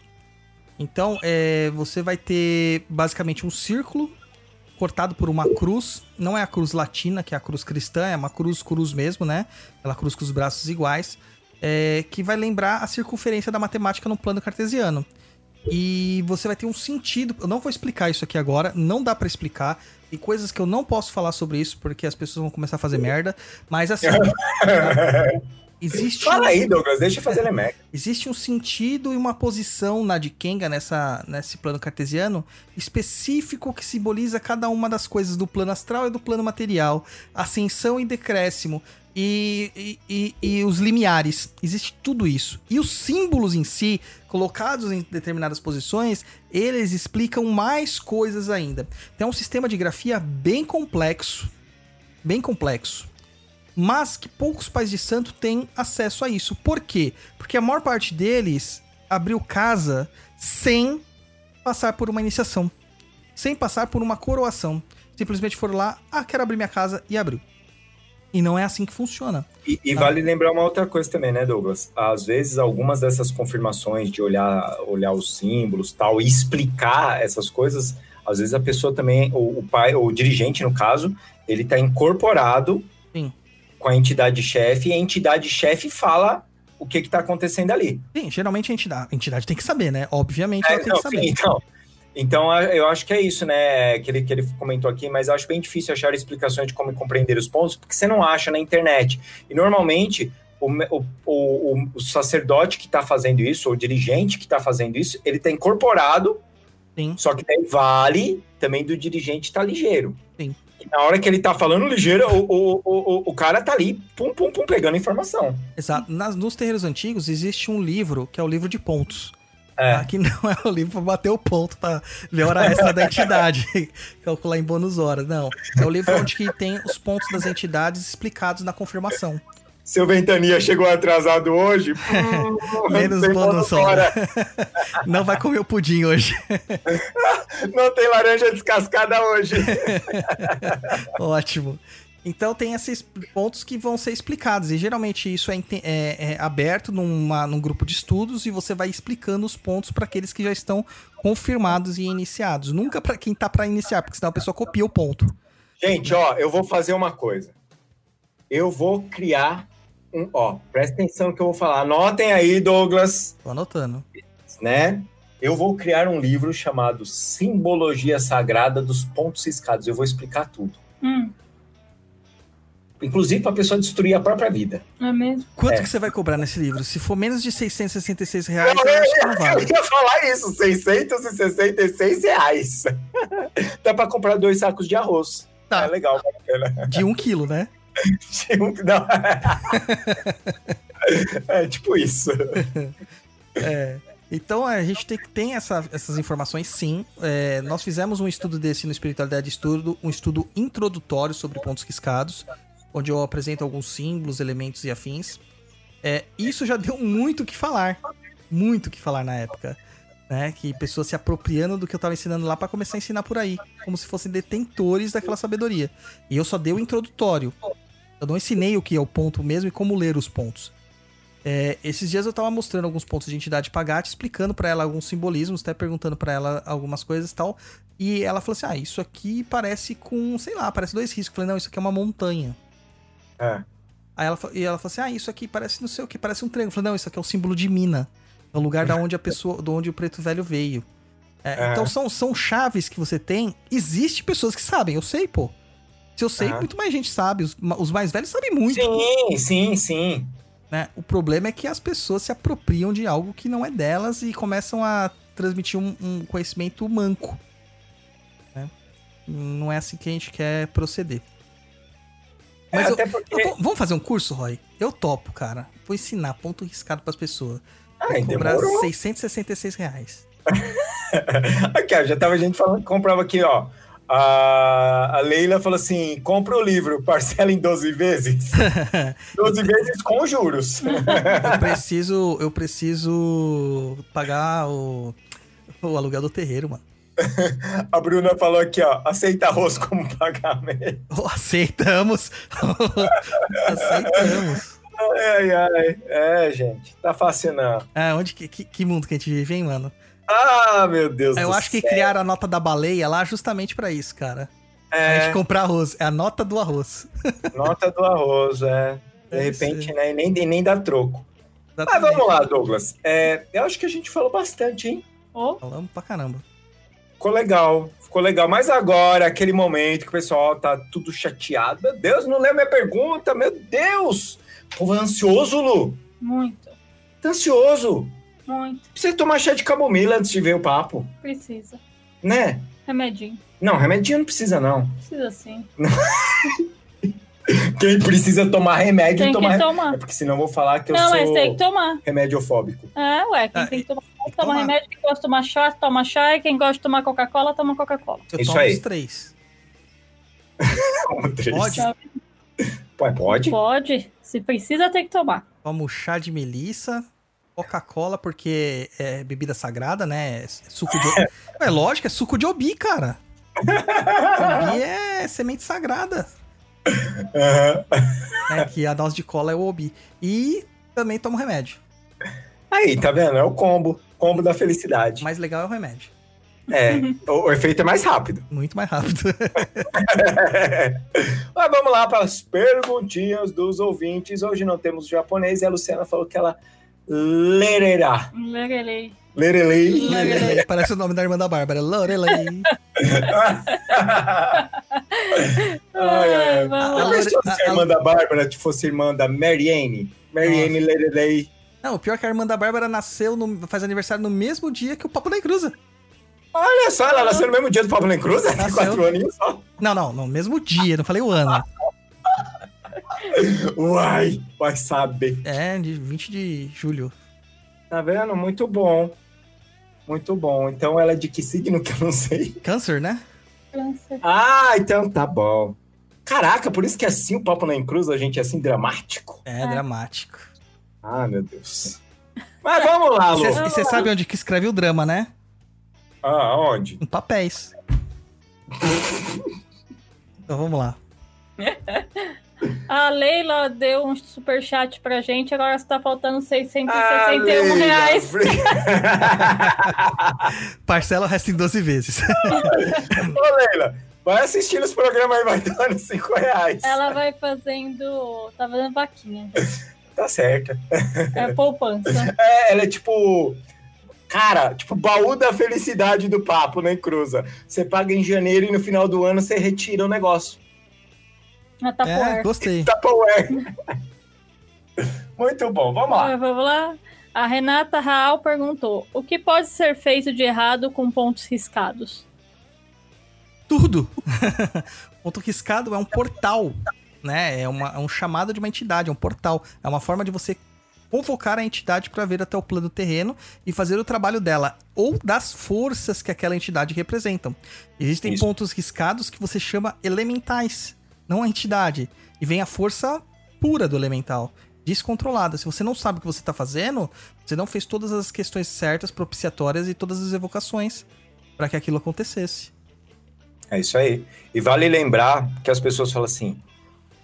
Então, é, você vai ter basicamente um círculo cortado por uma cruz. Não é a cruz latina, que é a cruz cristã, é uma cruz cruz mesmo, né? Aquela cruz com os braços iguais. é, que vai lembrar a circunferência da matemática no plano cartesiano. E você vai ter um sentido. Eu não vou explicar isso aqui agora, não dá pra explicar. Tem coisas que eu não posso falar sobre isso, porque as pessoas vão começar a fazer merda. Mas assim. existe. Fala um- aí, Douglas, deixa eu fazer Lemeca. Existe um sentido e uma posição na de Kenga, nessa, nesse plano cartesiano, específico que simboliza cada uma das coisas do plano astral e do plano material. Ascensão e decréscimo. E, e, e- os limiares. Existe tudo isso. E os símbolos em si, colocados em determinadas posições, eles explicam mais coisas ainda. Então é um sistema de grafia bem complexo. Bem complexo mas que poucos pais de santo têm acesso a isso. Por quê? Porque a maior parte deles abriu casa sem passar por uma iniciação, sem passar por uma coroação. Simplesmente foram lá, ah, quero abrir minha casa e abriu. E não é assim que funciona. E, e vale lembrar uma outra coisa também, né, Douglas? Às vezes, algumas dessas confirmações de olhar, olhar os símbolos tal, e explicar essas coisas, às vezes a pessoa também, o, o pai, ou o dirigente, no caso, ele está incorporado Sim. com a entidade chefe, e a entidade chefe fala o que está acontecendo ali. Sim, geralmente a entidade, a entidade tem que saber, né? Obviamente ela É, tem não, que saber. sim, então, então, eu acho que é isso, né, que ele, que ele comentou aqui, mas eu acho bem difícil achar explicações de como compreender os pontos, porque você não acha na internet. E normalmente, o, o, o, o sacerdote que está fazendo isso, ou o dirigente que está fazendo isso, ele está incorporado, Sim. só que daí vale também do dirigente estar ligeiro. Sim. E na hora que ele tá falando ligeiro, o, o, o, o- o cara tá ali, pum, pum, pum, pegando informação. Exato. Nas, nos terreiros antigos existe um livro que é o livro de pontos. É. Tá? Que não é o livro pra bater o ponto pra ver a hora extra da entidade, calcular em bônus horas. Não. É o livro onde que tem os pontos das entidades explicados na confirmação. Seu Ventania chegou atrasado hoje. hum, Menos bônus hora. Não vai comer o pudim hoje. Não tem laranja descascada hoje. Ótimo. Então tem esses pontos que vão ser explicados. E geralmente isso é, é- é aberto numa- num grupo de estudos e você vai explicando os pontos para aqueles que já estão confirmados e iniciados. Nunca para quem tá para iniciar, porque senão a pessoa copia o ponto. Gente, ó, eu vou fazer uma coisa. Eu vou criar um. Ó, presta atenção no que eu vou falar. Anotem aí, Douglas, Tô anotando. né? Eu vou criar um livro chamado Simbologia Sagrada dos Pontos Ciscados. Eu vou explicar tudo. Hum, Inclusive para a pessoa destruir a própria vida. é mesmo? Quanto É. que você vai cobrar nesse livro? Se for menos de 666 reais, Não, eu acho que não Eu vale. ia falar isso, 666 reais. Dá para comprar dois sacos de arroz. Tá. É legal, bacana. De um quilo, né? Um- Não. É tipo isso. Então a gente tem, tem essa- essas informações sim. É, nós fizemos um estudo desse no Espiritualidade Estudo, um estudo introdutório sobre pontos riscados, onde eu apresento alguns símbolos, elementos e afins. É, isso já deu muito o que falar. Muito o que falar na época. Né? Que pessoas se apropriando do que eu tava ensinando lá para começar a ensinar por aí. Como se fossem detentores daquela sabedoria. E eu só dei o introdutório. Eu não ensinei o que é o ponto mesmo e como ler os pontos. É, esses dias eu tava mostrando alguns pontos de entidade Pagate, explicando pra ela alguns simbolismos, até perguntando pra ela algumas coisas e tal. E ela falou assim: Ah, isso aqui parece com, sei lá, parece dois riscos. Eu falei: Não, isso aqui é uma montanha. É. Aí ela, e ela falou assim: Ah, isso aqui parece não sei o que, parece um triângulo. Eu falei: Não, isso aqui é o símbolo de mina. É o lugar da onde a pessoa, de onde o preto velho veio. É, É. Então são, são chaves que você tem. Existe pessoas que sabem, eu sei, pô. Se eu sei, Aham. muito mais gente sabe. Os, os mais velhos sabem muito. Sim, sim, sim. né? O problema é que as pessoas se apropriam de algo que não é delas e começam a transmitir um, um conhecimento manco. né? Não é assim que a gente quer proceder. É, Mas eu- porque. Eu vamos fazer um curso, Roy? Eu topo, cara. Vou ensinar ponto riscado pras pessoas. Ah, Vou cobrar demorou. 666 reais. Aqui, ó, já tava gente falando que comprava aqui, ó. A, a Leila falou assim: compra o livro, parcela em 12 vezes. 12 vezes com juros. Eu preciso, eu preciso pagar o, o aluguel do terreiro, mano. A Bruna falou aqui, ó, aceita arroz como pagamento. Oh, aceitamos. aceitamos. Ai, ai. É, gente, tá fácil não. Ah, onde que, que, que mundo que a gente vive, hein, mano? Ah, meu Deus Eu do acho que céu. criaram a nota da baleia lá justamente pra isso, cara. A É, gente comprar arroz. É a nota do arroz. nota do arroz, é. De Deve repente, né, nem, nem dá troco. Mas Exatamente. vamos lá, Douglas. É, eu acho que a gente falou bastante, hein? Oh, Falamos pra caramba. Ficou legal, ficou legal. Mas agora, aquele momento que o pessoal tá tudo chateado. Meu Deus, não leu minha pergunta, meu Deus! O povo é ansioso, Lu. muito, Tá ansioso. muito. Precisa tomar chá de camomila antes de ver o papo, Precisa. né? Remedinho. Não, remedinho não precisa, não. Precisa sim. Quem precisa tomar remédio, Tem tomar que remédio. tomar. É porque senão eu vou falar que eu Não, sou mas tem que tomar. remédiofóbico. É, ué, quem Ah, tem que tomar, que toma tomar. remédio, quem gosta de tomar chá, toma chá, e quem gosta de tomar Coca-Cola, toma Coca-Cola. Eu Isso tomo aí. os três. Pode? Pode? Pode? Pode. Se precisa, tem que tomar. Tomo chá de melissa, Coca-Cola, porque é bebida sagrada, né? É suco de... é lógico, é suco de obi, cara. Obi é semente sagrada. Aham. Né? Que a dose de cola é o obi. E também tomo remédio. Aí, tá vendo? É o combo. Combo da felicidade. O mais legal é o remédio. É, o, o efeito é mais rápido. Muito mais rápido. Mas vamos lá para as perguntinhas dos ouvintes. Hoje não temos japonês e a Luciana falou que ela lererá. Lerelei. Lerelei. Lorelei, Parece o nome da irmã da Bárbara. Lorelei. Ai, ai, lá. pensou se A- a a- irmã da Bárbara fosse irmã da Marianne? Marianne Lerelei. Não, o pior é que a irmã da Bárbara nasceu, no- faz aniversário no mesmo dia que o Papo da Cruza. Olha só, ela nasceu no mesmo dia do Pablo em Cruz, tem quatro aninhos só. Não, não, no mesmo dia, não falei o ano. Uai, vai saber. É, de 20 de julho. Tá vendo? Muito bom. Muito bom. Então ela é de que signo que eu não sei? Câncer, né? Câncer. Ah, então tá bom. Caraca, por isso que é assim o Papo na Cruz, a gente é assim dramático. É, É. dramático. Ah, meu Deus. Mas vamos lá, Lu. E você sabe onde que escreve o drama, né? Ah, onde? Em papéis. então vamos lá. A Leila deu um superchat pra gente, agora está faltando Ah, 661 Leila, reais. Parcela o resto em 12 vezes. Ô, Leila, vai assistindo os programas aí, vai dando 5 reais. Ela vai fazendo. Tá fazendo vaquinha. Tá certo. É poupança. É, ela é tipo. Cara, tipo, baú da felicidade do papo, né, Cruza? Você paga em janeiro e no final do ano você retira o negócio. É, gostei. Tupperware. Muito bom, vamos lá. Vamos lá. A Renata Raal perguntou: o que pode ser feito de errado com pontos riscados? Tudo. Ponto riscado é um portal, né? É, uma- é um chamado de uma entidade, é um portal. É uma forma de você convocar a entidade para ver até o plano terreno e fazer o trabalho dela ou das forças que aquela entidade representam. Existem Isso. pontos riscados que você chama elementais, não a entidade. E vem a força pura do elemental, descontrolada. Se você não sabe o que você está fazendo, você não fez todas as questões certas, propiciatórias e todas as evocações para que aquilo acontecesse. É isso aí. E vale lembrar que as pessoas falam assim,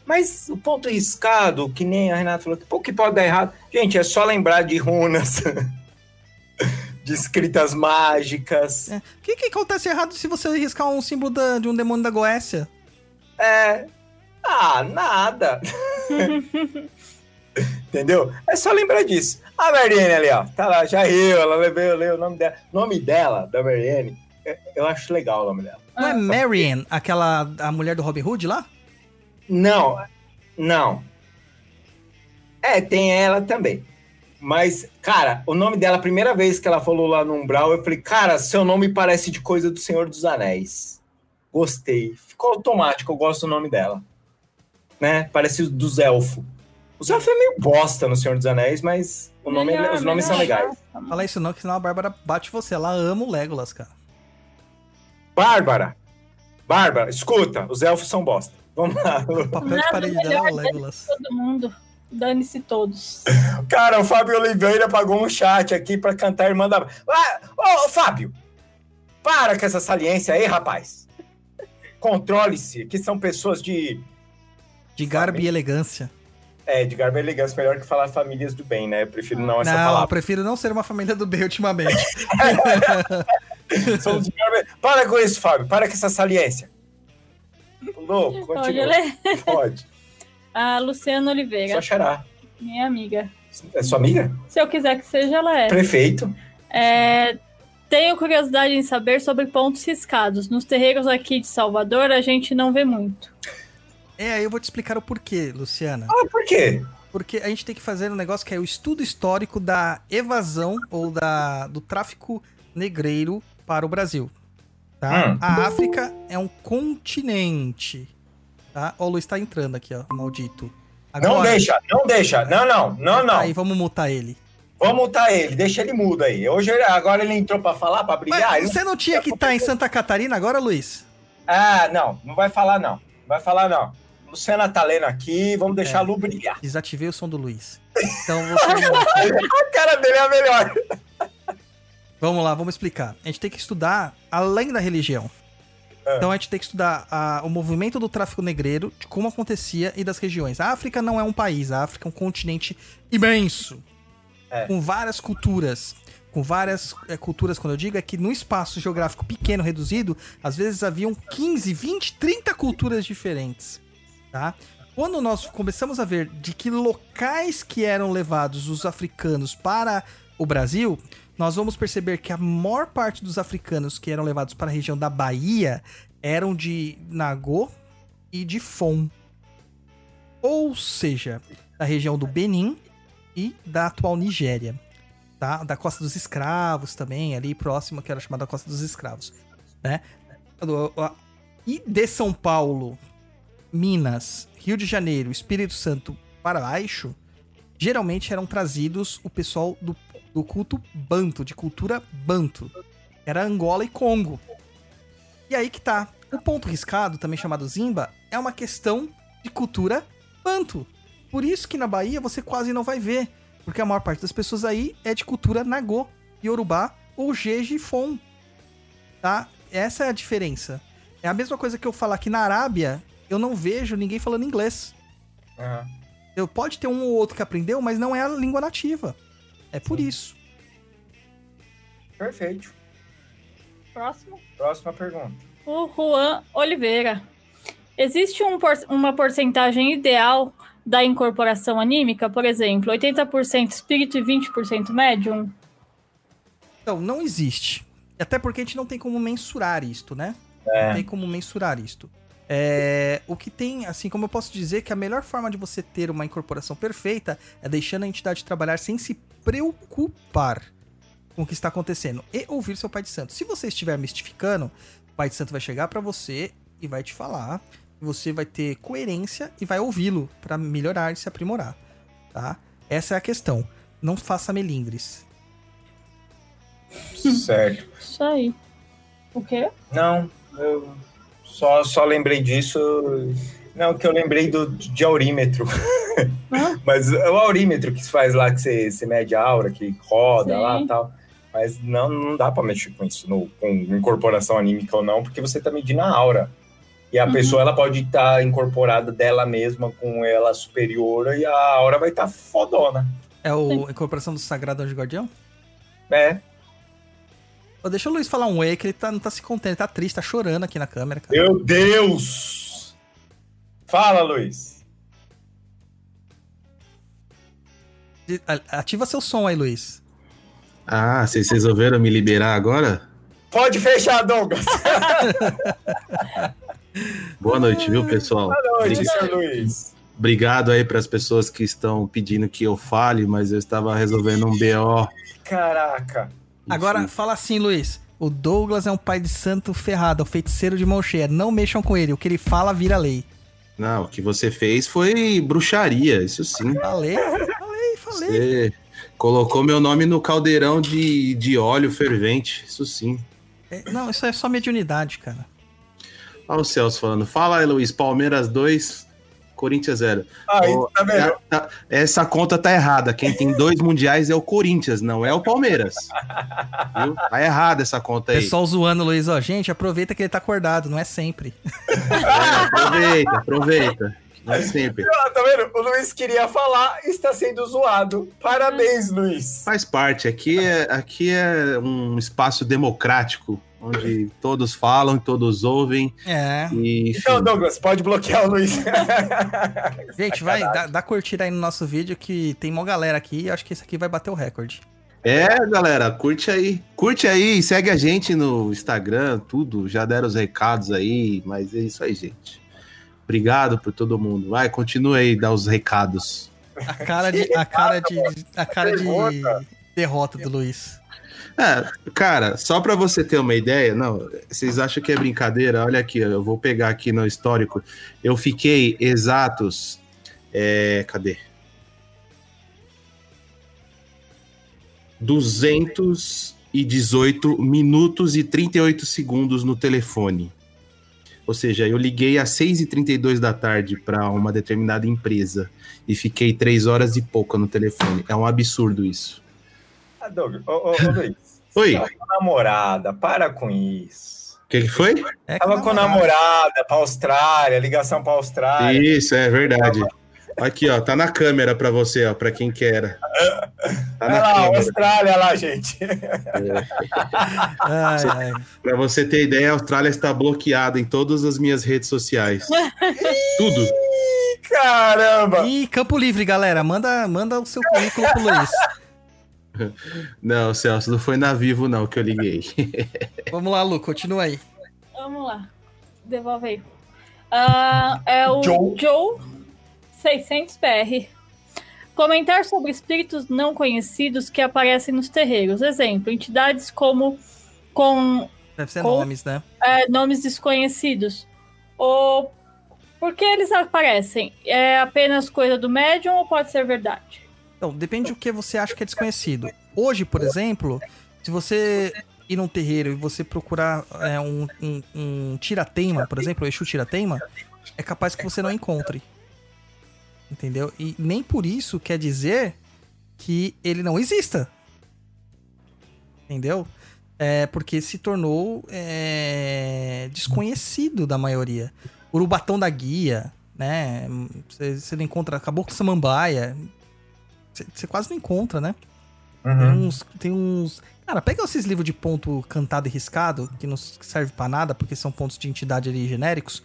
mas o ponto riscado, que nem a Renata falou, o que pode dar errado? Gente, é só lembrar de runas, de escritas mágicas. É. O que, que acontece errado se você riscar um símbolo da- de um demônio da Goécia? É. Ah, nada. Entendeu? É só lembrar disso. A Mariane ali, ó. Tá lá, já riu, ela levou, eu leio o nome dela. O nome dela, da Mariane, é- eu acho legal o nome dela. Não é Marian, aquela a mulher do Robin Hood lá? Não, não. É, tem ela também. Mas, cara, o nome dela, a primeira vez que ela falou lá no Umbral, eu falei, cara, seu nome parece de coisa do Senhor dos Anéis. Gostei. Ficou automático, eu gosto do nome dela. Né? Parece dos elfos. Os elfos é meio bosta no Senhor dos Anéis, mas o nome, Melhor, os nomes são legais. Fala isso não, que senão a Bárbara bate você. Ela ama o Legolas, cara. Bárbara. Bárbara, escuta, os elfos são bosta. Vamos lá. O papel de Nada parede dela é o Legolas. Todo mundo. Dane-se todos. Cara, o Fábio Oliveira pagou um chat aqui pra cantar Irmã da. Ah, ô, ô, Fábio! Para com essa saliência aí, rapaz! Controle-se, que são pessoas de. De garbo e elegância. É, de garbo e elegância, melhor que falar famílias do bem, né? Eu prefiro não essa não, eu palavra. prefiro não ser uma família do bem ultimamente. Somos de garbo Para com isso, Fábio, para com essa saliência. Louco, Pode continua. ler? Pode. A Luciana Oliveira, Só chorar. minha amiga. É sua amiga? Se eu quiser que seja, ela é. Prefeito. É, Tenho curiosidade em saber sobre pontos riscados. Nos terreiros aqui de Salvador, a gente não vê muito. é, aí eu vou te explicar o porquê, Luciana. Ah, por quê? Porque a gente tem que fazer um negócio que é o estudo histórico da evasão ou da, do tráfico negreiro para o Brasil. Tá? Hum. A África é um continente. Tá? Ó, o Luiz tá entrando aqui, ó, maldito. Não deixa, não deixa. Não, não, não, não. Aí vamos mutar ele. Vamos multar ele, deixa ele mudo aí. Hoje, agora ele entrou pra falar, pra brigar. Mas você não tinha que estar em Santa Catarina agora, Luiz? Ah, não, não vai falar não. Não vai falar não. Luciana tá lendo aqui, vamos deixar É. a Lu brilhar. Desativei o som do Luiz. Então você... A cara dele é a melhor. vamos lá, vamos explicar. A gente tem que estudar além da religião. É. Então a gente tem que estudar a- o movimento do tráfico negreiro, de como acontecia e das regiões. A África não é um país, a África é um continente imenso. É. Com várias culturas. Com várias é, culturas, quando eu digo, é que no espaço geográfico pequeno, reduzido, às vezes haviam 15, 20, 30 culturas diferentes. tá? Quando nós começamos a ver de que locais que eram levados os africanos para o Brasil, nós vamos perceber que a maior parte dos africanos que eram levados para a região da Bahia eram de Nagô e de Fon. Ou seja, da região do Benin e da atual Nigéria. Tá? Da Costa dos Escravos também, ali próxima, que era chamada Costa dos Escravos. Né? E de São Paulo, Minas, Rio de Janeiro, Espírito Santo para baixo, geralmente eram trazidos o pessoal do, do culto banto, de cultura banto. Era Angola e Congo. E aí que tá. O ponto riscado, também chamado Zimba, é uma questão de cultura banto. Por isso que na Bahia você quase não vai ver. Porque a maior parte das pessoas aí é de cultura Nagô, Yorubá ou Jeje Fon. Tá? Essa é a diferença. É a mesma coisa que eu falar que na Arábia eu não vejo ninguém falando inglês. Aham. Eu pode ter um ou outro que aprendeu, mas não é a língua nativa. É por isso. Perfeito. Próximo. Próxima pergunta. O Juan Oliveira. Existe um por- uma porcentagem ideal da incorporação anímica? Por exemplo, 80% espírito e 20% médium? Então, não existe. Até porque a gente não tem como mensurar isto, né? Não É. tem como mensurar isto. É, o que tem, assim, como eu posso dizer que a melhor forma de você ter uma incorporação perfeita é deixando a entidade trabalhar sem se preocupar com o que está acontecendo e ouvir seu pai de santo. Se você estiver mistificando, o pai de santo vai chegar pra você e vai te falar. Você vai ter coerência e vai ouvi-lo pra melhorar e se aprimorar, tá? Essa é a questão. Não faça melindres. Certo. Isso aí. O quê? Não, eu só, só lembrei disso. Não, que eu lembrei do, de aurímetro. Hã? Mas é o aurímetro que se faz lá, que você, você mede a aura, que roda Sim. lá e tal. Mas não, não dá pra mexer com isso, no, com incorporação anímica ou não, porque você tá medindo a aura. E a Uhum. pessoa ela pode estar incorporada dela mesma com ela superior e a aura vai estar fodona. É o a incorporação do Sagrado Anjo Guardião? né? Ô, deixa o Luiz falar um oi, que ele tá, não tá se contendo, ele tá triste, tá chorando aqui na câmera, cara. Meu Deus! Fala, Luiz. Ativa seu som aí, Luiz. Ah, vocês resolveram me liberar agora? Pode fechar, Douglas. Boa noite, viu, pessoal? Boa noite, Obrig- senhor Luiz. Obrigado aí para as pessoas que estão pedindo que eu fale, mas eu estava resolvendo um BO. Caraca. Agora, Enfim. fala assim, Luiz. O Douglas é um pai de santo ferrado, é um feiticeiro de mão cheia. Não mexam com ele. O que ele fala vira lei. Não, o que você fez foi bruxaria, isso sim. Falei, falei, falei. Você colocou meu nome no caldeirão de, de óleo fervente, isso sim. É, não, isso é só mediunidade, cara. Olha o Celso falando. Fala aí, Luiz. Palmeiras 2, Corinthians 0. Aí, Ô, tá vendo? Tá- Essa conta tá errada. Quem tem dois mundiais é o Corinthians, não é o Palmeiras. Viu? Tá errada essa conta aí. Pessoal zoando, Luiz. Ó, gente, aproveita que ele tá acordado, não é sempre. É, aproveita, aproveita. Não é sempre. Ah, tá vendo? O Luiz queria falar e está sendo zoado. Parabéns, Luiz. Faz parte. Aqui é, aqui é um espaço democrático, onde todos falam, todos ouvem. É. E, Então, Douglas, pode bloquear o Luiz. Gente, vai, dá, dá curtida aí no nosso vídeo que tem uma galera aqui e acho que esse aqui vai bater o recorde. É, galera, curte aí. Curte aí, segue a gente no Instagram, tudo. Já deram os recados aí, mas é isso aí, gente. Obrigado por todo mundo. Vai, continue aí, dá os recados. A cara de, a cara de, a cara de derrota do Luiz. É, cara, só pra você ter uma ideia, não, vocês acham que é brincadeira? Olha aqui, eu vou pegar aqui no histórico. Eu fiquei exatos. É, cadê? 218 minutos e 38 segundos no telefone. Ou seja, eu liguei às 6h32 da tarde para uma determinada empresa e fiquei 3 horas e pouca no telefone. É um absurdo isso. Ah, Douglas, ô, ô, ô, Luiz. Oi. Tava com namorada, para com isso. O que, que foi? É que Tava com namorada pra Austrália, ligação pra Austrália. Isso, é verdade. Aqui, ó, tá na câmera pra você, ó, pra quem quer. Tá Olha lá, câmera. Austrália lá, gente. Ai, ai. Pra você ter ideia, a Austrália está bloqueada em todas as minhas redes sociais. Tudo. Caramba! E Campo Livre, galera. Manda, manda o seu currículo pro Luiz. Não, Celso, não foi na Vivo não que eu liguei. Vamos lá, Lu, continua aí. Vamos lá. Devolve aí. Ah, é o Joe. Joe, 600 PR. Comentar sobre espíritos não conhecidos que aparecem nos terreiros. Exemplo, entidades como com Deve ser Com- nomes, né? é, nomes desconhecidos. Ou por que eles aparecem? É apenas coisa do médium ou pode ser verdade? Então, depende do que você acha que é desconhecido. Hoje, por exemplo, se você ir num terreiro e você procurar é, um, um, um tirateima, por exemplo, o Exu tirateima, é capaz que você não encontre. Entendeu? E nem por isso quer dizer que ele não exista. Entendeu? É porque se tornou é, desconhecido da maioria. Urubatão da guia, né? Você, você não encontra. Acabou com samambaia. Você, quase não encontra, né? Tem Uhum. uns, tem uns. Cara, pega esses livros de ponto cantado e riscado, que não serve pra nada, porque são pontos de entidade ali genéricos.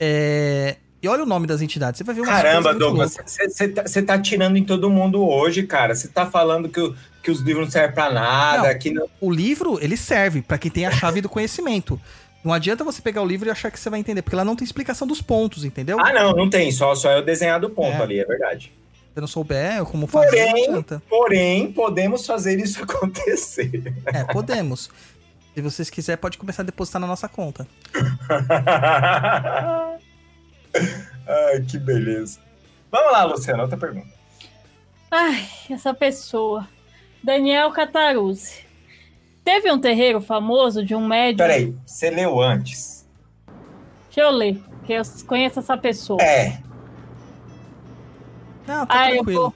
É, E olha o nome das entidades. Você vai ver Caramba, Douglas, você tá, tá tirando em todo mundo hoje, cara. Você tá falando que, o- que os livros não servem pra nada, Não. que não. O livro, ele serve pra quem tem a chave do conhecimento. Não adianta você pegar o livro e achar que você vai entender, porque lá não tem explicação dos pontos, entendeu? Ah, não, não tem. Só, só é o desenhar do ponto É. ali, é verdade. Se você não souber como fazer, não Porém, adianta. porém, podemos fazer isso acontecer. É, podemos. Se vocês quiserem, pode começar a depositar na nossa conta. Ai, que beleza. Vamos lá, Luciana, outra pergunta. Ai, essa pessoa. Daniel Cataruzzi. Teve um terreiro famoso de um médium. Peraí, você leu antes? Deixa eu ler, que eu conheço essa pessoa. É. Não, tá Ah, eu tranquilo. vou.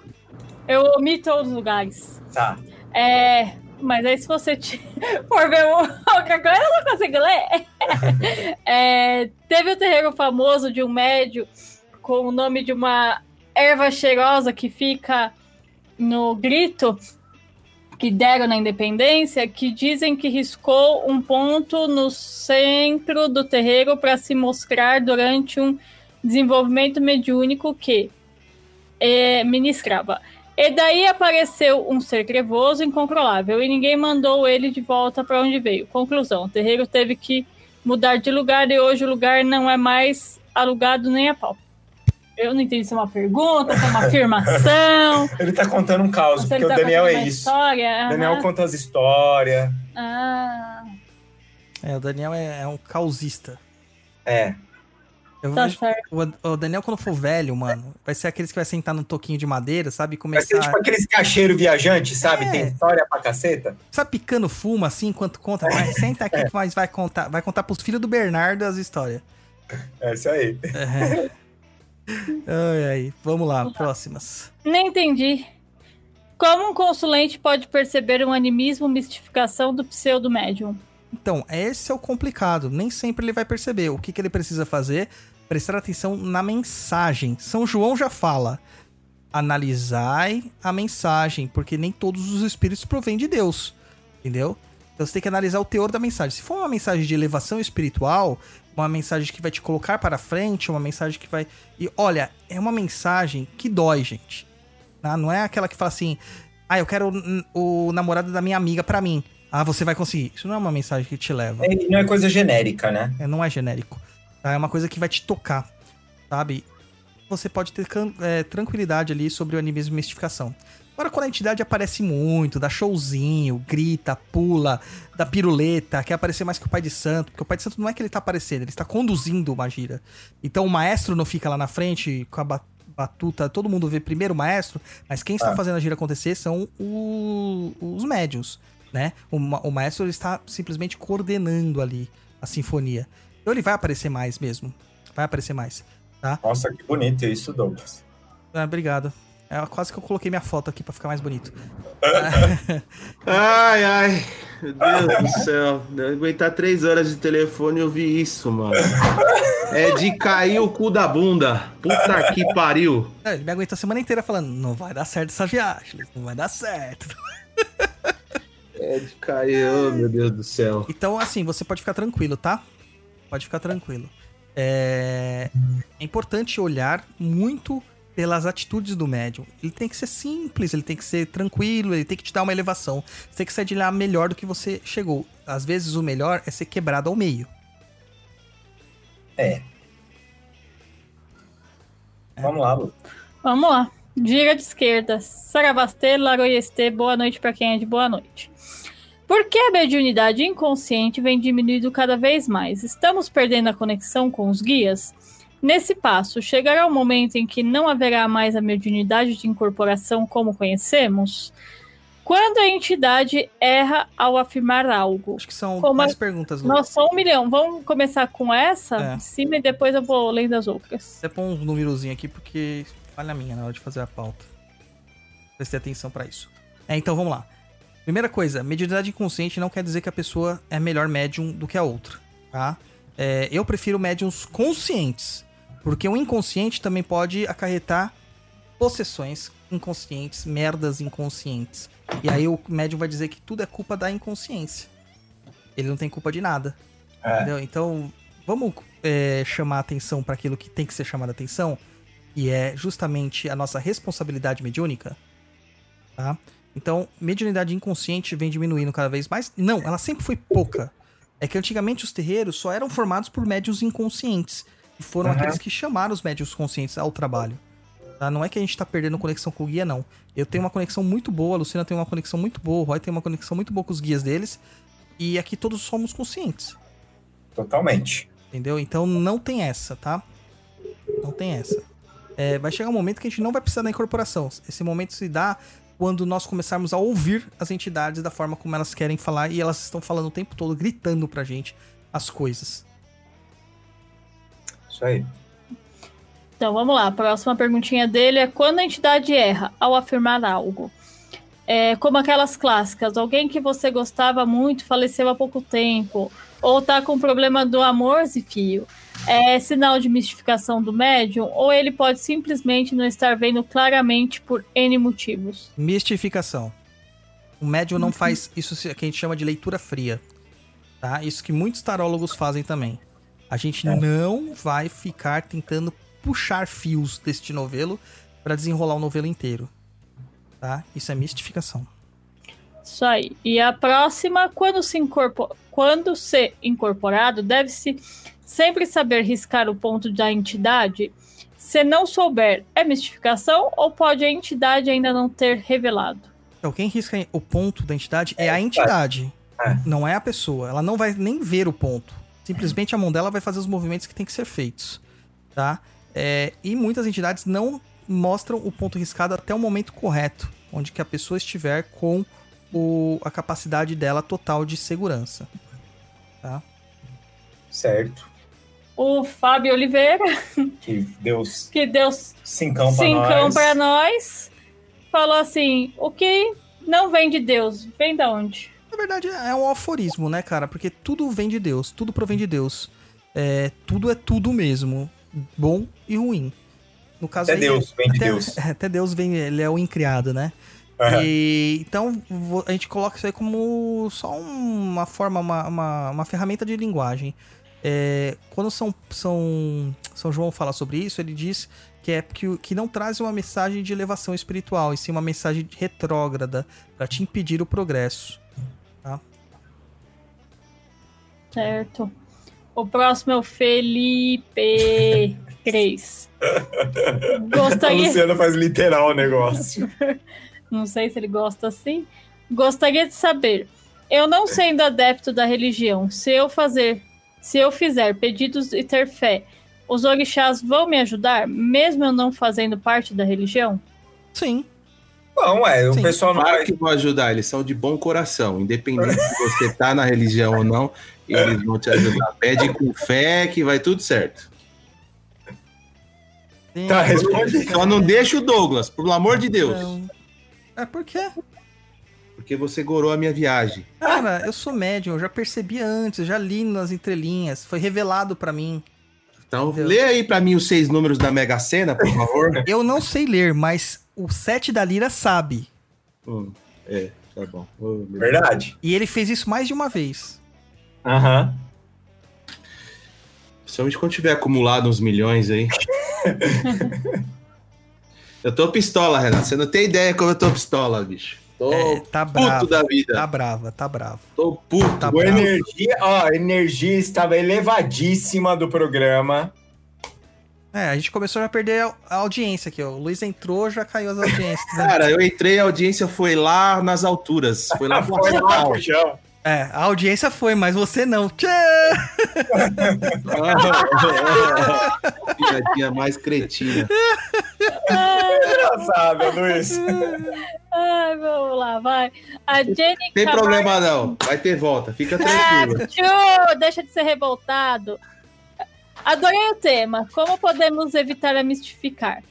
Eu omito outros lugares. Tá. É. Mas aí se você te- for ver um- outra coisa, eu não consigo ler. É, teve um terreiro famoso de um médio com o nome de uma erva cheirosa que fica no grito que deram na independência, que dizem que riscou um ponto no centro do terreiro para se mostrar durante um desenvolvimento mediúnico que é, ministrava. E daí apareceu um ser trevoso incontrolável e ninguém mandou ele de volta para onde veio. Conclusão: o terreiro teve que mudar de lugar e hoje o lugar não é mais alugado nem a pau. Eu não entendi se é uma pergunta, se é uma afirmação. Ele tá contando um caos, porque ele o tá Daniel é isso. História. O Daniel aham. conta as histórias. Ah, É, o Daniel é, é um causista. É. Eu tá vejo- certo. o, o Daniel, quando for velho, mano, vai ser aqueles que vai sentar num toquinho de madeira, sabe? E Vai ser começar. tipo aqueles cacheiros viajantes, sabe? É. Tem história pra caceta. Sabe, picando fumo assim enquanto conta? Vai, senta aqui que nós vai contar. Vai contar pros filhos do Bernardo as histórias. É isso aí. É. Ai, ai. Vamos lá, próximas. Nem entendi. Como um consulente pode perceber um animismo mistificação do pseudo-médium? Então, esse é o complicado. Nem sempre ele vai perceber. O que, que ele precisa fazer? Prestar atenção na mensagem. São João já fala. Analisai a mensagem, porque nem todos os espíritos provêm de Deus. Entendeu? Então você tem que analisar o teor da mensagem. Se for uma mensagem de elevação espiritual, uma mensagem que vai te colocar para frente, uma mensagem que vai. E olha, é uma mensagem que dói, gente. tá? Não é aquela que fala assim: ah, eu quero o, namorado da minha amiga pra mim. Ah, você vai conseguir. Isso não é uma mensagem que te leva. É, Não é coisa genérica, né? É, não é genérico. tá? É uma coisa que vai te tocar, sabe? Você pode ter é, tranquilidade ali sobre o animismo e mistificação. Agora, quando a entidade aparece muito, dá showzinho, grita, pula, dá piruleta, quer aparecer mais que o pai de santo, porque o pai de santo não é que ele tá aparecendo, ele está conduzindo uma gira. Então o maestro não fica lá na frente com a ba- batuta, todo mundo vê primeiro o maestro, mas quem está Ah. fazendo a gira acontecer são o- os médiums, né? O, ma- o maestro está simplesmente coordenando ali a sinfonia. Então ele vai aparecer mais mesmo. Vai aparecer mais. Nossa, que bonito isso, Douglas. Ah, obrigado. É quase que eu coloquei minha foto aqui pra ficar mais bonito. Ai, ai. Meu Deus do céu. Aguentar três horas de telefone e ouvir isso, mano. É de cair o cu da bunda. Puta que pariu. É, ele me aguentou a semana inteira falando: não vai dar certo essa viagem, não vai dar certo. É de cair, oh, meu Deus do céu. Então, assim, você pode ficar tranquilo, tá? Pode ficar tranquilo. É, é importante olhar muito pelas atitudes do médium. Ele tem que ser simples, ele tem que ser tranquilo, ele tem que te dar uma elevação. Você tem que sair de lá melhor do que você chegou. Às vezes o melhor é ser quebrado ao meio. É. Vamos lá, Lu. Vamos lá. Diga de esquerda. Saravastê, Laroyeste, boa noite para quem é de boa noite. Por que a mediunidade inconsciente vem diminuindo cada vez mais? Estamos perdendo a conexão com os guias? Nesse passo, chegará o momento em que não haverá mais a mediunidade de incorporação como conhecemos? Quando a entidade erra ao afirmar algo? Acho que são Como mais é- perguntas, Lu. Nossa, um milhão. Vamos começar com essa É. em cima e depois eu vou lendo as outras. Você põe um númerozinho aqui porque falha minha na hora de fazer a pauta. Prestei atenção pra isso. É, então vamos lá. Primeira coisa, mediunidade inconsciente não quer dizer que a pessoa é melhor médium do que a outra, tá? É, eu prefiro médiums conscientes, porque o inconsciente também pode acarretar possessões inconscientes, merdas inconscientes. E aí o médium vai dizer que tudo é culpa da inconsciência. Ele não tem culpa de nada. É. Entendeu? Então, vamos é, chamar atenção para aquilo que tem que ser chamado atenção, e é justamente a nossa responsabilidade mediúnica, tá? Então, mediunidade inconsciente vem diminuindo cada vez mais. Não, ela sempre foi pouca. É que antigamente os terreiros só eram formados por médios inconscientes. E foram Uhum. aqueles que chamaram os médios conscientes ao trabalho. Tá? Não é que a gente tá perdendo conexão com o guia, não. Eu tenho uma conexão muito boa, a Luciana tem uma conexão muito boa, o Roy tem uma conexão muito boa com os guias deles. E aqui todos somos conscientes. Totalmente. Entendeu? Então não tem essa, tá? Não tem essa. É, vai chegar um momento que a gente não vai precisar da incorporação. Esse momento se dá quando nós começarmos a ouvir as entidades da forma como elas querem falar e elas estão falando o tempo todo, gritando pra gente as coisas. Isso aí. Então vamos lá, a próxima perguntinha dele é quando a entidade erra ao afirmar algo. É, como aquelas clássicas, alguém que você gostava muito faleceu há pouco tempo, ou tá com problema do amor, Zifio. É sinal de mistificação do médium, ou ele pode simplesmente não estar vendo claramente por N motivos. Mistificação. O médium não faz isso que a gente chama de leitura fria. Tá? Isso que muitos tarólogos fazem também. A gente não vai ficar tentando puxar fios deste novelo para desenrolar o novelo inteiro. Tá? Isso é mistificação. Isso aí. E a próxima, quando se, incorpo... quando ser incorporado, deve-se sempre saber riscar o ponto da entidade. Se não souber, é mistificação ou pode a entidade ainda não ter revelado? Então, quem risca o ponto da entidade é a entidade, É. não é a pessoa. Ela não vai nem ver o ponto. Simplesmente a mão dela vai fazer os movimentos que tem que ser feitos, tá? É, e muitas entidades não mostram o ponto riscado até o momento correto, onde que a pessoa estiver com o- a capacidade dela total de segurança. Tá? Certo. O Fábio Oliveira, Que deu que deu cincão pra cincão nós. pra nós, falou assim: o que não vem de Deus, vem da onde? Na verdade, é um aforismo, né, cara? Porque tudo vem de Deus, tudo provém de Deus. É, tudo é tudo mesmo, bom e ruim. No caso Até aí, Deus vem de até, Deus. Até Deus vem, ele é o incriado, né? Aham. E, então, a gente coloca isso aí como só uma forma, uma, uma, uma ferramenta de linguagem. É, quando São, São, São João fala sobre isso, ele diz que é que, o- que não traz uma mensagem de elevação espiritual, e sim uma mensagem retrógrada para te impedir o progresso. Certo. O próximo é o Felipe 3. A Gostaria. Luciana faz literal o negócio. Não sei se ele gosta assim. Gostaria de saber. Eu não sendo adepto da religião, se eu fazer, se eu fizer pedidos e ter fé, os orixás vão me ajudar, mesmo eu não fazendo parte da religião? Sim, Não, é, o Sim. pessoal não Claro vai. que vão ajudar, eles são de bom coração. Independente se você tá na religião ou não, eles vão te ajudar. Pede com fé que vai tudo certo. sim. Tá, responde. Só não deixa o Douglas, pelo amor de Deus. Não. É porque, Porque você gorou a minha viagem. cara, eu sou médium, eu já percebi antes, eu já li nas entrelinhas, foi revelado pra mim. Então, Entendeu? lê aí pra mim os seis números da Mega Sena, por favor. Eu não sei ler, mas o 7 da Lira sabe. Hum, é, tá bom. Oh, Deus. Verdade. E ele fez isso mais de uma vez. Aham. Principalmente quando tiver acumulado uns milhões aí. eu tô pistola, Renato. Você não tem ideia como eu tô pistola, bicho. Tô É, tá puto bravo. da vida. Tá brava, tá bravo. Tô puto. Tá bravo. energia, ó, a energia estava elevadíssima do programa. É, a gente começou já a perder a- audiência aqui, ó. O Luiz entrou, já caiu as audiências. vendo? Cara, eu entrei, a audiência foi lá nas alturas. Foi lá pro Foi lá. É, a audiência foi, mas você não. Tchê! Piadinha mais cretina. Engraçado, Luiz. Ai, vamos lá, vai. A Jenny Tem Camargo- problema não. Vai ter volta. Fica Ah, tranquila. tio, deixa de ser revoltado. Adorei o tema. Como podemos evitar a mistificar?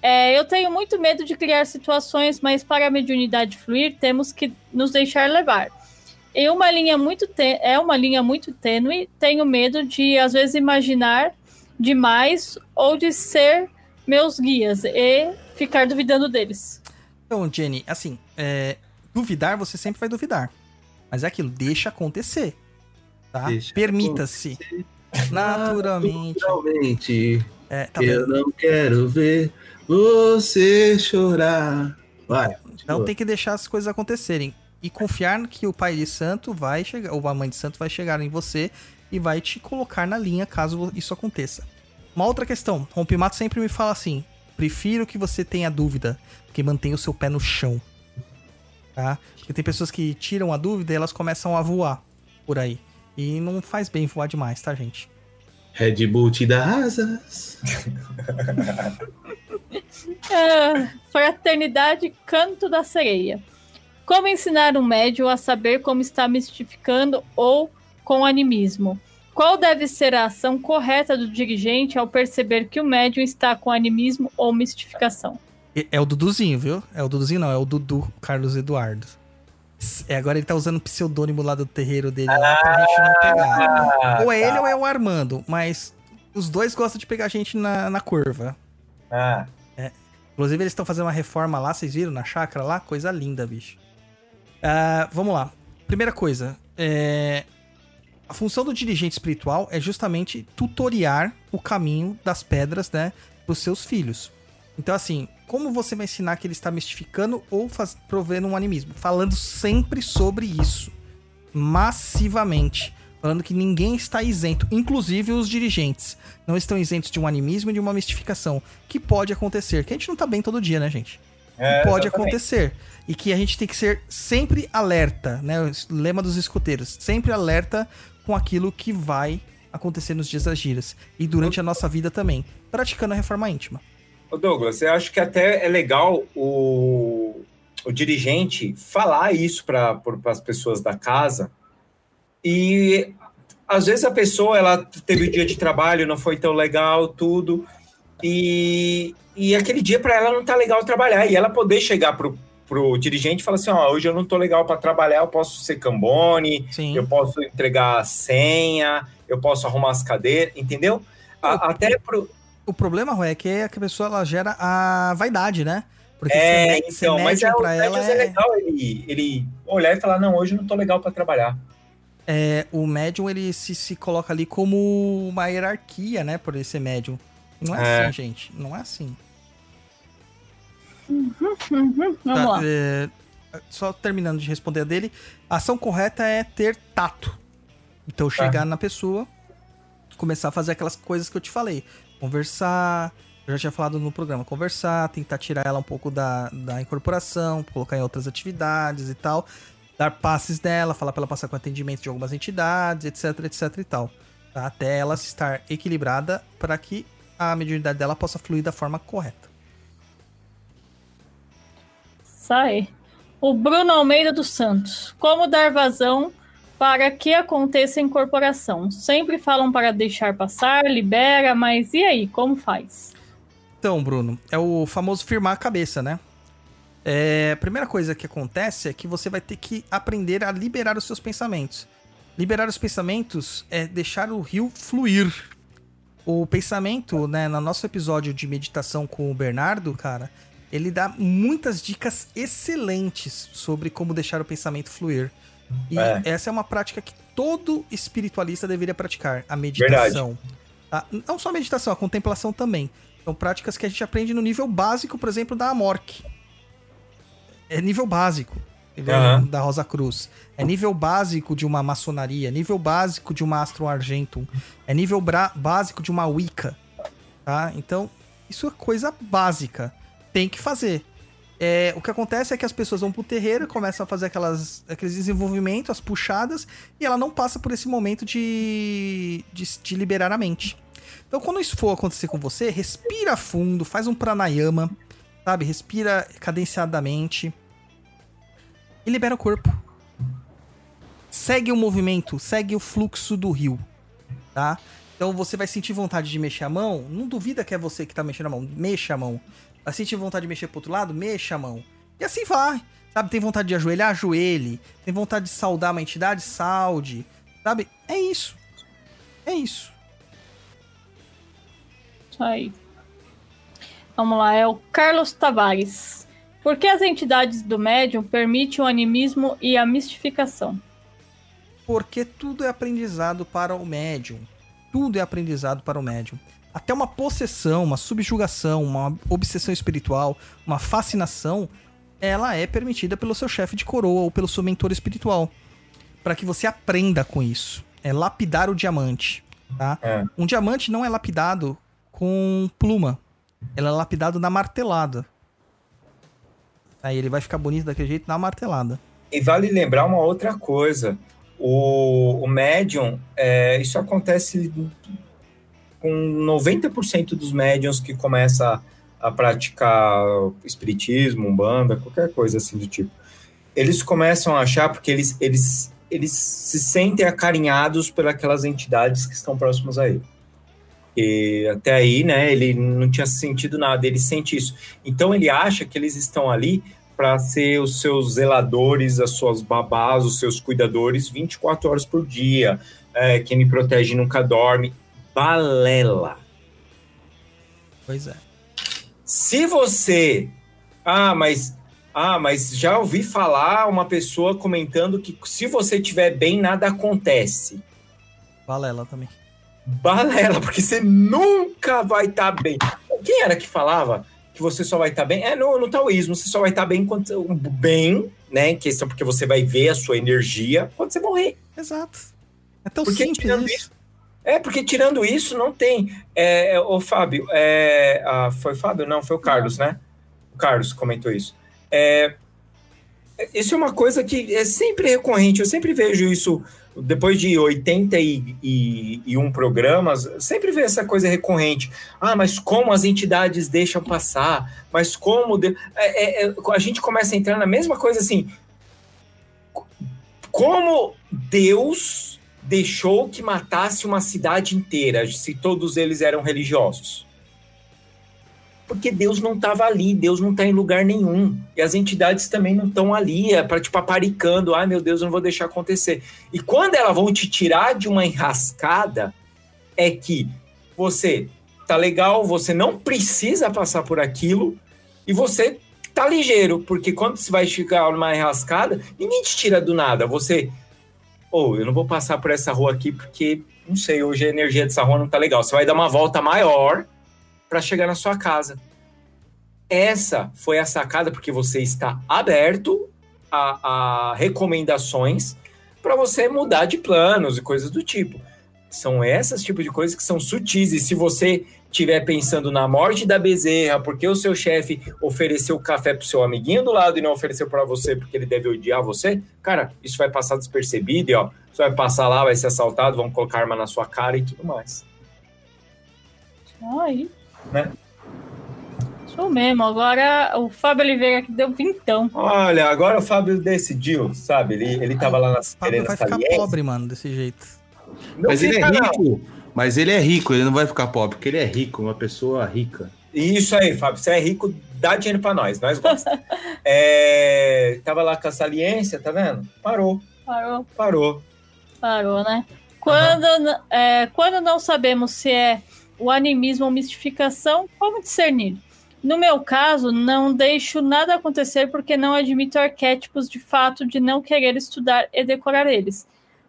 É, eu tenho muito medo de criar situações, mas para a mediunidade fluir, temos que nos deixar levar. Em uma linha muito é uma linha muito tênue, tenho medo de às vezes imaginar demais ou de ser meus guias e ficar duvidando deles. Então, Jenny, assim, é, duvidar você sempre vai duvidar. Mas é aquilo, deixa acontecer. Tá? Permita-se. Naturalmente. Naturalmente. É, tá eu vendo? não quero ver você chorar. Vai. Então tem que deixar as coisas acontecerem. E confiar que o Pai de Santo vai chegar, ou a Mãe de Santo vai chegar em você e vai te colocar na linha caso isso aconteça. Uma outra questão, Rompimato sempre me fala assim: prefiro que você tenha dúvida, porque mantenha o seu pé no chão. Tá? Porque tem pessoas que tiram a dúvida e elas começam a voar por aí. E não faz bem voar demais, tá, gente? Red Bull te dá asas. É, fraternidade Canto da Sereia. Como ensinar um médium a saber como está mistificando ou com animismo? Qual deve ser a ação correta do dirigente ao perceber que o médium está com animismo ou mistificação? É o Duduzinho, viu? É o Duduzinho, não, é o Dudu Carlos Eduardo. É, agora ele tá usando o pseudonímimo lá do terreiro dele lá pra gente não pegar. Ah, ou é tá. ele ou é o Armando, mas os dois gostam de pegar a gente na, na curva. Ah, Inclusive, eles estão fazendo uma reforma lá, vocês viram? Na chácara lá? Coisa linda, bicho. Ah, vamos lá. Primeira coisa. é, A função do dirigente espiritual é justamente tutoriar o caminho das pedras, né? Para os seus filhos. Então, assim, como você vai ensinar que ele está mistificando ou faz... provendo um animismo? Falando sempre sobre isso. Massivamente. Falando que ninguém está isento, inclusive os dirigentes. Não estão isentos de um animismo e de uma mistificação. Que pode acontecer. Que a gente não tá bem todo dia, né, gente? é, pode exatamente. acontecer. E que a gente tem que ser sempre alerta, né? O lema dos escuteiros. Sempre alerta com aquilo que vai acontecer nos dias das giras. E durante a nossa vida também. Praticando a reforma íntima. Ô Douglas, eu acho que até é legal o, o dirigente falar isso para as pessoas da casa. E às vezes a pessoa ela teve o dia de trabalho, não foi tão legal, tudo. E, e aquele dia para ela não tá legal trabalhar. E ela poder chegar pro, pro dirigente e falar assim: ó, hoje eu não tô legal para trabalhar, eu posso ser cambone, Sim. eu posso entregar a senha, eu posso arrumar as cadeiras, entendeu? A- até pro, O problema, Rui, é que a pessoa ela gera a vaidade, né? Porque É, ser então, mas é, pra ela é é, legal ele, ele olhar e falar, não, hoje eu não tô legal para trabalhar. é, o médium ele se, se coloca ali como uma hierarquia, né? Por ele ser médium. Não é, É. assim, gente. Não é assim. Vamos Tá, lá. é, só terminando de responder a dele, a ação correta é ter tato. Então chegar na pessoa, começar a fazer aquelas coisas que eu te falei. Conversar, eu já tinha falado no programa, conversar, tentar tirar ela um pouco da, da incorporação, colocar em outras atividades e tal. Dar passes dela, falar pra ela passar com atendimento de algumas entidades, etc, etc e tal. tá? Até ela estar equilibrada para que a mediunidade dela possa fluir da forma correta. Sai. O Bruno Almeida dos Santos. Como dar vazão para que aconteça a incorporação? Sempre falam para deixar passar, libera, mas e aí, como faz? Então, Bruno, é o famoso firmar a cabeça, né? É, a primeira coisa que acontece é que você vai ter que aprender a liberar os seus pensamentos. Liberar os pensamentos é deixar o rio fluir. O pensamento, né, no nosso episódio de meditação com o Bernardo, cara, ele dá muitas dicas excelentes sobre como deixar o pensamento fluir. E É. essa é uma prática que todo espiritualista deveria praticar, a meditação. Tá? Não só a meditação, a contemplação também. São práticas que a gente aprende no nível básico, por exemplo, da Amorc. É nível básico? Aham. da Rosa Cruz. É nível básico de uma maçonaria, nível básico de uma Astro Argentum, é nível básico de uma Wicca, tá? Então, isso é coisa básica. Tem que fazer. É, o que acontece é que as pessoas vão pro terreiro, começam a fazer aquelas, aqueles desenvolvimentos, as puxadas, e ela não passa por esse momento de, de, de liberar a mente. Então, quando isso for acontecer com você, respira fundo, faz um pranayama, sabe? Respira cadenciadamente e libera o corpo. Segue o movimento, segue o fluxo do rio, tá? Então você vai sentir vontade de mexer a mão, não duvida que é você que tá mexendo a mão, mexa a mão. Vai sentir vontade de mexer pro outro lado, mexa a mão. E assim vai, sabe? Tem vontade de ajoelhar, ajoelhe. Tem vontade de saudar uma entidade, saude. Sabe? É isso. É isso. Isso aí. Vamos lá, é o Carlos Tavares. Por que as entidades do médium permitem o animismo e a mistificação? Porque tudo é aprendizado para o médium. Tudo é aprendizado para o médium. Até uma possessão, uma subjugação, uma obsessão espiritual, uma fascinação, ela é permitida pelo seu chefe de coroa ou pelo seu mentor espiritual. Para que você aprenda com isso. É lapidar o diamante, tá? É. Um diamante não é lapidado com pluma. Ele é lapidado na martelada. Aí ele vai ficar bonito daquele jeito na martelada. E vale lembrar uma outra coisa. O, o médium, é, isso acontece com 90% dos médiums que começam a, a praticar espiritismo, umbanda, qualquer coisa assim do tipo. Eles começam a achar porque eles, eles, eles se sentem acarinhados pelas entidades que estão próximas a ele. E até aí, né, ele não tinha sentido nada, ele sente isso. Então ele acha que eles estão ali para ser os seus zeladores, as suas babás, os seus cuidadores 24 horas por dia. É, quem me protege nunca dorme. Balela. Pois é. Se você. Ah, mas. Ah, mas já ouvi falar uma pessoa comentando que se você estiver bem, nada acontece. Valela também. Balela, porque você nunca vai estar bem. Quem era que falava que você só vai estar bem? É no, no taoísmo, você só vai estar bem quando bem, né? Em questão porque você vai ver a sua energia quando você morrer. Exato. É tão Porque simples isso. É, porque tirando isso, não tem. É, é, ô, Fábio, é, ah, foi o Fábio? Não, foi o Carlos, né? O Carlos comentou isso. É, isso é uma coisa que é sempre recorrente, eu sempre vejo isso depois de 81 programas, sempre vejo essa coisa recorrente. Ah, mas como as entidades deixam passar? Mas como. de- é, é, é, a gente começa a entrar na mesma coisa assim. Como Deus deixou que matasse uma cidade inteira, se todos eles eram religiosos? Porque Deus não estava ali, Deus não está em lugar nenhum. E as entidades também não estão ali, é para tipo aparicando, ai meu Deus, eu não vou deixar acontecer. E quando elas vão te tirar de uma enrascada, é que você tá legal, você não precisa passar por aquilo e você tá ligeiro, porque quando você vai chegar numa enrascada, ninguém te tira do nada. Você, ou eu não vou passar por essa rua aqui porque não sei, hoje a energia dessa rua não tá legal. Você vai dar uma volta maior para chegar na sua casa. Essa foi a sacada porque você está aberto a, a recomendações para você mudar de planos e coisas do tipo. São essas tipos de coisas que são sutis. E se você estiver pensando na morte da bezerra, porque o seu chefe ofereceu café pro seu amiguinho do lado e não ofereceu para você porque ele deve odiar você, cara, isso vai passar despercebido e ó, você vai passar lá, vai ser assaltado, vão colocar arma na sua cara e tudo mais. Aí. Né? Isso mesmo. Agora o Fábio Oliveira que deu vintão. Olha, agora o Fábio decidiu, sabe? Ele, ele tava lá nas O Fábio vai ficar pobre, mano, desse jeito. Não Mas ele é fica, não. Mas ele é rico, ele não vai ficar pobre, porque ele é rico, uma pessoa rica. Isso aí, Fábio. Você é rico, dá dinheiro pra nós, nós gostamos. é, tava lá com a saliência, tá vendo? Parou, Parou, parou. parou, né? Quando, n- é, quando não sabemos se é o animismo ou mistificação, como discernir? No meu caso, não deixo nada acontecer porque não admito arquétipos de fato de não querer estudar e decorar eles.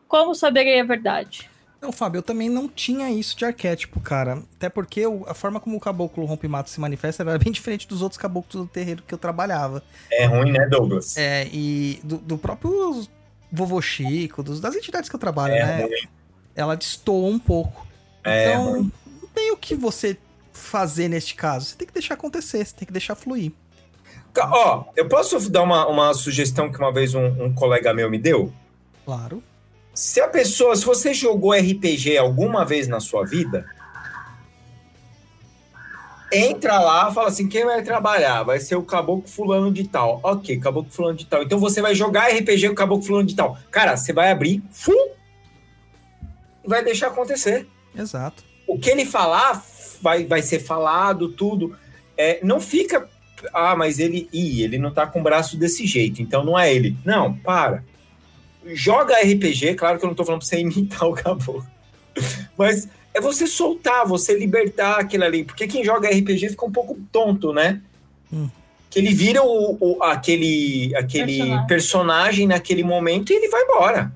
Como saberei a verdade? Não, Fábio, eu também não tinha isso de arquétipo, cara. Até porque o- a forma como o caboclo rompe-mato se manifesta era bem diferente dos outros caboclos do terreiro que eu trabalhava. É ruim, né, Douglas? É, e do, do próprio vovô Chico, dos- das entidades que eu trabalho, É né? ruim. Ela destoa um pouco. É então, não tem o que você fazer neste caso. Você tem que deixar acontecer, você tem que deixar fluir. Ó, eu posso dar uma, uma sugestão que uma vez um, um colega meu me deu? Claro. Se a pessoa, se você jogou RPG alguma vez na sua vida, entra lá, fala assim, quem vai trabalhar? Vai ser o caboclo fulano de tal. Ok, caboclo fulano de tal. Então você vai jogar RPG com o caboclo fulano de tal. Cara, você vai abrir, fum, e vai deixar acontecer. Exato. O que ele falar vai, vai ser falado, tudo. É, não fica, ah, mas ele, ih, ele não tá com o braço desse jeito, então não é ele. Não, para joga RPG, claro que eu não tô falando pra você imitar o caboclo. Mas é você soltar, você libertar aquilo ali. Porque quem joga RPG fica um pouco tonto, né? Hum. Que ele vira o, o- aquele, aquele personagem. Personagem. naquele momento e ele vai embora.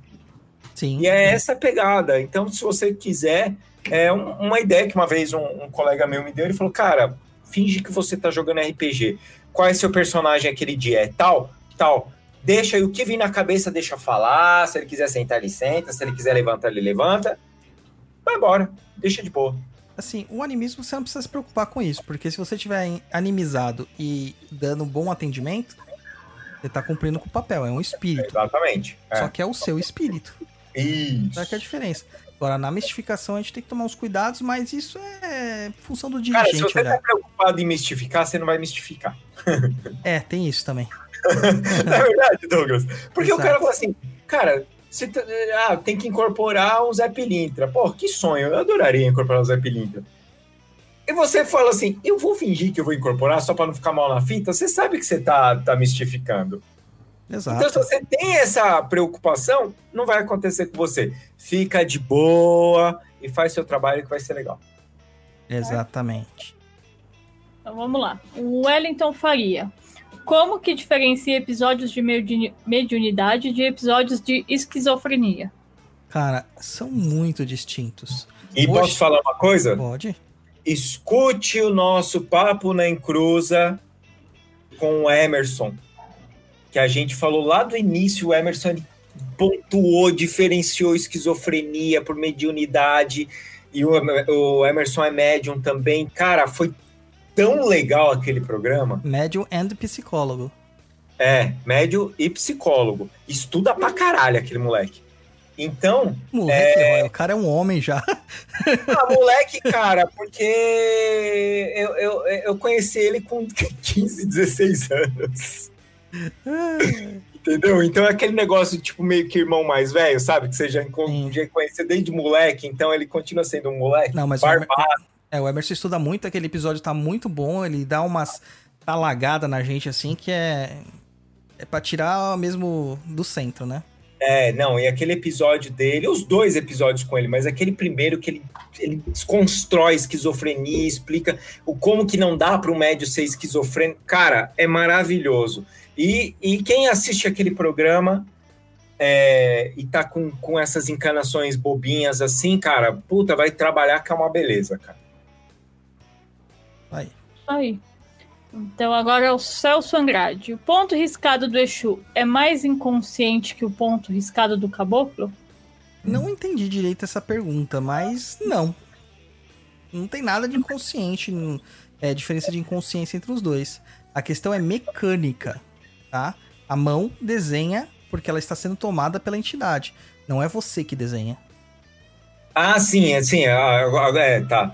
Sim. E é essa a pegada. Então, se você quiser, é um- uma ideia que uma vez um, um colega meu me deu, ele falou, cara, finge que você tá jogando RPG. Qual é seu personagem aquele dia? É tal? Tal. Deixa aí o que vir na cabeça, deixa falar. Se ele quiser sentar, ele senta. Se ele quiser levantar, ele levanta. Vai embora. Deixa de boa. Assim, o animismo você não precisa se preocupar com isso, porque se você tiver animizado e dando um bom atendimento, você tá cumprindo com o papel, é um espírito. Exatamente. É. Só que é o seu espírito. Isso. Essa que é a diferença. Agora, na mistificação a gente tem que tomar uns cuidados, mas isso é função do Cara, se dirigente você olhar. tá preocupado em mistificar, você não vai mistificar. É, tem isso também. Não é verdade, Douglas? Porque o Exato. cara fala assim, cara, você tá- ah, tem que incorporar um Zé Pilintra. Pô, que sonho, eu adoraria incorporar um Zé Pilintra. E você fala assim, eu vou fingir que eu vou incorporar só pra não ficar mal na fita, você sabe que você tá, tá mistificando. Exato. Então, se você tem essa preocupação, não vai acontecer com você. Fica de boa e faz seu trabalho que vai ser legal. Exatamente. Então vamos lá. O Wellington Faria. Como que diferencia episódios de mediuni- mediunidade de episódios de esquizofrenia? Cara, são muito distintos. E Poxa. posso falar uma coisa? Pode? escute o nosso papo na encruza com o Emerson, que a gente falou lá do início, o Emerson pontuou, diferenciou esquizofrenia por mediunidade, e o, o Emerson é médium também. Cara, foi tão legal aquele programa. Médium and psicólogo. É, médio e psicólogo. Estuda pra caralho aquele moleque. Então, Moleque, olha, o cara é um homem já. Ah, moleque, cara, porque eu, eu, eu conheci ele com 15, 16 anos. Entendeu? Então é aquele negócio, tipo, meio que irmão mais velho, sabe? Que você já, já conheceu desde moleque, então ele continua sendo um moleque. Não, mas barbado. É, o Emerson estuda muito, aquele episódio tá muito bom, ele dá umas talagadas na gente assim que é. É pra tirar mesmo do centro, né? É, não, e aquele episódio dele, os dois episódios com ele, mas aquele primeiro que ele, ele desconstrói esquizofrenia, explica o como que não dá para o médio ser esquizofrênico. Cara, é maravilhoso. E, e quem assiste aquele programa é, e tá com, com essas encanações bobinhas assim, cara, puta, vai trabalhar que é uma beleza, cara. Aí. Aí. Então agora é o Celso Andrade. O ponto riscado do Exu é mais inconsciente que o ponto riscado do caboclo? Não entendi direito essa pergunta, mas não. Não tem nada de inconsciente, é diferença de inconsciência entre os dois. A questão é mecânica, tá? A mão desenha porque ela está sendo tomada pela entidade. Não é você que desenha. Ah, sim, é, sim, ah, agora- é, tá.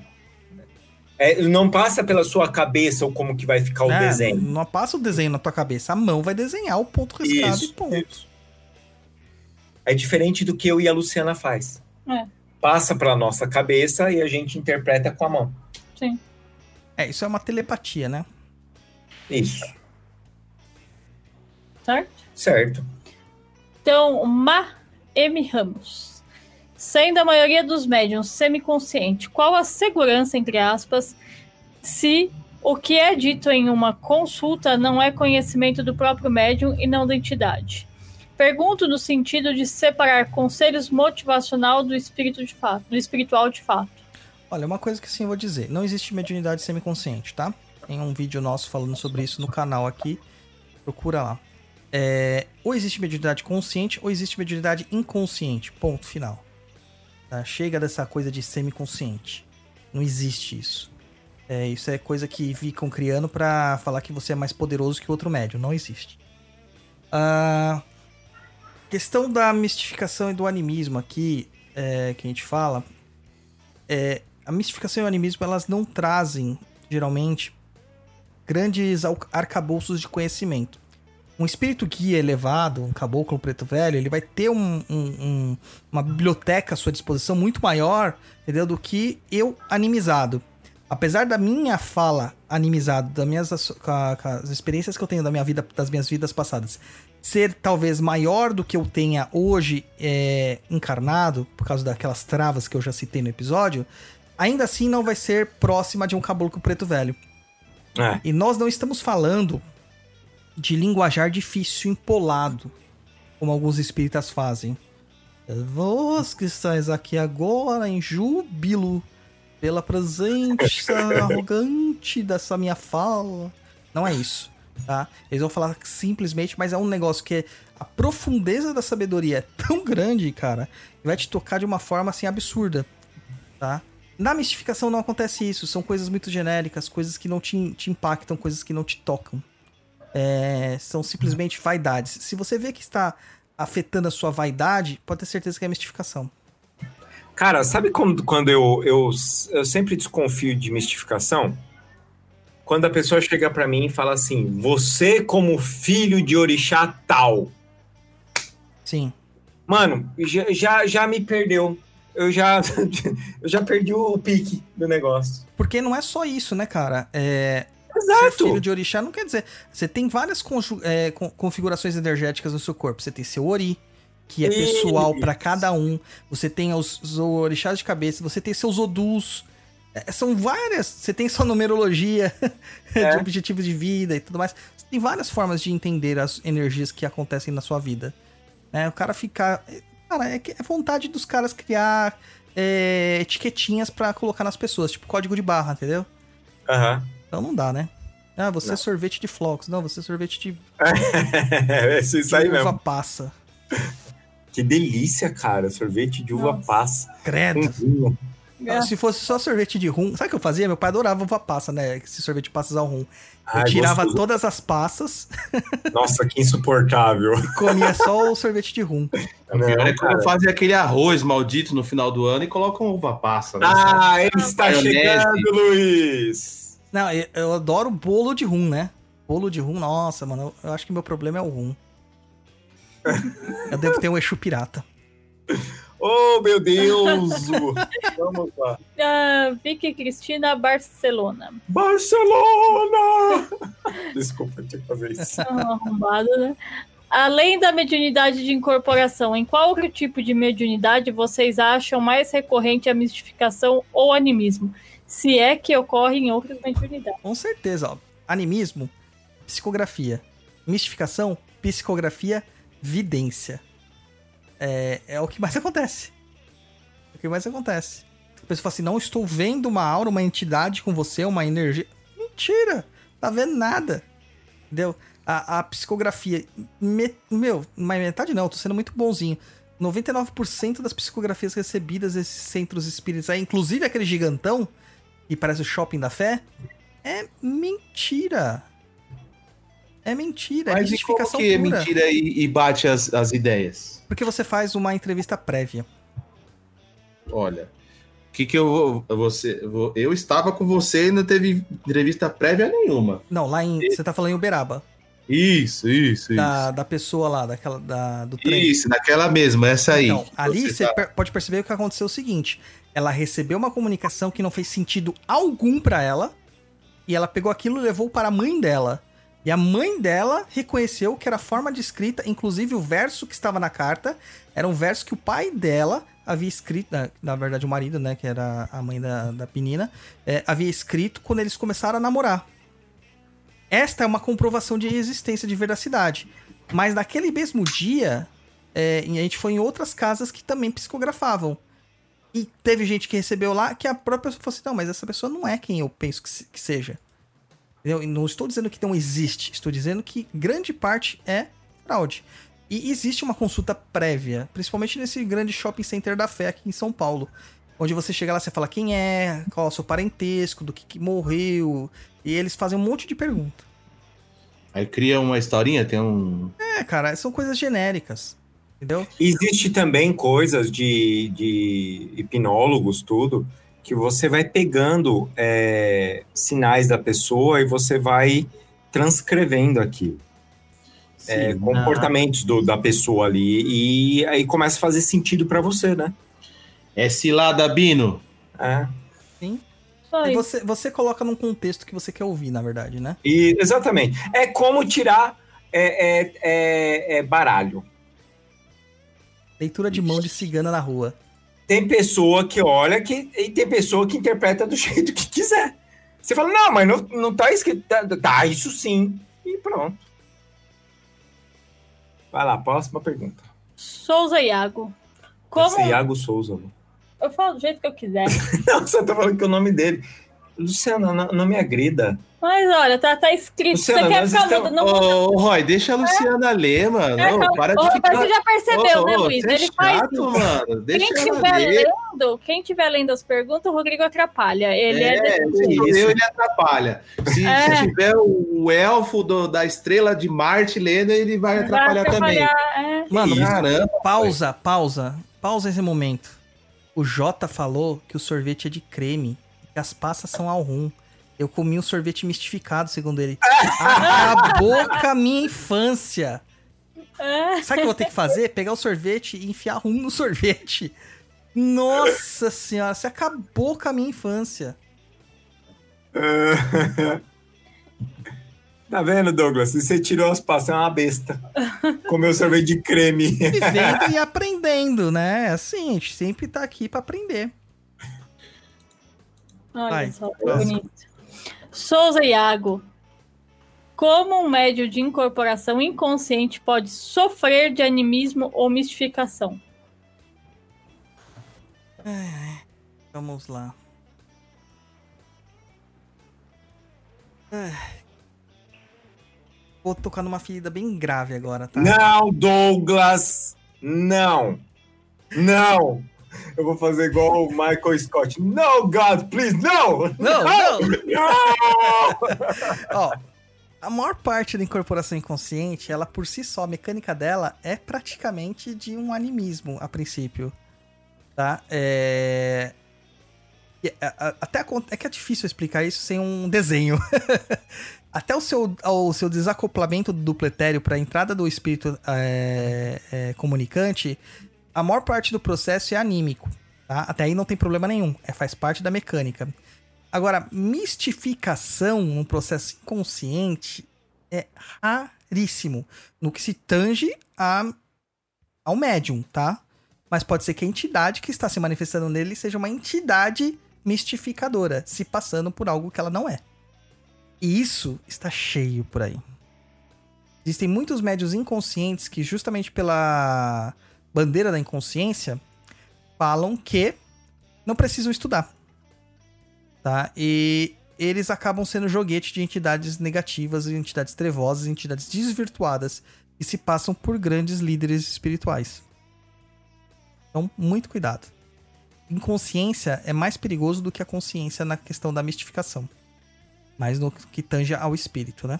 É, não passa pela sua cabeça o como que vai ficar o né? desenho. Não passa o desenho na tua cabeça. A mão vai desenhar o ponto riscado e Isso, ponto. isso. É diferente do que eu e a Luciana faz. É. Passa para nossa cabeça e a gente interpreta com a mão. Sim. É, isso é uma telepatia, né? Isso. Certo? Certo. Então, Ma M. Ramos. Sendo a maioria dos médiums semiconsciente, qual a segurança, entre aspas, se o que é dito em uma consulta não é conhecimento do próprio médium e não da entidade? Pergunto no sentido de separar conselhos motivacional do espírito de fato, do espiritual de fato. Olha, uma coisa que sim vou dizer: não existe mediunidade semiconsciente, tá? Tem um vídeo nosso falando sobre isso no canal aqui. Procura lá. É, ou existe mediunidade consciente ou existe mediunidade inconsciente. Ponto final. Tá? Chega dessa coisa de semiconsciente. Não existe isso. É, isso é coisa que ficam criando pra falar que você é mais poderoso que o outro médium. Não existe. A questão da mistificação e do animismo aqui, é, que a gente fala, é, a mistificação e o animismo elas não trazem, geralmente, grandes arcabouços de conhecimento. Um espírito guia elevado, um caboclo preto velho, ele vai ter um- um- um- uma biblioteca à sua disposição muito maior, entendeu? Do que eu animizado. Apesar da minha fala animizado, das minhas as experiências que eu tenho da minha vida, das minhas vidas passadas, ser talvez maior do que eu tenha hoje é, encarnado, por causa daquelas travas que eu já citei no episódio, ainda assim não vai ser próxima de um caboclo preto velho. É. E nós não estamos falando de linguajar difícil, empolado, como alguns espíritas fazem. Vós que estáis aqui agora em júbilo pela presença arrogante dessa minha fala. Não é isso, tá? Eles vão falar simplesmente, mas é um negócio que a profundeza da sabedoria é tão grande, cara, que vai te tocar de uma forma assim absurda, tá? Na mistificação não acontece isso, são coisas muito genéricas, coisas que não te, te impactam, coisas que não te tocam. É, são simplesmente vaidades. Se você vê que está afetando a sua vaidade, pode ter certeza que é mistificação. Cara, sabe quando, quando eu, eu, eu sempre desconfio de mistificação? Quando a pessoa chega pra mim e fala assim: Você, como filho de orixá tal. Sim. Mano, já, já, já me perdeu. Eu já, eu já perdi o pique do negócio. Porque não é só isso, né, cara? É, Exato. filho de orixá não quer dizer. Você tem várias é, con- configurações energéticas no seu corpo. Você tem seu ori, que é pessoal pra cada um. Você tem os, os orixás de cabeça. Você tem seus odus. É, são várias. Você tem sua numerologia É. de objetivos de vida e tudo mais. Você tem várias formas de entender as energias que acontecem na sua vida. né? O cara ficar. Cara, é, é vontade dos caras criar é, etiquetinhas pra colocar nas pessoas, tipo código de barra, entendeu? Aham. Então não dá, né? Ah, você Não. é sorvete de flocos. Não, você é sorvete de, de É isso aí uva mesmo. passa. Que delícia, cara. Sorvete de uva Nossa. passa. Credo. É. Se fosse só sorvete de rum. Sabe o que eu fazia? Meu pai adorava uva passa, né? Esse sorvete de passas ao rum. Eu Ai, tirava gostoso. todas as passas Nossa, que insuportável. e comia só o sorvete de rum. O pior é Não, cara. quando fazem aquele arroz maldito no final do ano e colocam uva passa. Né? Ah, ele está Maionese. chegando, Luiz. Não, eu, eu adoro bolo de rum, né? Bolo de rum, nossa, mano. Eu, eu acho que meu problema é o rum. Eu devo ter um Exu pirata. Oh, meu Deus! Vamos lá. Ah, Vicky Cristina Barcelona. Barcelona! Desculpa, eu tinha que fazer isso. Arrombado, né? Além da mediunidade de incorporação, em qual outro tipo de mediunidade vocês acham mais recorrente a mistificação ou animismo? Se é que ocorre em outras mediunidades. Com certeza, ó. Animismo, psicografia. Mistificação, psicografia, vidência. É, é o que mais acontece. É o que mais acontece. A pessoa fala assim: não estou vendo uma aura, uma entidade com você, uma energia. Mentira! Tá vendo nada. Entendeu? A, a psicografia. me- meu, mas metade não, tô sendo muito bonzinho. 99% das psicografias recebidas desses centros espíritas inclusive aquele gigantão, que parece o shopping da fé, é mentira. É mentira, é Mas e como mistificação que é pura. mentira e, e bate as, as ideias? Porque você faz uma entrevista prévia. Olha, o que que eu vou... Você, eu estava com você e não teve entrevista prévia nenhuma. Não, lá em. Você tá falando em Uberaba. Isso, isso, Da, da pessoa lá, daquela, da, do isso. trem. Isso, naquela mesma, essa aí. Então, ali Você tá- pode perceber o que aconteceu é o seguinte: ela recebeu uma comunicação que não fez sentido algum pra ela, e ela pegou aquilo e levou para a mãe dela. E a mãe dela reconheceu que era a forma de escrita, inclusive o verso que estava na carta era um verso que o pai dela havia escrito, na verdade o marido, né, que era a mãe da, da menina, é, havia escrito quando eles começaram a namorar. Esta é uma comprovação de existência de veracidade. Mas naquele mesmo dia, é, a gente foi em outras casas que também psicografavam. E teve gente que recebeu lá que a própria pessoa falou assim: não, mas essa pessoa não é quem eu penso que, se- que seja. Entendeu? E não estou dizendo que não existe, estou dizendo que grande parte é fraude. E existe uma consulta prévia, principalmente nesse grande shopping center da fé aqui em São Paulo. Onde você chega lá, você fala quem é, qual é o seu parentesco, do que, que morreu. E eles fazem um monte de perguntas. Aí cria uma historinha, tem um. É, cara, são coisas genéricas. Entendeu? Existe também coisas de, de hipnólogos, tudo, que você vai pegando é, sinais da pessoa e você vai transcrevendo aquilo. É, Sim, comportamentos do- da pessoa ali. E aí começa a fazer sentido para você, né? É cilada, Bino. É. E isso. você, você coloca num contexto que você quer ouvir, na verdade, né? E, exatamente. É como tirar é, é, é, é baralho. Leitura de mão de cigana na rua. Tem pessoa que olha que, e tem pessoa que interpreta do jeito que quiser. Você fala, não, mas não, não tá escrito. Tá, tá, isso sim. E pronto. Vai lá, próxima pergunta. Souza Iago. Como. Esse é Iago Souza. Eu falo do jeito que eu quiser. Não, você tá falando que é o nome dele. Luciana, não, não me agrida. Mas olha, tá, tá escrito. Luciana, você quer ficar estamos- mudo? Não. Ô, Roy, deixa a Luciana ler, mano. É, calma. para Ô, de mas ficar. você já percebeu, Ô, né, Luiz? é Ele faz chato, isso. mano. Deixa Quem ler. lendo, quem estiver lendo as perguntas, o Rodrigo atrapalha. Ele é, É, eu, ele atrapalha. Se, É. se tiver o, o elfo do- da estrela de Marte lendo, ele vai Vai atrapalhar, também. atrapalhar, é. Mano, Caramba. pausa, pausa. Pausa esse momento. O Jota falou que o sorvete é de creme que as passas são ao rum. Eu comi um sorvete mistificado, segundo ele. Acabou com a minha infância. É. Sabe o que eu vou ter que fazer? Pegar o sorvete e enfiar rum no sorvete. Nossa senhora, você acabou com a minha infância. Tá vendo, Douglas? Se você tirou as passas, é uma besta. Comeu sorvete de creme. Vivendo e aprendendo, né? Assim, a gente sempre tá aqui pra aprender. Olha Vai, só, bonito. Souza Iago. Como um médio de incorporação inconsciente pode sofrer de animismo ou mistificação? Vamos lá. Ai. Vou tocar numa ferida bem grave agora, tá? Não, Douglas! Não! Não! Eu vou fazer igual o Michael Scott. No, God, please, no! Não, não! Não! Ó, a maior parte da incorporação inconsciente, ela por si só, a mecânica dela é praticamente de um animismo, a princípio. Tá? É... Até é que é difícil explicar isso sem um desenho. Até o seu, o seu desacoplamento do dupletério para a entrada do espírito é, é, comunicante, a maior parte do processo é anímico. Tá? Até aí não tem problema nenhum. É, faz parte da mecânica. Agora, mistificação num processo inconsciente é raríssimo. No que se tange a, ao médium, tá? Mas pode ser que a entidade que está se manifestando nele seja uma entidade mistificadora, se passando por algo que ela não é. E isso está cheio por aí. Existem muitos médios inconscientes que, justamente pela bandeira da inconsciência, falam que não precisam estudar. Tá? E eles acabam sendo joguete de entidades negativas, entidades trevosas, entidades desvirtuadas que se passam por grandes líderes espirituais. Então, muito cuidado. Inconsciência é mais perigoso do que a consciência na questão da mistificação. Mais no que tange ao espírito, né?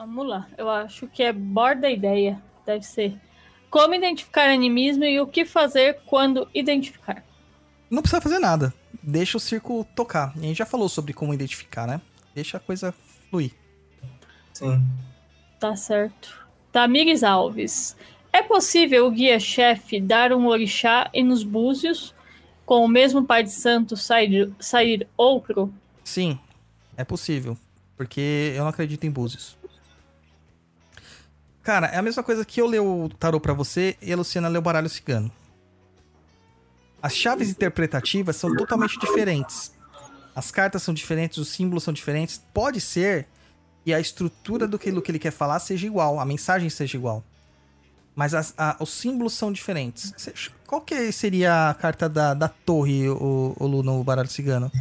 Vamos lá. Eu acho que é borda a ideia. Deve ser. Como identificar animismo e o que fazer quando identificar. Não precisa fazer nada. Deixa o circo tocar. E a gente já falou sobre como identificar, né? Deixa a coisa fluir. Sim. Tá certo. Tamires Alves. É possível o guia-chefe dar um orixá e nos búzios, com o mesmo pai de santo sair, sair outro? Sim, é possível. Porque eu não acredito em búzios. Cara, é a mesma coisa que eu ler o tarô pra você e a Luciana lê o baralho cigano. As chaves interpretativas são totalmente diferentes. As cartas são diferentes, os símbolos são diferentes. Pode ser e a estrutura do que, do que ele quer falar seja igual, a mensagem seja igual. Mas as- a- os símbolos são diferentes. Qual que seria a carta da, da torre, o, o Lu, no baralho cigano?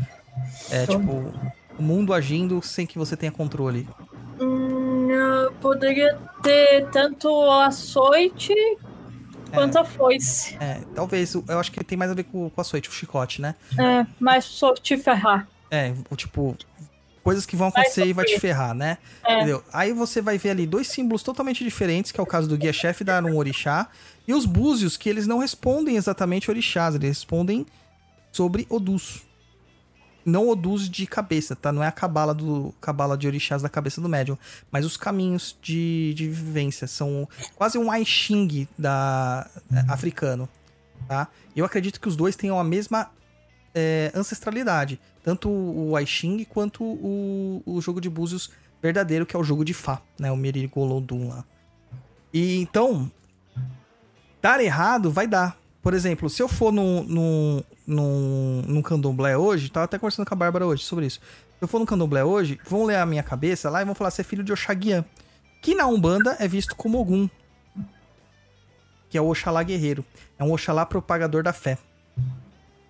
É tipo, o mundo agindo sem que você tenha controle. Eu poderia ter tanto a açoite quanto a foice. É, talvez, eu acho que tem mais a ver com, com açoite, o chicote, né? É, mas só te ferrar. É, o tipo, coisas que vão acontecer e vai te ferrar, né? É. Entendeu? Aí você vai ver ali dois símbolos totalmente diferentes, que é o caso do guia-chefe dar um orixá, e os búzios, que eles não respondem exatamente orixás, eles respondem sobre Odus. Não Odus de cabeça, tá? Não é a cabala do cabala de orixás da cabeça do médium, mas os caminhos de, de vivência. São quase um I Ching da, é, africano, tá? Eu acredito que os dois tenham a mesma é, ancestralidade. Tanto o I Ching quanto o, o jogo de búzios verdadeiro, que é o jogo de Fá, né? O Merigolodum lá. E então, dar errado vai dar. Por exemplo, se eu for num, num, num, num candomblé hoje, tava até conversando com a Bárbara hoje sobre isso. Se eu for num candomblé hoje, vão ler a minha cabeça lá e vão falar se é filho de Oxaguian. Que na Umbanda é visto como Ogum. Que é o Oxalá guerreiro. É um Oxalá propagador da fé.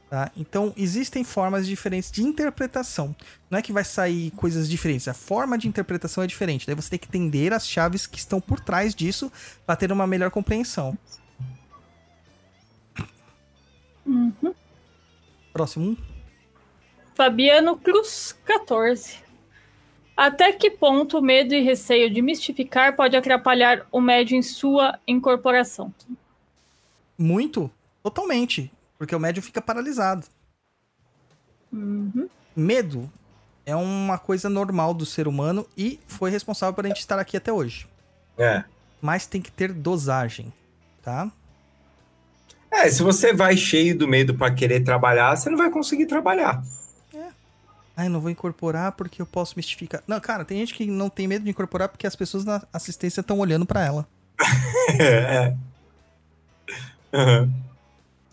Tá? Então, existem formas diferentes de interpretação. Não é que vai sair coisas diferentes, a forma de interpretação é diferente. Daí você tem que entender as chaves que estão por trás disso para ter uma melhor compreensão. Próximo um. Fabiano Cruz, 14. Até que ponto o medo e receio de mistificar pode atrapalhar o médium em sua incorporação? Muito, totalmente. Porque o médium fica paralisado. Medo é uma coisa normal do ser humano e foi responsável por a gente estar aqui até hoje. É. Mas tem que ter dosagem, tá? É, se você vai cheio do medo pra querer trabalhar, você não vai conseguir trabalhar. Ai, não vou incorporar porque eu posso mistificar. Não, cara, tem gente que não tem medo de incorporar porque as pessoas na assistência estão olhando pra ela. é. Uhum.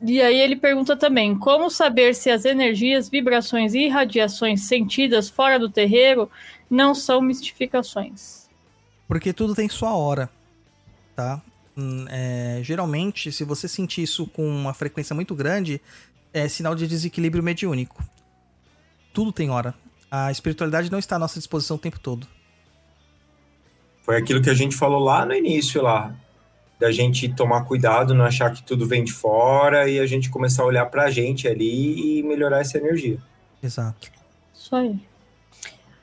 E aí ele pergunta também: como saber se as energias, vibrações e radiações sentidas fora do terreiro não são mistificações? Porque tudo tem sua hora, tá? Hum, é, geralmente, se você sentir isso com uma frequência muito grande, é sinal de desequilíbrio mediúnico. Tudo tem hora. A espiritualidade não está à nossa disposição o tempo todo. Foi aquilo que a gente falou lá no início lá. Da gente tomar cuidado, não achar que tudo vem de fora e a gente começar a olhar pra gente ali e melhorar essa energia. Exato. Isso aí.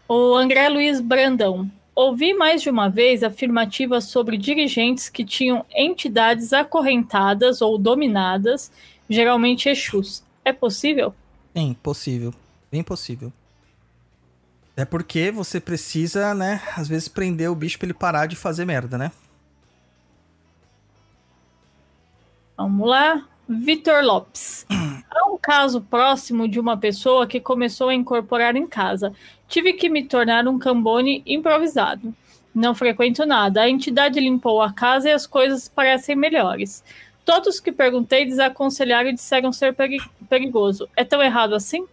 O André Luiz Brandão. Ouvi mais de uma vez afirmativas sobre dirigentes que tinham entidades acorrentadas ou dominadas, geralmente Exus. É possível? É impossível. Bem possível. É porque você precisa, né, às vezes prender o bicho pra ele parar de fazer merda, né? Vamos lá. Vitor Lopes. Há um caso próximo de uma pessoa que começou a incorporar em casa. Tive que me tornar um cambone improvisado. Não frequento nada. A entidade limpou a casa e as coisas parecem melhores. Todos que perguntei desaconselharam e disseram ser peri- perigoso. É tão errado assim?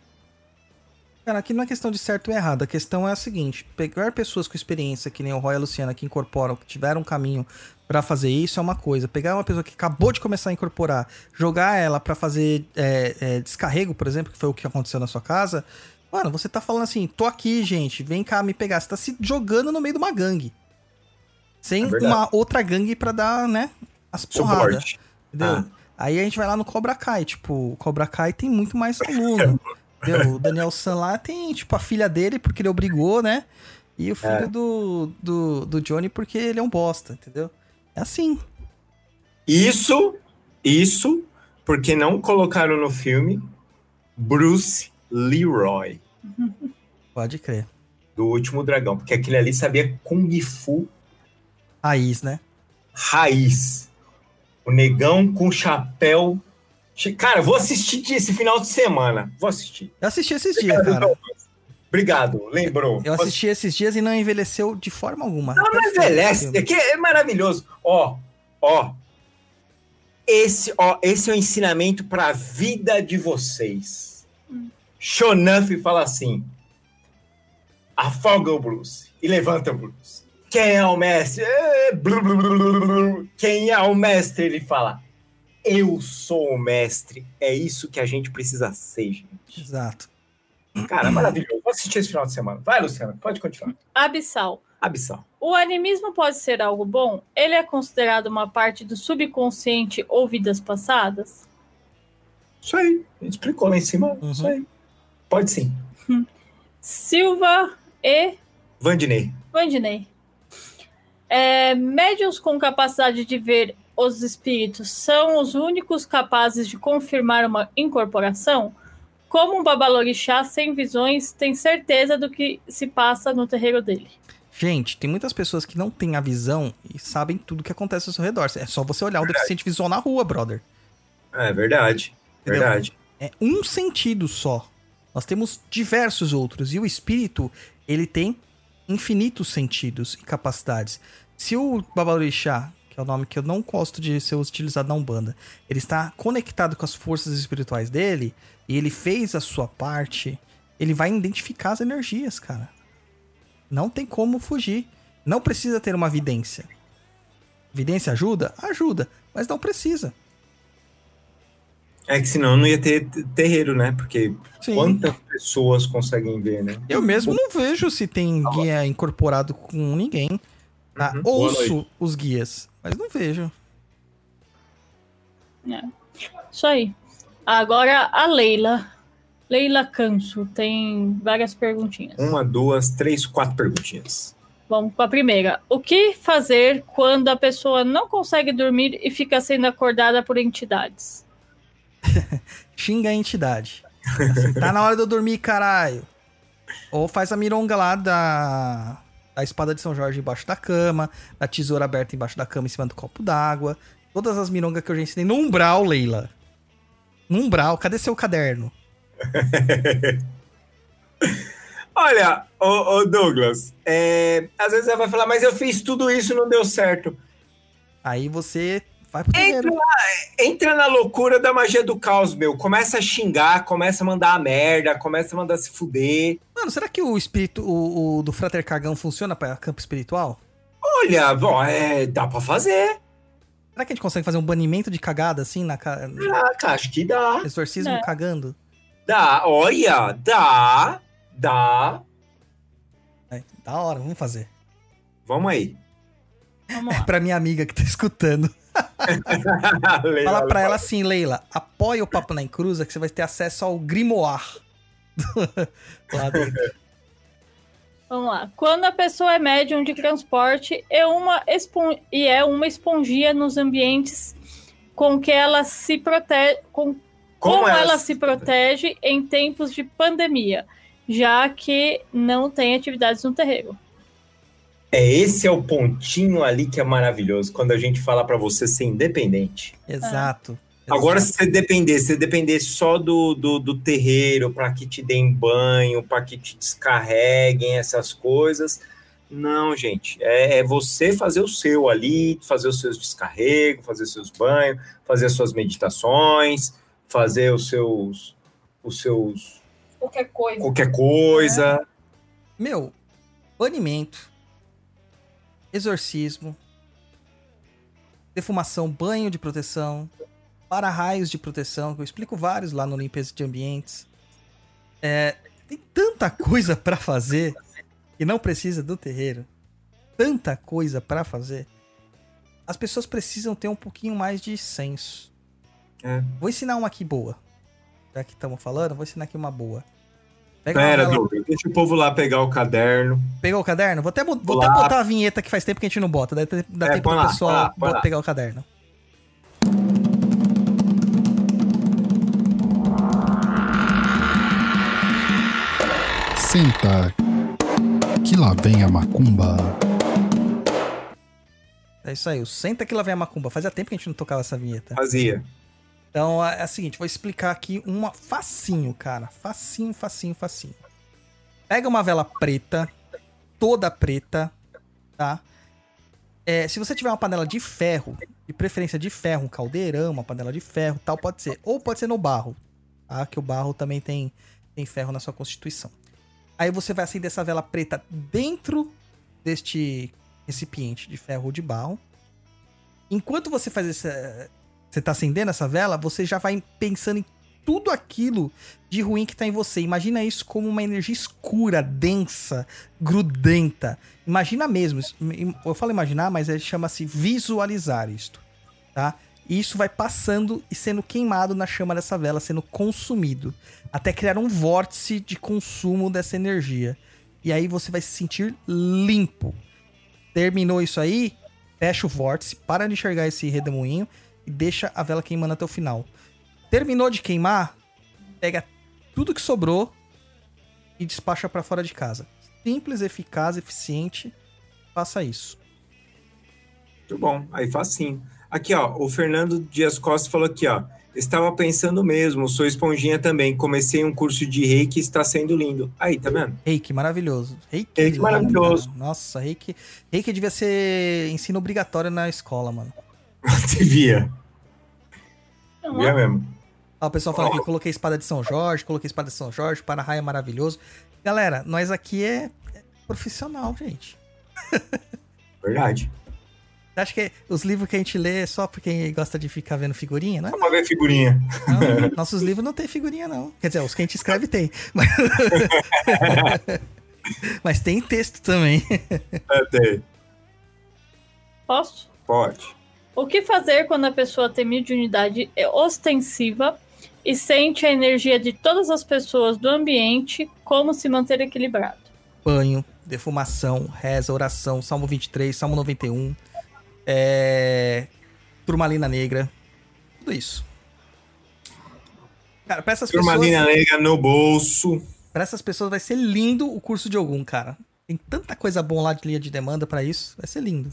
Cara, aqui não é questão de certo ou errado. A questão é a seguinte: pegar pessoas com experiência, que nem o Roy e a Luciana, que incorporam, que tiveram um caminho pra fazer isso, é uma coisa. Pegar uma pessoa que acabou de começar a incorporar, jogar ela pra fazer é, é, descarrego, por exemplo, que foi o que aconteceu na sua casa. Mano, você tá falando assim: tô aqui, gente, vem cá me pegar. Você tá se jogando no meio de uma gangue. Sem É uma outra gangue pra dar, né, as porradas. Entendeu? Ah. Aí a gente vai lá no Cobra Kai, tipo, o Cobra Kai tem muito mais aluno. entendeu? O Daniel San lá tem, tipo, a filha dele, porque ele obrigou, né? E o filho É. do, do, do Johnny, porque ele é um bosta, entendeu? É assim. Isso, isso, porque não colocaram no filme Bruce Leroy, Pode crer. do Último Dragão, porque aquele ali sabia Kung Fu Raiz, né? raiz. O negão com chapéu. Cara, vou assistir esse final de semana. Vou assistir. Eu assisti esses dias, cara. Obrigado, lembrou. Eu assisti esses dias e não envelheceu de forma alguma. Não, não envelhece. Aqui é maravilhoso. Ó, ó. Esse, ó, esse é o ensinamento para a vida de vocês. Shonaf fala assim: afoga o Bruce e levanta o Bruce. Quem é o mestre? É, blu, blu, blu, blu, blu. Quem é o mestre? Ele fala. Eu sou o mestre. É isso que a gente precisa ser, gente. Exato. Cara, maravilhoso. Vou assistir esse final de semana. Vai, Luciana, pode continuar. Abissal. Abissal. O animismo pode ser algo bom? Ele é considerado uma parte do subconsciente ou vidas passadas? Isso aí. A gente explicou lá em cima. Uhum. Isso aí. Pode sim. Silva e Vandinei. Vandinei. É, médiuns com capacidade de ver os espíritos são os únicos capazes de confirmar uma incorporação? Como um babalorixá sem visões tem certeza do que se passa no terreiro dele? Gente, tem muitas pessoas que não têm a visão e sabem tudo que acontece ao seu redor. É só você olhar o deficiente visual na rua, brother. É verdade. Entendeu? Verdade. É um sentido só. Nós temos diversos outros. E o espírito, ele tem infinitos sentidos e capacidades. Se o Babalorixá, que é o nome que eu não gosto de ser utilizado na Umbanda, ele está conectado com as forças espirituais dele, e ele fez a sua parte, ele vai identificar as energias, cara. Não tem como fugir. Não precisa ter uma vidência. Vidência ajuda? Ajuda, mas não precisa. É que senão não ia ter terreiro, né? Porque Sim. quantas pessoas conseguem ver, né? Eu mesmo não vejo se tem guia incorporado com ninguém. Tá? Uhum. Ouço os guias, mas não vejo. Isso aí. Agora a Leila. Leila Canso tem várias perguntinhas. Uma, duas, três, quatro perguntinhas. Vamos com a primeira. O que fazer quando a pessoa não consegue dormir e fica sendo acordada por entidades? Xinga a entidade. Assim, tá na hora de eu dormir, caralho. Ou faz a mironga lá da, da espada de São Jorge embaixo da cama, da tesoura aberta embaixo da cama em cima do copo d'água. Todas as mirongas que eu já ensinei no umbral, Leila. No umbral, cadê seu caderno? Olha, ô, ô Douglas, é, às vezes você vai falar, mas eu fiz tudo isso e não deu certo. Aí você vai pro Entra, entra na loucura da magia do caos, meu. Começa a xingar, começa a mandar a merda, começa a mandar se fuder. Mano, será que o espírito o, o do Frater Cagão funciona pra campo espiritual? Olha, bom, é, dá pra fazer. Será que a gente consegue fazer um banimento de cagada assim na ca... Ah, cara, acho que dá. exorcismo É. cagando? Dá, olha, dá, dá. É, da hora, vamos fazer. Vamos aí. Vamos lá. Pra minha amiga que tá escutando. Leila, Fala pra ela assim, Leila, apoia o Papo na Encruza que você vai ter acesso ao grimoire. Lá dentro. Vamos lá. Quando a pessoa é médium de transporte é uma espon... e é uma esponjia nos ambientes com que ela se protege. Com... Como, ela... se protege em tempos de pandemia, já que não tem atividades no terreiro. É, esse é o pontinho ali que é maravilhoso, quando a gente fala pra você ser independente. Exato. Agora, se você depender, se você depender só do, do, do terreiro para que te deem banho, para que te descarreguem essas coisas, não, gente. É, é você fazer o seu ali, fazer os seus descarregos, fazer os seus banhos, fazer as suas meditações, fazer os seus, os seus Qualquer coisa. qualquer coisa. Meu, banimento, exorcismo, defumação, banho de proteção, para-raios de proteção, que eu explico vários lá no Limpeza de Ambientes. É, tem tanta coisa pra fazer e não precisa do terreiro. Tanta coisa pra fazer. As pessoas precisam ter um pouquinho mais de senso. É. Vou ensinar uma aqui boa. Já que estamos falando, vou ensinar aqui uma boa. Pega Pera, Douglas, deixa o povo lá pegar o caderno. Pegou o caderno? Vou até, vou Lá. até botar a vinheta que faz tempo que a gente não bota. Dá, dá É, tempo do lá, pessoal lá, bota- lá. pegar o caderno. Senta, que lá vem a macumba. É isso aí. O Senta que lá vem a macumba. Fazia tempo que a gente não tocava essa vinheta. Fazia. Então é, é o seguinte, vou explicar aqui uma facinho, cara. Facinho, facinho, facinho. Pega uma vela preta, toda preta, tá? É, se você tiver uma panela de ferro, de preferência de ferro, um caldeirão, uma panela de ferro, tal, pode ser. Ou pode ser no barro, tá? Que o barro também tem, tem ferro na sua constituição. Aí você vai acender essa vela preta dentro deste recipiente de ferro ou de barro. Enquanto você faz essa. Você tá acendendo essa vela, você já vai pensando em tudo aquilo de ruim que tá em você. Imagina isso como uma energia escura, densa, grudenta. Imagina mesmo. Eu falo imaginar, mas ele chama-se visualizar isto, tá? E isso vai passando e sendo queimado na chama dessa vela, sendo consumido, até criar um vórtice de consumo dessa energia. E aí você vai se sentir limpo. Terminou isso aí, fecha o vórtice, para de enxergar esse redemoinho e deixa a vela queimando até o final. Terminou de queimar, pega tudo que sobrou e despacha pra fora de casa. Simples, eficaz, eficiente. Faça isso. Muito bom, aí facinho. Aqui, ó, o Fernando Dias Costa falou aqui, ó. Estava pensando mesmo, sou esponjinha também. Comecei um curso de reiki e está sendo lindo. Aí, tá vendo? Reiki, maravilhoso. Reiki, Reiki lindo, maravilhoso. cara. Nossa, reiki, reiki devia ser ensino obrigatório na escola, mano. Devia. Devia mesmo. Ó, o pessoal fala que coloquei espada de São Jorge, coloquei espada de São Jorge, para-raio é maravilhoso. Galera, nós aqui é é profissional, gente. Verdade. Acha que os livros que a gente lê é só porque gosta de ficar vendo figurinha, né? Vamos ver figurinha. Não, nossos livros não tem figurinha, não. Quer dizer, os que a gente escreve tem. Mas, Mas tem texto também. É, tem. Posso? Pode. O que fazer quando a pessoa tem mediunidade ostensiva e sente a energia de todas as pessoas do ambiente? Como se manter equilibrado? Banho, defumação, reza, oração, Salmo 23, Salmo 91, é... turmalina negra, tudo isso. Cara, pra essas, pessoas, Turmalina negra no bolso. pra essas pessoas vai ser lindo o curso de algum, cara. Tem tanta coisa boa lá de linha de demanda pra isso, vai ser lindo.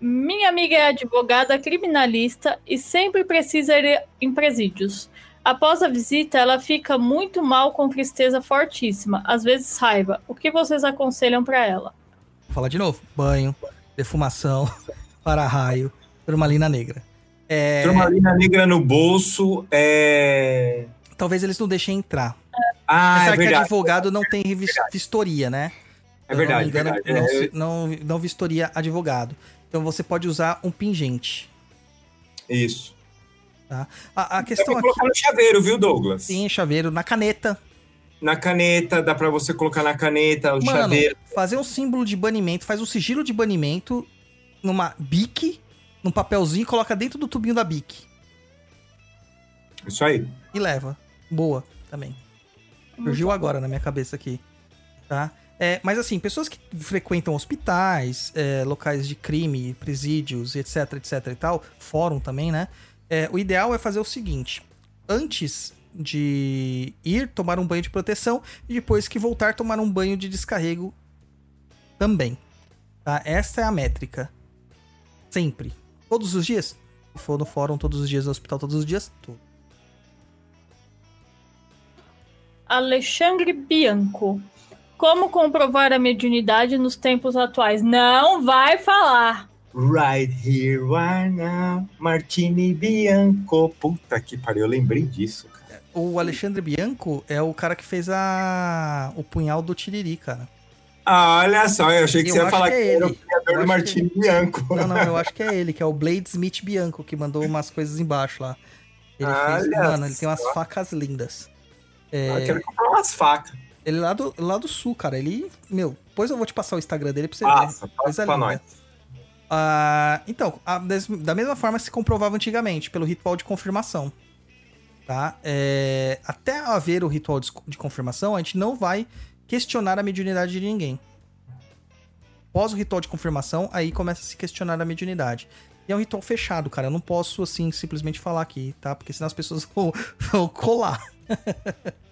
Minha amiga é advogada criminalista e sempre precisa ir em presídios. Após a visita, ela fica muito mal com tristeza fortíssima, às vezes raiva. O que vocês aconselham pra ela? Vou falar de novo. Banho, defumação, para-raio, turmalina negra. É, Turmalina negra no bolso. É. talvez eles não deixem entrar. Ah, Apesar é que verdade. advogado não tem vis- vistoria, né? É verdade. Não, me engano, verdade. não, É, não, não vistoria advogado. Então você pode usar um pingente. Isso. A, a Dá questão aqui colocar no chaveiro, viu, Douglas? tem chaveiro na caneta. Na caneta, dá pra você colocar na caneta o Mano, chaveiro. fazer um símbolo de banimento, faz um sigilo de banimento numa bique, num papelzinho e coloca dentro do tubinho da bique. Isso aí. E leva. Boa também. Surgiu agora na minha cabeça aqui. Tá? É, mas assim, pessoas que frequentam hospitais, é, locais de crime, presídios, etc, etc e tal, fórum também, né? É, o ideal é fazer o seguinte: antes de ir tomar um banho de proteção e depois que voltar tomar um banho de descarrego também. Tá? Essa é a métrica. Sempre. Todos os dias? Se for no fórum todos os dias, no hospital todos os dias, tudo. Alexandre Bianco. Como comprovar a mediunidade nos tempos atuais? Não vai falar. Right here, right now, Martini Bianco. Puta que pariu, eu lembrei disso. cara. O Alexandre Bianco é o cara que fez a o punhal do Tiriri, cara. Ah, olha só, eu achei que Eu você ia falar que que, é era o ele. criador Eu do acho Martini Bianco. Não, não, eu acho que é ele, que é o Blade Smith Bianco, que mandou umas coisas embaixo lá. Ele fez, Olha mano, ele tem umas facas lindas. Ah, É, quero comprar umas facas. Ele é lá do, lá do sul, cara. Ele, meu, depois eu vou te passar o Instagram dele pra você Passa, ver. passa Coisa pra nós. Ah, então, a- da mesma forma se comprovava antigamente, pelo ritual de confirmação. Tá? É, até haver o ritual de, de confirmação, a gente não vai questionar a mediunidade de ninguém. Após o ritual de confirmação, aí começa a se questionar a mediunidade. E é um ritual fechado, cara. Eu não posso, assim, simplesmente falar aqui, tá? Porque senão as pessoas vão, vão colar.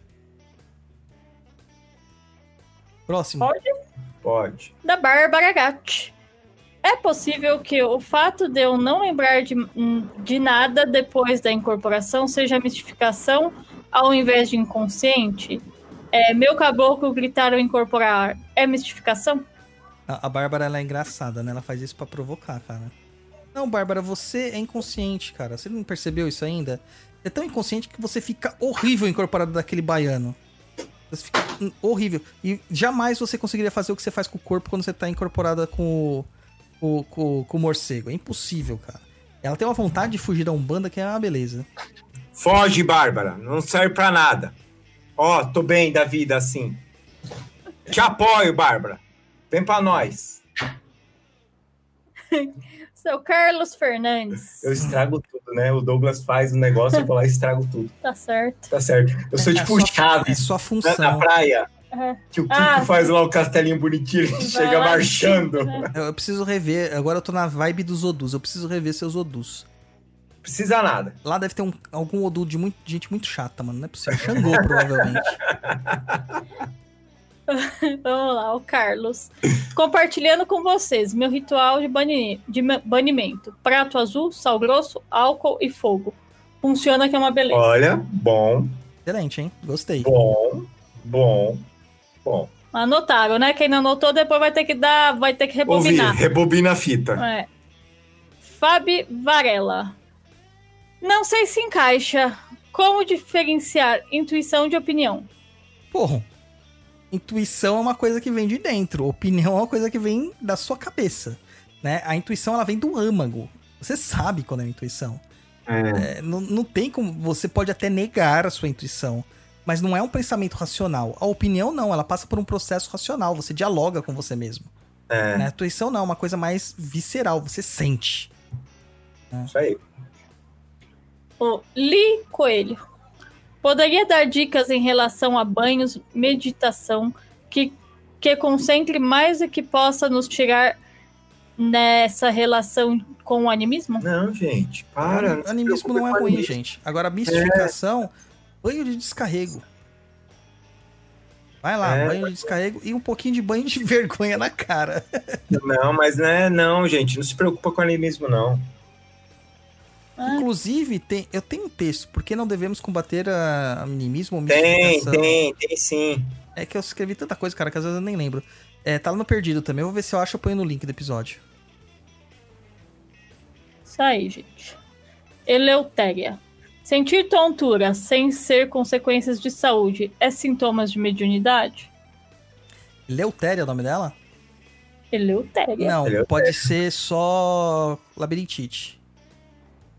Próximo. Pode? Pode. Da Bárbara Gatti. É possível que o fato de eu não lembrar de, hum, de nada depois da incorporação seja mistificação ao invés de inconsciente? É, meu caboclo gritar ao incorporar é mistificação? A, a Bárbara, ela é engraçada, né? Ela faz isso pra provocar, cara. Não, Bárbara, você é inconsciente, cara. Você não percebeu isso ainda? É tão inconsciente que você fica horrível incorporado daquele baiano. Você fica horrível. E jamais você conseguiria fazer o que você faz com o corpo quando você tá incorporada com o, com, com- com o morcego. É impossível, cara. Ela tem uma vontade de fugir da Umbanda que é uma beleza. Foge, Bárbara. Não serve pra nada. Ó, tô bem da vida assim. Te apoio, Bárbara. Vem pra nós. Seu Carlos Fernandes. Eu estrago tudo, né? O Douglas faz o negócio, eu vou lá e estrago tudo. Tá certo. Tá certo. Eu sou É tipo o sua- É sua na, na função. praia. É. Que o Kiko Ah, faz lá o castelinho bonitinho, ele chega lá, marchando. né? Eu eu preciso rever. Agora eu tô na vibe dos Odus. Eu preciso rever seus Odus. Precisa nada. Lá deve ter um- algum Odu de muito- gente muito chata, mano. Não é possível. Xangô, provavelmente. Vamos lá, o Carlos. Compartilhando com vocês meu ritual de, bani- de banimento: prato azul, sal grosso, álcool e fogo. Funciona que é uma beleza. Olha, bom, Excelente, hein? Gostei. bom, bom, bom. Anotaram, né? Quem não anotou, depois vai ter que dar, vai ter que Ouvir, rebobinar. rebobina a fita. É. Fabi Varela. Não sei se encaixa. Como diferenciar intuição de opinião? Porra. Intuição é uma coisa que vem de dentro. Opinião é uma coisa que vem da sua cabeça. Né? A intuição ela vem do âmago. Você sabe quando é intuição. É, não, não tem como. Você pode até negar a sua intuição. Mas não é um pensamento racional. A opinião não, ela passa por um processo racional. Você dialoga com você mesmo. É, Né? A intuição não, é uma coisa mais visceral. Você sente. isso aí. O Li Coelho. Poderia dar dicas em relação a banhos, meditação, que, que concentre mais e que possa nos tirar nessa relação com o animismo? Não, gente, para. Animismo não é ruim, gente. Agora, mistificação, banho de descarrego. Vai lá, É. banho de descarrego e um pouquinho de banho de vergonha na cara. Não, mas né, não, gente, não se preocupa com animismo, não. Ah. Inclusive, tem, eu tenho um texto, por que não devemos combater a animismo ou Tem, tem, tem sim. É que eu escrevi tanta coisa, cara, que às vezes eu nem lembro. É, tá lá no Perdido também, eu vou ver se eu acho, eu ponho no link do episódio. Isso aí, gente. Eleutéria. Sentir tontura sem ser consequências de saúde é sintomas de mediunidade? Leutéria é o nome dela? Eleutéria. Não, Eleutéria. pode ser só labirintite.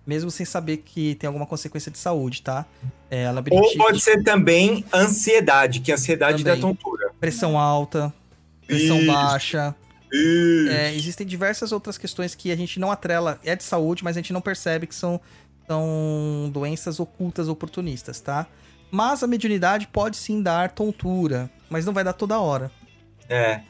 Mesmo sem saber que tem alguma consequência de saúde, tá? É, Ou pode ser também ansiedade, que é a ansiedade Também. da tontura. pressão alta, pressão Isso. baixa. Isso. É, existem diversas outras questões que a gente não atrela, é de saúde, mas a gente não percebe que são, são doenças ocultas oportunistas, tá? Mas a mediunidade pode sim dar tontura, mas não vai dar toda hora. É.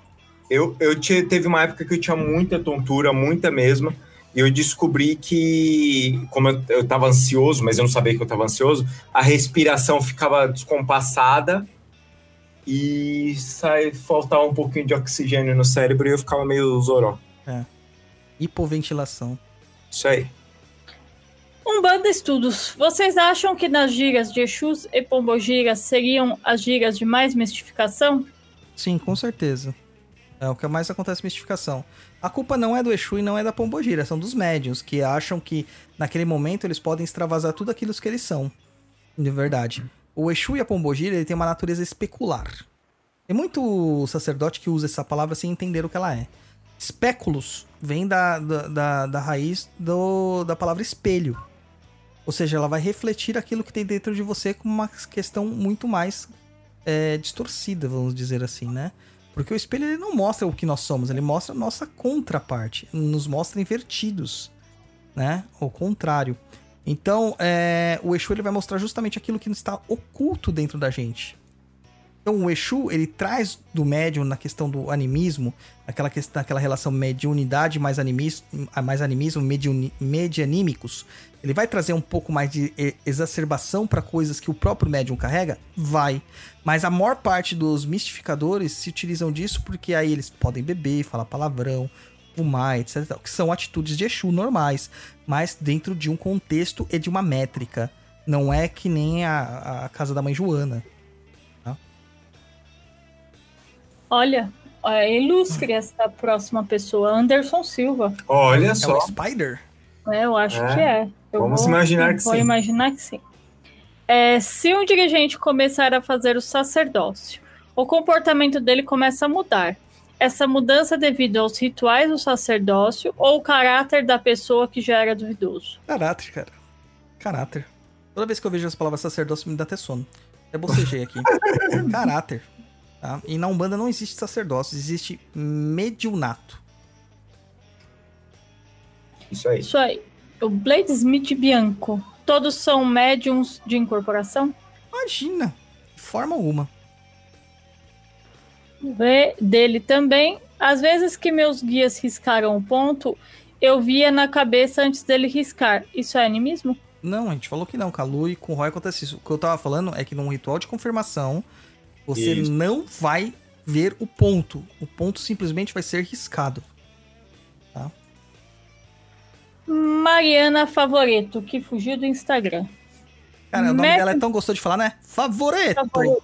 Eu, eu tinha, teve uma época que eu tinha muita tontura, muita mesmo. E eu descobri que, como eu, eu tava ansioso, mas eu não sabia que eu tava ansioso, a respiração ficava descompassada e sai, faltava um pouquinho de oxigênio no cérebro e eu ficava meio zoró. Hipoventilação. Isso aí. Umbanda Estudos. Vocês acham que nas gírias de Exus e Pombogiras seriam as gírias de mais mistificação? Sim, com certeza. É o que mais acontece mistificação. A culpa não é do Exu e não é da Pombogira, são dos médiuns, que acham que naquele momento eles podem extravasar tudo aquilo que eles são. De verdade. O Exu e a Pombogira ele tem uma natureza especular. Tem muito sacerdote que usa essa palavra sem entender o que ela é. Especulos vem da, da, da, da raiz do, da palavra espelho. Ou seja, ela vai refletir aquilo que tem dentro de você com uma questão muito mais é, distorcida, vamos dizer assim, né? Porque o espelho ele não mostra o que nós somos, ele mostra a nossa contraparte, nos mostra invertidos, né? O contrário. Então, é, o Exu ele vai mostrar justamente aquilo que está oculto dentro da gente. Então, o Exu ele traz do médium na questão do animismo, aquela questão, aquela relação mediunidade mais animismo, mais animismo medianímicos. Ele vai trazer um pouco mais de exacerbação para coisas que o próprio médium carrega? Vai. Mas a maior parte dos mistificadores se utilizam disso porque aí eles podem beber, falar palavrão, fumar, etc. Que são atitudes de Exu normais, mas dentro de um contexto e de uma métrica. Não é que nem a, a casa da mãe Joana. Olha, é ilustre essa próxima pessoa, Anderson Silva. Olha É só. o É? Então, é, eu acho é. que é. Eu Vamos vou, imaginar que vou sim. Vou imaginar que sim. É, se um dirigente começar a fazer o sacerdócio, o comportamento dele começa a mudar. Essa mudança é devido aos rituais do sacerdócio ou o caráter da pessoa que já era duvidoso? Caráter, cara. Caráter. Toda vez que eu vejo as palavras sacerdócio, me dá até sono. Até bocejei aqui. caráter. Tá? E na Umbanda não existe sacerdócio, existe mediunato. Isso aí. Isso aí. O Bladesmith Bianco. Todos são médiums de incorporação? Imagina. De forma alguma. Vê dele também. Às vezes que meus guias riscaram o ponto, eu via na cabeça antes dele riscar. Isso é animismo? Não, a gente falou que não. Com a Lu e com o Roy acontece isso. O que eu tava falando é que num ritual de confirmação, você Isso. não vai ver o ponto. O ponto simplesmente vai ser riscado. Mariana Favoreto, que fugiu do Instagram. Cara, o nome Mé- dela é tão gostoso de falar, né? Favorito. Favorito.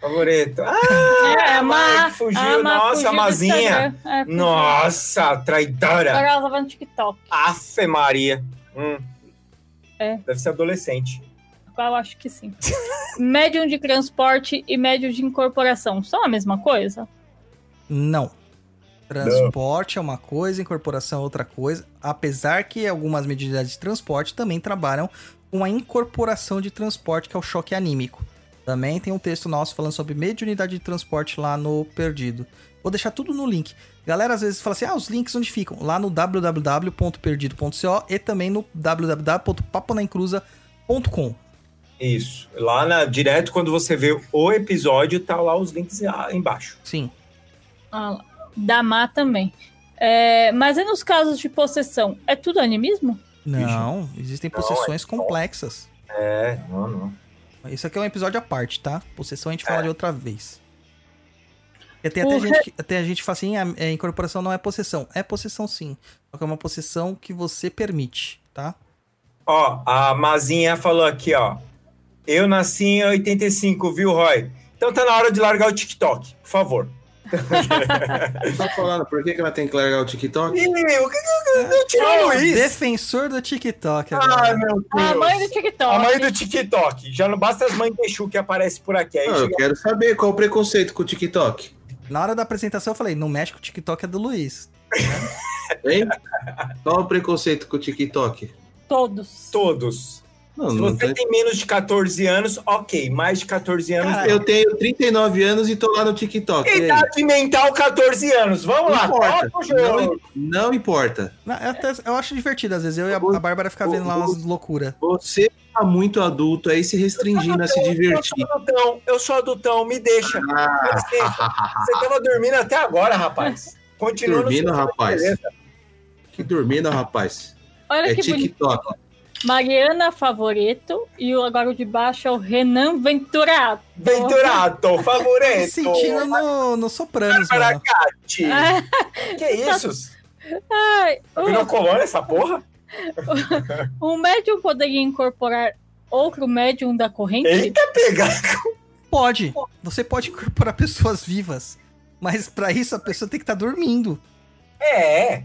Favorito. Ah, É, a fugiu. a Nossa, Mazinha. É. Nossa, traidora. Agora ela tava no TikTok. Afe Maria. Hum. É. Deve ser adolescente. Eu acho que sim. médium de transporte e médium de incorporação são a mesma coisa? Não. Transporte é uma coisa, incorporação é outra coisa. Apesar que algumas medidas de transporte também trabalham com a incorporação de transporte, que é o choque anímico. Também tem um texto nosso falando sobre mediunidade de transporte lá no Perdido. Vou deixar tudo no link. Galera, às vezes fala assim: ah, os links onde ficam? Lá no www.perdido.co e também no www.paponaencruza.com. Isso. Lá na, direto quando você vê o episódio, tá lá os links ah, embaixo. Sim. Ah, da Má também. É, mas e nos casos de possessão? É tudo animismo? Não, existem Não, é possessões só- complexas. É, não, não. Isso aqui é um episódio à parte, tá? Possessão a gente fala É. de outra vez. E tem até gente, que, até a gente fala assim, a, a incorporação não é possessão. É possessão sim. Só que é uma possessão que você permite, tá? Ó, a Mazinha falou aqui, ó. Eu nasci em 85, viu, Roy? Então tá na hora de largar o TikTok, por favor. Tá falando, por que, que ela tem que largar o TikTok? Ih, o que que eu tirou o Luiz? Defensor do TikTok Ai, agora. meu Deus. A mãe do TikTok. A mãe do TikTok. Já não basta as mães de Exu que aparecem por aqui. Aí Não, eu chega- quero saber qual o preconceito com o TikTok. Na hora da apresentação eu falei, não mexe com o TikTok é do Luiz. Hein? Qual o preconceito com o TikTok? Todos. Todos. Não, Se não você tem. tem menos de 14 anos, ok. Mais de 14 anos, Cara, Eu tenho 39 anos e tô lá no TikTok. E? Idade mental, 14 anos. Vamos Não lá, importa. toca o jogo. Não, não importa. Não, eu, até- eu acho divertido, às vezes eu e a, a Bárbara ficar vendo lá umas loucuras. Você tá muito adulto aí se restringindo a se Eu divertir. sou adultão, eu sou adultão, me deixa. Ah. Você tava dormindo até agora, rapaz. Continua Dormindo, rapaz. que dormindo, rapaz. Olha É que bonito. Mariana Favoreto e o agora o de baixo é o Renan Venturato. Venturato, favorito. Me sentindo no, no Sopranos, mano. Ah, Que isso? ai, Virou colônia essa porra? o, o médium poderia incorporar outro médium da corrente? Eita, pega. Pode. Você pode incorporar pessoas vivas. Mas pra isso a pessoa tem que estar dormindo. É.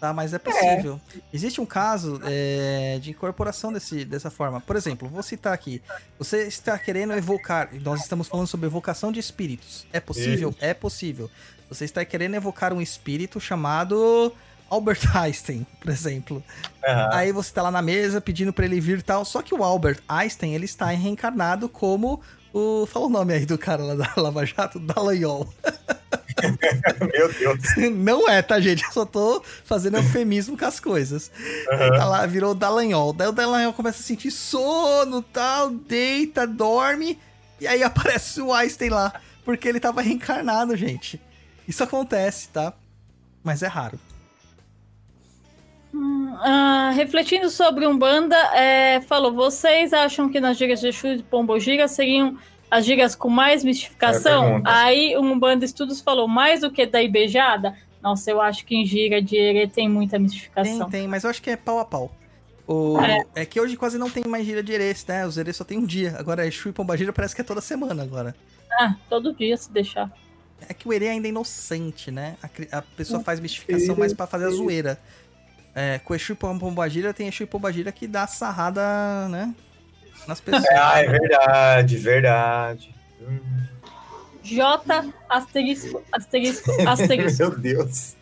Tá, mas é possível. Existe um caso é, de incorporação desse, dessa forma. Por exemplo, vou citar aqui. Você está querendo evocar. Nós estamos falando sobre evocação de espíritos. É possível? É possível. Você está querendo evocar um espírito chamado Albert Einstein, por exemplo. Aham. Aí você tá lá na mesa pedindo pra ele vir e tal. Só que o Albert Einstein, ele está reencarnado como o. Fala o nome aí do cara lá da Lava Jato, Dallagnol. Meu Deus. Não é, tá, gente? Eu só tô fazendo eufemismo com as coisas. Aí tá lá, virou Dallagnol. Daí o Dallagnol começa a sentir sono tal, deita, dorme. E aí aparece o Einstein lá. Porque ele tava reencarnado, gente. Isso acontece, tá? Mas é raro. Ah, refletindo sobre Umbanda, é, falou: vocês acham que nas gírias de Exu e Pombogira seriam as gírias com mais É mistificação? Aí o Umbanda Estudos falou: mais do que da Ibejada? Nossa, eu acho que em gíria de Herê tem muita Tem, mistificação. tem, mas eu acho que é pau a pau. O... É. que hoje quase não tem mais gira de Erês, né? Os Erês só tem um dia. Agora, Exu e Pombagira parece que é toda semana agora. Ah, todo dia se deixar. É que o Herê ainda é inocente, né? A, a pessoa faz mistificação mais pra fazer a zoeira. É, com Exu e Pom- Pombagira tem Exu e Pombagira que dá sarrada, né? Nas pessoas. Ah, é verdade, verdade. Hum, J asterisco, asterisco, asterisco. Meu Deus.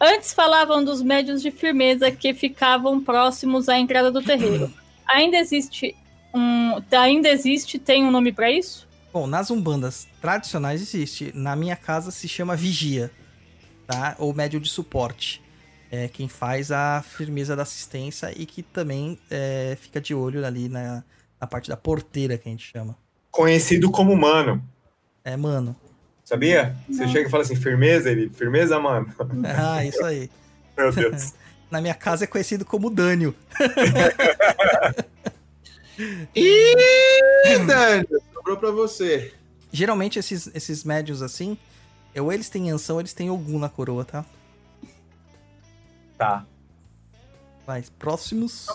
Antes falavam dos médios de firmeza que ficavam próximos à entrada do terreiro. Ainda existe um. Ainda existe, tem um nome pra isso? Bom, nas umbandas tradicionais existe. Na minha casa se chama vigia, tá? Ou médio de suporte. É quem faz a firmeza da assistência e que também é, fica de olho ali na, na parte da porteira, que a gente chama. Conhecido como mano. É, mano. Sabia? Você chega e fala assim, firmeza, ele, firmeza, mano. Ah, isso aí. Meu Deus. Na minha casa é conhecido como Dânio. Ih, Dani, sobrou pra você. Geralmente esses, esses médios assim, ou eles têm Anção ou eles têm Ogum na coroa, tá? Tá. Vai, próximos.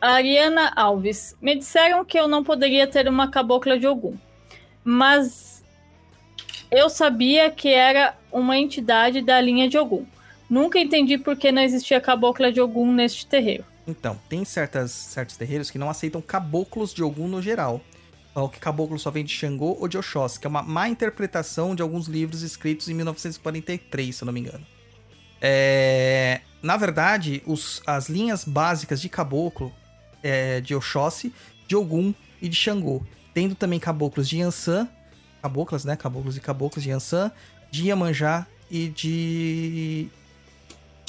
Ariana Alves. Me disseram que eu não poderia ter uma cabocla de Ogum. Mas eu sabia que era uma entidade da linha de Ogum. Nunca entendi por que não existia cabocla de Ogum neste terreiro. Então, tem certas, certos terreiros que não aceitam caboclos de Ogum no geral. Falam que caboclo só vem de Xangô ou de Oxóssi, que é uma má interpretação de alguns livros escritos em 1943, se eu não me engano. É, na verdade, os- as linhas básicas de caboclo é de Oxóssi, de Ogum e de Xangô. Tendo também caboclos de Yansan, caboclas, né? Caboclos e caboclos de Yansan, de Iemanjá e de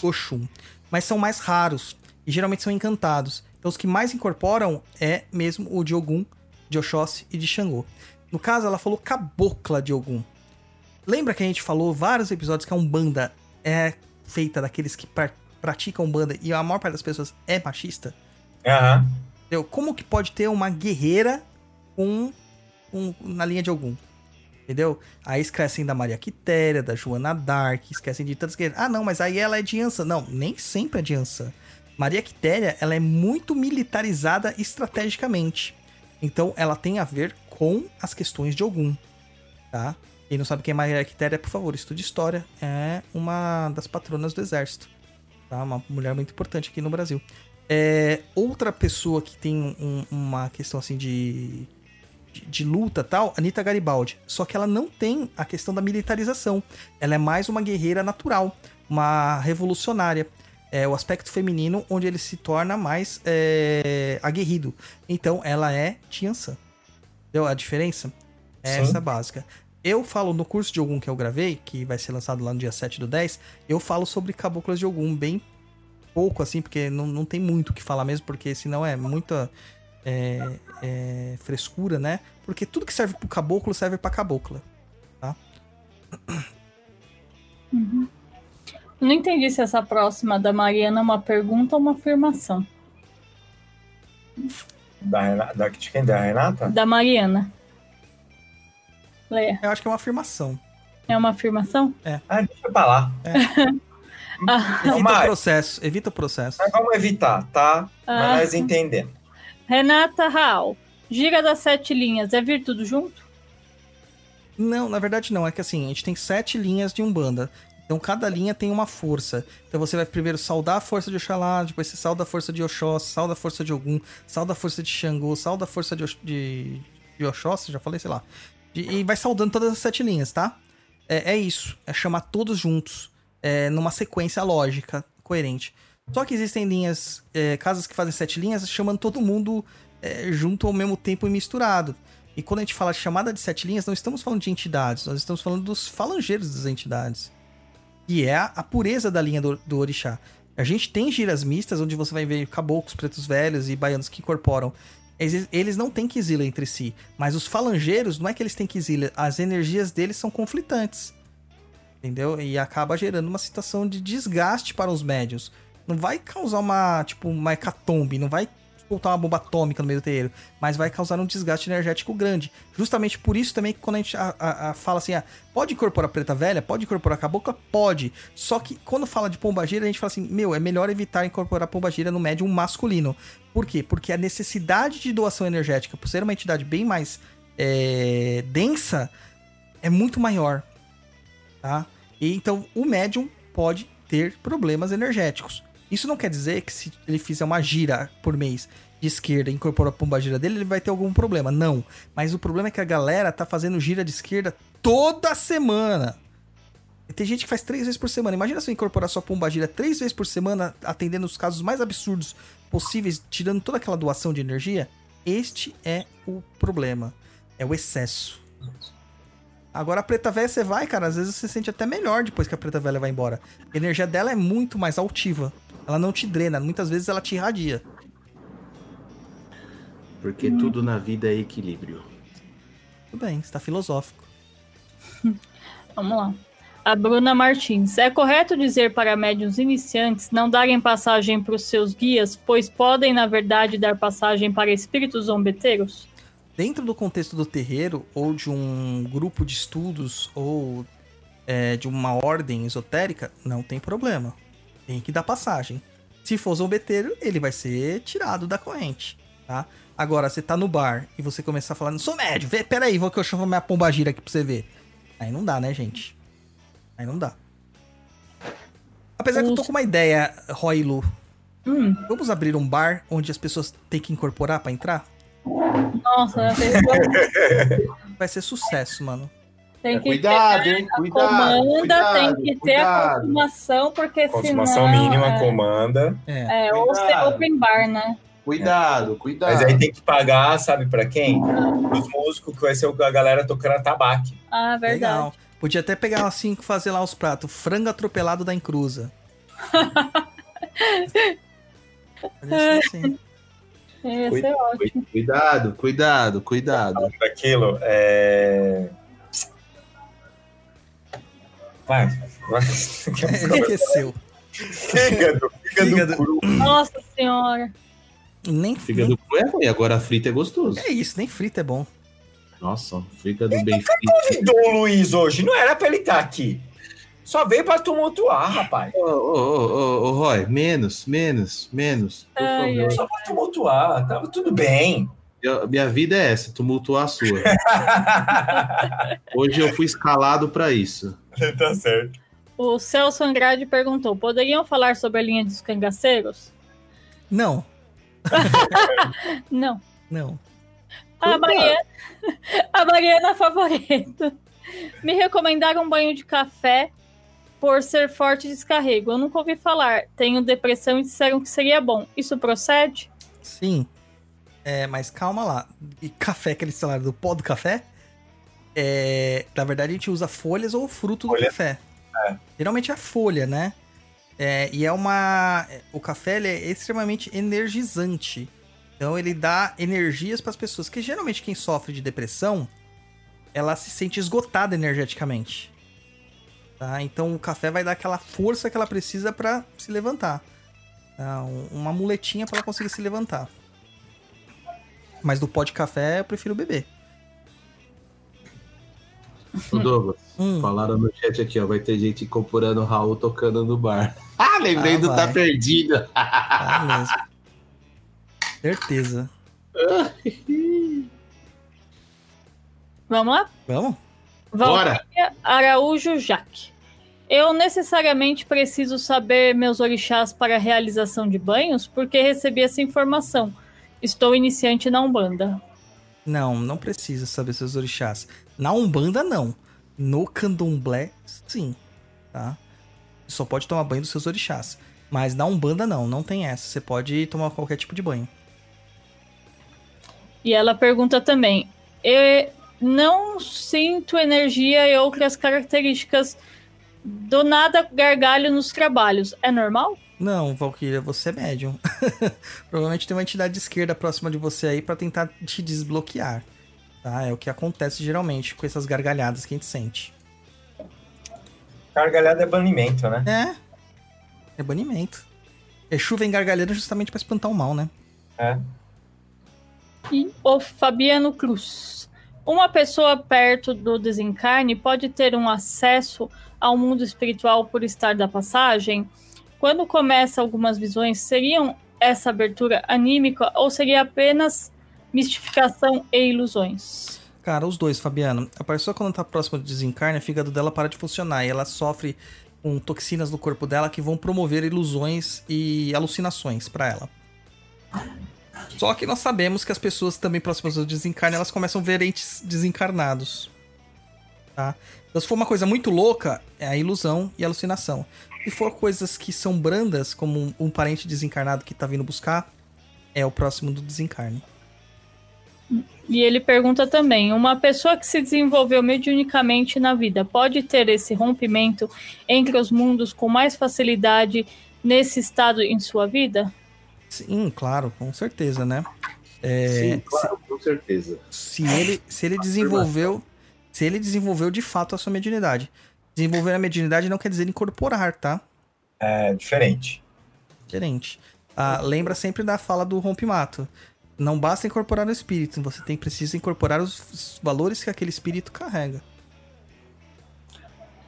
Oxum. Mas são mais raros e geralmente são encantados. Então os que mais incorporam é mesmo o de Ogum, de Oxóssi e de Xangô. No caso, ela falou cabocla de Ogum. Lembra que a gente falou vários episódios que a Umbanda é feita daqueles que pra- praticam Umbanda e a maior parte das pessoas é machista? Aham. Entendeu? Como que pode ter uma guerreira com um, na linha de algum? Entendeu? Aí esquecem da Maria Quitéria, da Joana Dark, esquecem de tantas guerreiras. Ah, não, mas aí ela é de Ansa. Não, nem sempre é de Ansa. Maria Quitéria, ela é muito militarizada estrategicamente. Então, ela tem a ver com as questões de Ogum, tá? Quem não sabe quem é Maria Quitéria, por favor, estude história. É uma das patronas do exército, tá? Uma mulher muito importante aqui no Brasil. É, outra pessoa que tem um- uma questão assim de, de, de luta tal, Anitta Garibaldi. Só que ela não tem a questão da militarização. Ela é mais uma guerreira natural, uma revolucionária. É o aspecto feminino onde ele se torna mais é, aguerrido. Então ela é Tiansan. Entendeu a diferença? É Sim. essa básica. Eu falo no curso de Ogum que eu gravei, que vai ser lançado lá no dia 7 do 10, eu falo sobre caboclas de Ogum bem pouco, assim, porque não, não tem muito o que falar mesmo, porque senão é muita é, é, frescura, né? Porque tudo que serve pro caboclo serve pra cabocla. Não entendi se essa próxima da Mariana é uma pergunta ou uma afirmação. Da, Renata, da, de quem? Da Renata? Da Mariana. Leia. Eu acho que é uma afirmação. É uma afirmação? Ah, deixa pra lá. Ah, Evita o Mari. processo, evita o processo. Mas vamos evitar, tá? Mas Ah. nós entendemos. Renata Raal. Gira das sete linhas. É vir tudo junto? Não, na verdade não. É que assim, a gente tem sete linhas de Umbanda. Então cada linha tem uma força. Então você vai primeiro saudar a força de Oxalá, depois você sauda a força de Oxóssi, sauda a força de Ogum, sauda a força de Xangô, sauda a força de, Ox- de, de Oxóssi, já falei, sei lá. De- e vai saudando todas as sete linhas, tá? É, é isso. É chamar todos juntos. É, numa sequência lógica, coerente. Só que existem linhas, é, casas que fazem sete linhas, chamando todo mundo é, junto ao mesmo tempo e misturado. E quando a gente fala de chamada de sete linhas, não estamos falando de entidades, nós estamos falando dos falangeiros das entidades. Que é a, a pureza da linha do, do orixá. A gente tem giras mistas, onde você vai ver caboclos, pretos velhos e baianos que incorporam. Eles, eles não têm quisila entre si. Mas os falangeiros, não é que eles têm quisila, as energias deles são conflitantes. Entendeu? E acaba gerando uma situação de desgaste para os médios. Não vai causar uma, tipo, uma hecatombe, não vai soltar uma bomba atômica no meio do terreiro, mas vai causar um desgaste energético grande. Justamente por isso também que quando a gente a- a- a fala assim, ah, pode incorporar preta velha, pode incorporar cabocla, pode. Só que quando fala de pombagira, a gente fala assim, meu, é melhor evitar incorporar pombagira no médium masculino. Por quê? Porque a necessidade de doação energética, por ser uma entidade bem mais é, densa, é muito maior tá? E então o médium pode ter problemas energéticos. Isso não quer dizer que se ele fizer uma gira por mês de esquerda e incorpora a pombagira dele, ele vai ter algum problema. Não. Mas o problema é que a galera tá fazendo gira de esquerda toda semana. Tem gente que faz três vezes por semana. Imagina se eu incorporar sua pombagira três vezes por semana, atendendo os casos mais absurdos possíveis, tirando toda aquela doação de energia. Este é o problema. É o excesso. Agora a preta velha você vai, cara, às vezes você sente até melhor depois que a preta velha vai embora. A energia dela é muito mais altiva. Ela não te drena, muitas vezes ela te irradia. Porque tudo na vida é equilíbrio. Tudo bem, está filosófico. Vamos lá. A Bruna Martins. É correto dizer para médiuns iniciantes não darem passagem para os seus guias, pois podem, na verdade, dar passagem para espíritos zombeteiros? Dentro do contexto do terreiro, ou de um grupo de estudos, ou é, de uma ordem esotérica, não tem problema. Tem que dar passagem. Se for zombeteiro, ele vai ser tirado da corrente, tá? Agora, você tá no bar e você começar falando, sou médio, vê, peraí, vou que eu chamo minha pombagira aqui pra você ver. Aí não dá, né, gente? Aí não dá. Apesar que eu tô com uma ideia, Roy Lu. Hum, Vamos abrir um bar onde as pessoas têm que incorporar pra entrar? Nossa, a pessoa Vai ser sucesso, mano. tem que Cuidado, ter hein? a Cuidado, comanda, cuidado, tem que ter a cuidado. consumação, porque Consumação senão... mínima, é, comanda. É. É, ou ser open bar, né? Cuidado, cuidado. Mas aí tem que pagar, sabe pra quem? Os músicos, que vai ser a galera tocando atabaque. Ah, verdade. Legal. Podia até pegar assim e fazer lá os pratos. Frango atropelado da encruza. Assim. Ia Cuida- ser ótimo. Cuidado, cuidado, cuidado. Daquilo, é... Vai, vai. Esqueceu. Fígado, fígado, Fígado. cru. Nossa senhora. Nem, Fígado cru é ruim, agora frito é gostoso. É isso, nem frito é bom. Nossa, fígado bem frito. Convidou o Luiz hoje, não era pra ele estar aqui. Só veio pra tumultuar, rapaz. Ô, ô, ô, ô, ô, Roy, menos, menos, menos. Por Ai, favor. Só pra tumultuar, tava tudo bem. Eu- minha vida é essa, tumultuar a sua. Hoje eu fui escalado pra isso. tá certo. O Celso Andrade perguntou: poderiam falar sobre a linha dos cangaceiros? Não, Não. não. A Mariana, a Mariana Favoreto. Me recomendaram um banho de café por ser forte descarrego. Eu nunca ouvi falar. Tenho depressão e disseram que seria bom. Isso procede? Sim. É, mas calma lá. E café, aquele salário do pó do café? É, na verdade, a gente usa folhas ou fruto do Folha. café. Geralmente é folha, né? É, e é uma. O café ele é extremamente energizante. Então ele dá energias para as pessoas. Que geralmente quem sofre de depressão, ela se sente esgotada energeticamente. Tá? Então o café vai dar aquela força que ela precisa para se levantar. Tá? Um- Uma muletinha para ela conseguir se levantar. Mas do pó de café eu prefiro beber. Ô, Douglas, Hum. falaram no chat aqui, ó. Vai ter gente incorporando o Raul tocando no bar. Ah, lembrei Ah, do Tá. Perdido. Tá mesmo. Certeza. Vamos lá? Vamos? Bora! Araújo Jaque. Eu necessariamente preciso saber meus orixás para a realização de banhos, porque recebi essa informação. Estou iniciante na Umbanda. Não, não precisa saber seus orixás. Na Umbanda, não. No Candomblé, sim. Tá? Só pode tomar banho dos seus orixás. Mas na Umbanda, não. Não tem essa. Você pode tomar qualquer tipo de banho. E ela pergunta também: "E não sinto energia e outras características do nada gargalho nos trabalhos. É normal? Não, Valkyria, você é médium. Provavelmente tem uma entidade de esquerda próxima de você aí pra tentar te desbloquear. Tá? É o que acontece geralmente com essas gargalhadas que a gente sente. Gargalhada é banimento, né? É. É banimento. Exu vem gargalhando justamente pra espantar o mal, né? É. E o Fabiano Cruz. Uma pessoa perto do desencarne pode ter um acesso ao mundo espiritual por estar da passagem? Quando começa algumas visões, seriam essa abertura anímica ou seria apenas mistificação e ilusões? Cara, os dois, Fabiano. A pessoa quando tá próxima do desencarne, o fígado dela para de funcionar e ela sofre com toxinas no corpo dela que vão promover ilusões e alucinações pra ela. Só que nós sabemos que as pessoas também próximas do desencarne, elas começam a ver entes desencarnados. Tá? Então, se for uma coisa muito louca, é a ilusão e a alucinação. Se for coisas que são brandas, como um, um parente desencarnado que tá vindo buscar, é o próximo do desencarne. E ele pergunta também: uma pessoa que se desenvolveu mediunicamente na vida pode ter esse rompimento entre os mundos com mais facilidade nesse estado em sua vida? Sim, claro, com certeza, né? É, Sim, claro, com certeza. se ele, se ele desenvolveu, se ele desenvolveu de fato a sua mediunidade. Desenvolver a mediunidade não quer dizer incorporar, tá? É diferente. Diferente. Ah, lembra sempre da fala do rompimato. Não basta incorporar o espírito, você tem precisa incorporar os valores que aquele espírito carrega.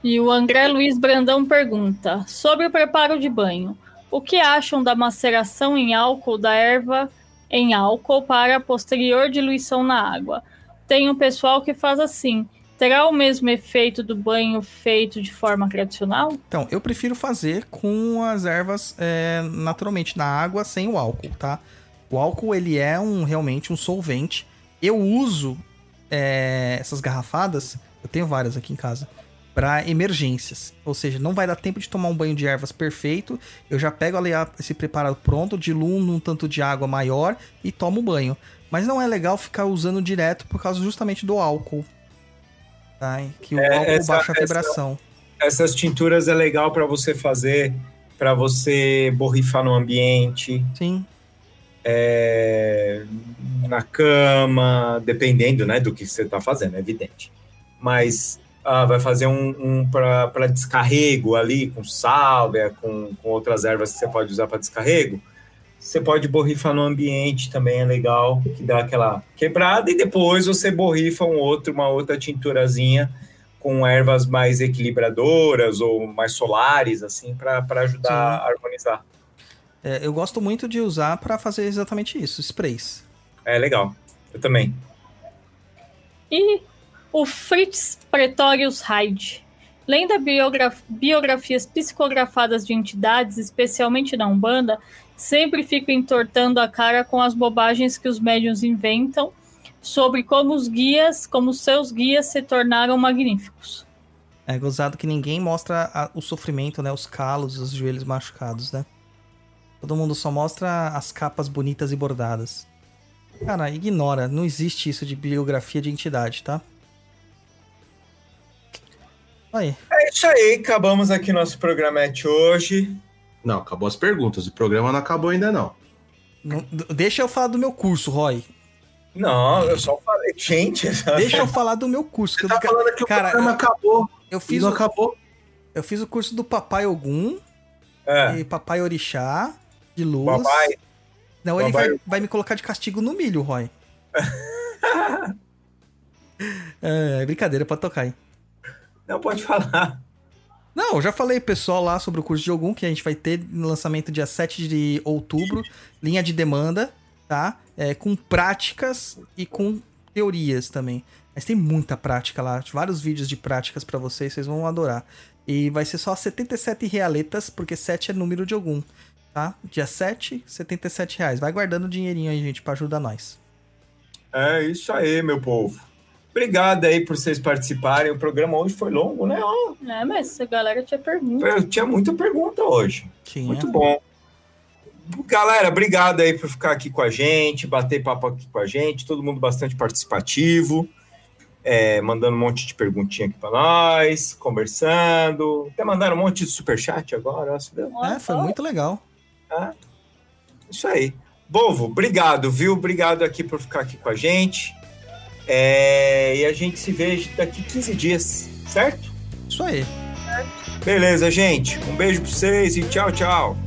E o André Luiz Brandão pergunta: sobre o preparo de banho, o que acham da maceração em álcool da erva em álcool para posterior diluição na água? Tem um pessoal que faz assim. Terá o mesmo efeito do banho feito de forma tradicional? Então, eu prefiro fazer com as ervas é, naturalmente na água sem o álcool, tá? O álcool ele é um realmente um solvente. Eu uso é, essas garrafadas, eu tenho várias aqui em casa, para emergências. Ou seja, não vai dar tempo de tomar um banho de ervas perfeito. Eu já pego ali esse preparado pronto, diluo num tanto de água maior e tomo o banho. Mas não é legal ficar usando direto por causa justamente do álcool. Tá? Que o É, álcool essa- baixa a essa- vibração. Essas tinturas é legal para você fazer, para você borrifar no ambiente, Sim. é, na cama, dependendo né, do que você está fazendo, é evidente. Mas ah, vai fazer um, um para descarrego ali, com sálvia, com, com outras ervas que você pode usar para descarrego. Você pode borrifar no ambiente também, é legal, que dá aquela quebrada, e depois você borrifa um outro, uma outra tinturazinha com ervas mais equilibradoras ou mais solares, assim, para ajudar Sim. a harmonizar. É, eu gosto muito de usar para fazer exatamente isso, sprays. É legal. Eu também. E o Fritz Pretorius Hyde. Lendo biogra- biografias psicografadas de entidades, especialmente na Umbanda, sempre fico entortando a cara com as bobagens que os médiuns inventam sobre como os guias, como seus guias se tornaram magníficos. É gozado que ninguém mostra a- o sofrimento, né? Os calos, os joelhos machucados, né? Todo mundo só mostra as capas bonitas e bordadas. Cara, ignora. Não existe isso de biografia de entidade, tá? Aí. É isso aí, acabamos aqui nosso programete hoje. Não, acabou as perguntas. O programa não acabou ainda, não. Não- deixa eu falar do meu curso, Roy. Não, eu só falei, gente. Deixa eu falar do meu curso. Que eu, Tá falando que cara, o programa acabou. eu fiz, não o, acabou. eu fiz o curso do Papai Ogum É, e Papai Orixá de luz. papai, Não, ele Papai- vai, vai me colocar de castigo no milho, Roy. é, brincadeira, pode tocar aí. Não pode falar. Não, eu já falei pessoal lá sobre o curso de Ogum, que a gente vai ter no lançamento dia 7 de outubro, linha de demanda, tá? É, com práticas e com teorias também. Mas tem muita prática lá, vários vídeos de práticas pra vocês, vocês vão adorar. E vai ser só 77 realetas, porque 7 é número de Ogum, tá? Dia 7, 77 reais. Vai guardando o dinheirinho aí, gente, pra ajudar nós. É isso aí, meu povo. Obrigado aí por vocês participarem. O programa hoje foi longo, né? É, mas a galera tinha pergunta. Eu tinha muita pergunta hoje. Tinha. Muito bom. Galera, obrigado aí por ficar aqui com a gente, bater papo aqui com a gente, todo mundo bastante participativo, é, mandando um monte de perguntinha aqui para nós, conversando, até mandaram um monte de superchat agora, você viu? É, foi muito legal. Isso aí. Bovo, obrigado, viu? Obrigado aqui por ficar aqui com a gente. É, e a gente se vê daqui 15 dias, certo? Isso aí. Beleza, gente. Um beijo pra vocês e tchau, tchau.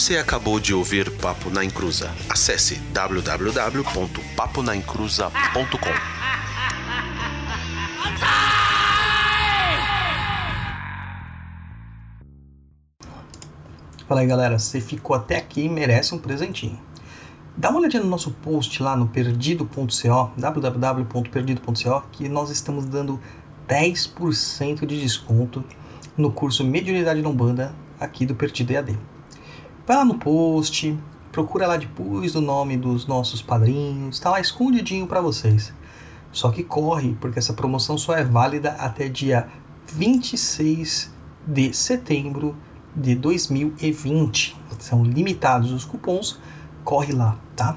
Você acabou de ouvir Papo na Encruza. Acesse www.paponaencruza.com. Fala aí galera, você ficou até aqui e merece um presentinho. Dá uma olhadinha no nosso post lá no perdido.co, www.perdido.co, que nós estamos dando 10% de desconto no curso Mediunidade Não Banda aqui do Perdido EAD. Vai lá no post, procura lá depois o nome dos nossos padrinhos, está lá escondidinho para vocês. Só que corre, porque essa promoção só é válida até dia 26 de setembro de 2020. São limitados os cupons, corre lá, tá?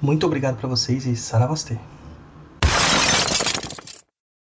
Muito obrigado para vocês e saravastê.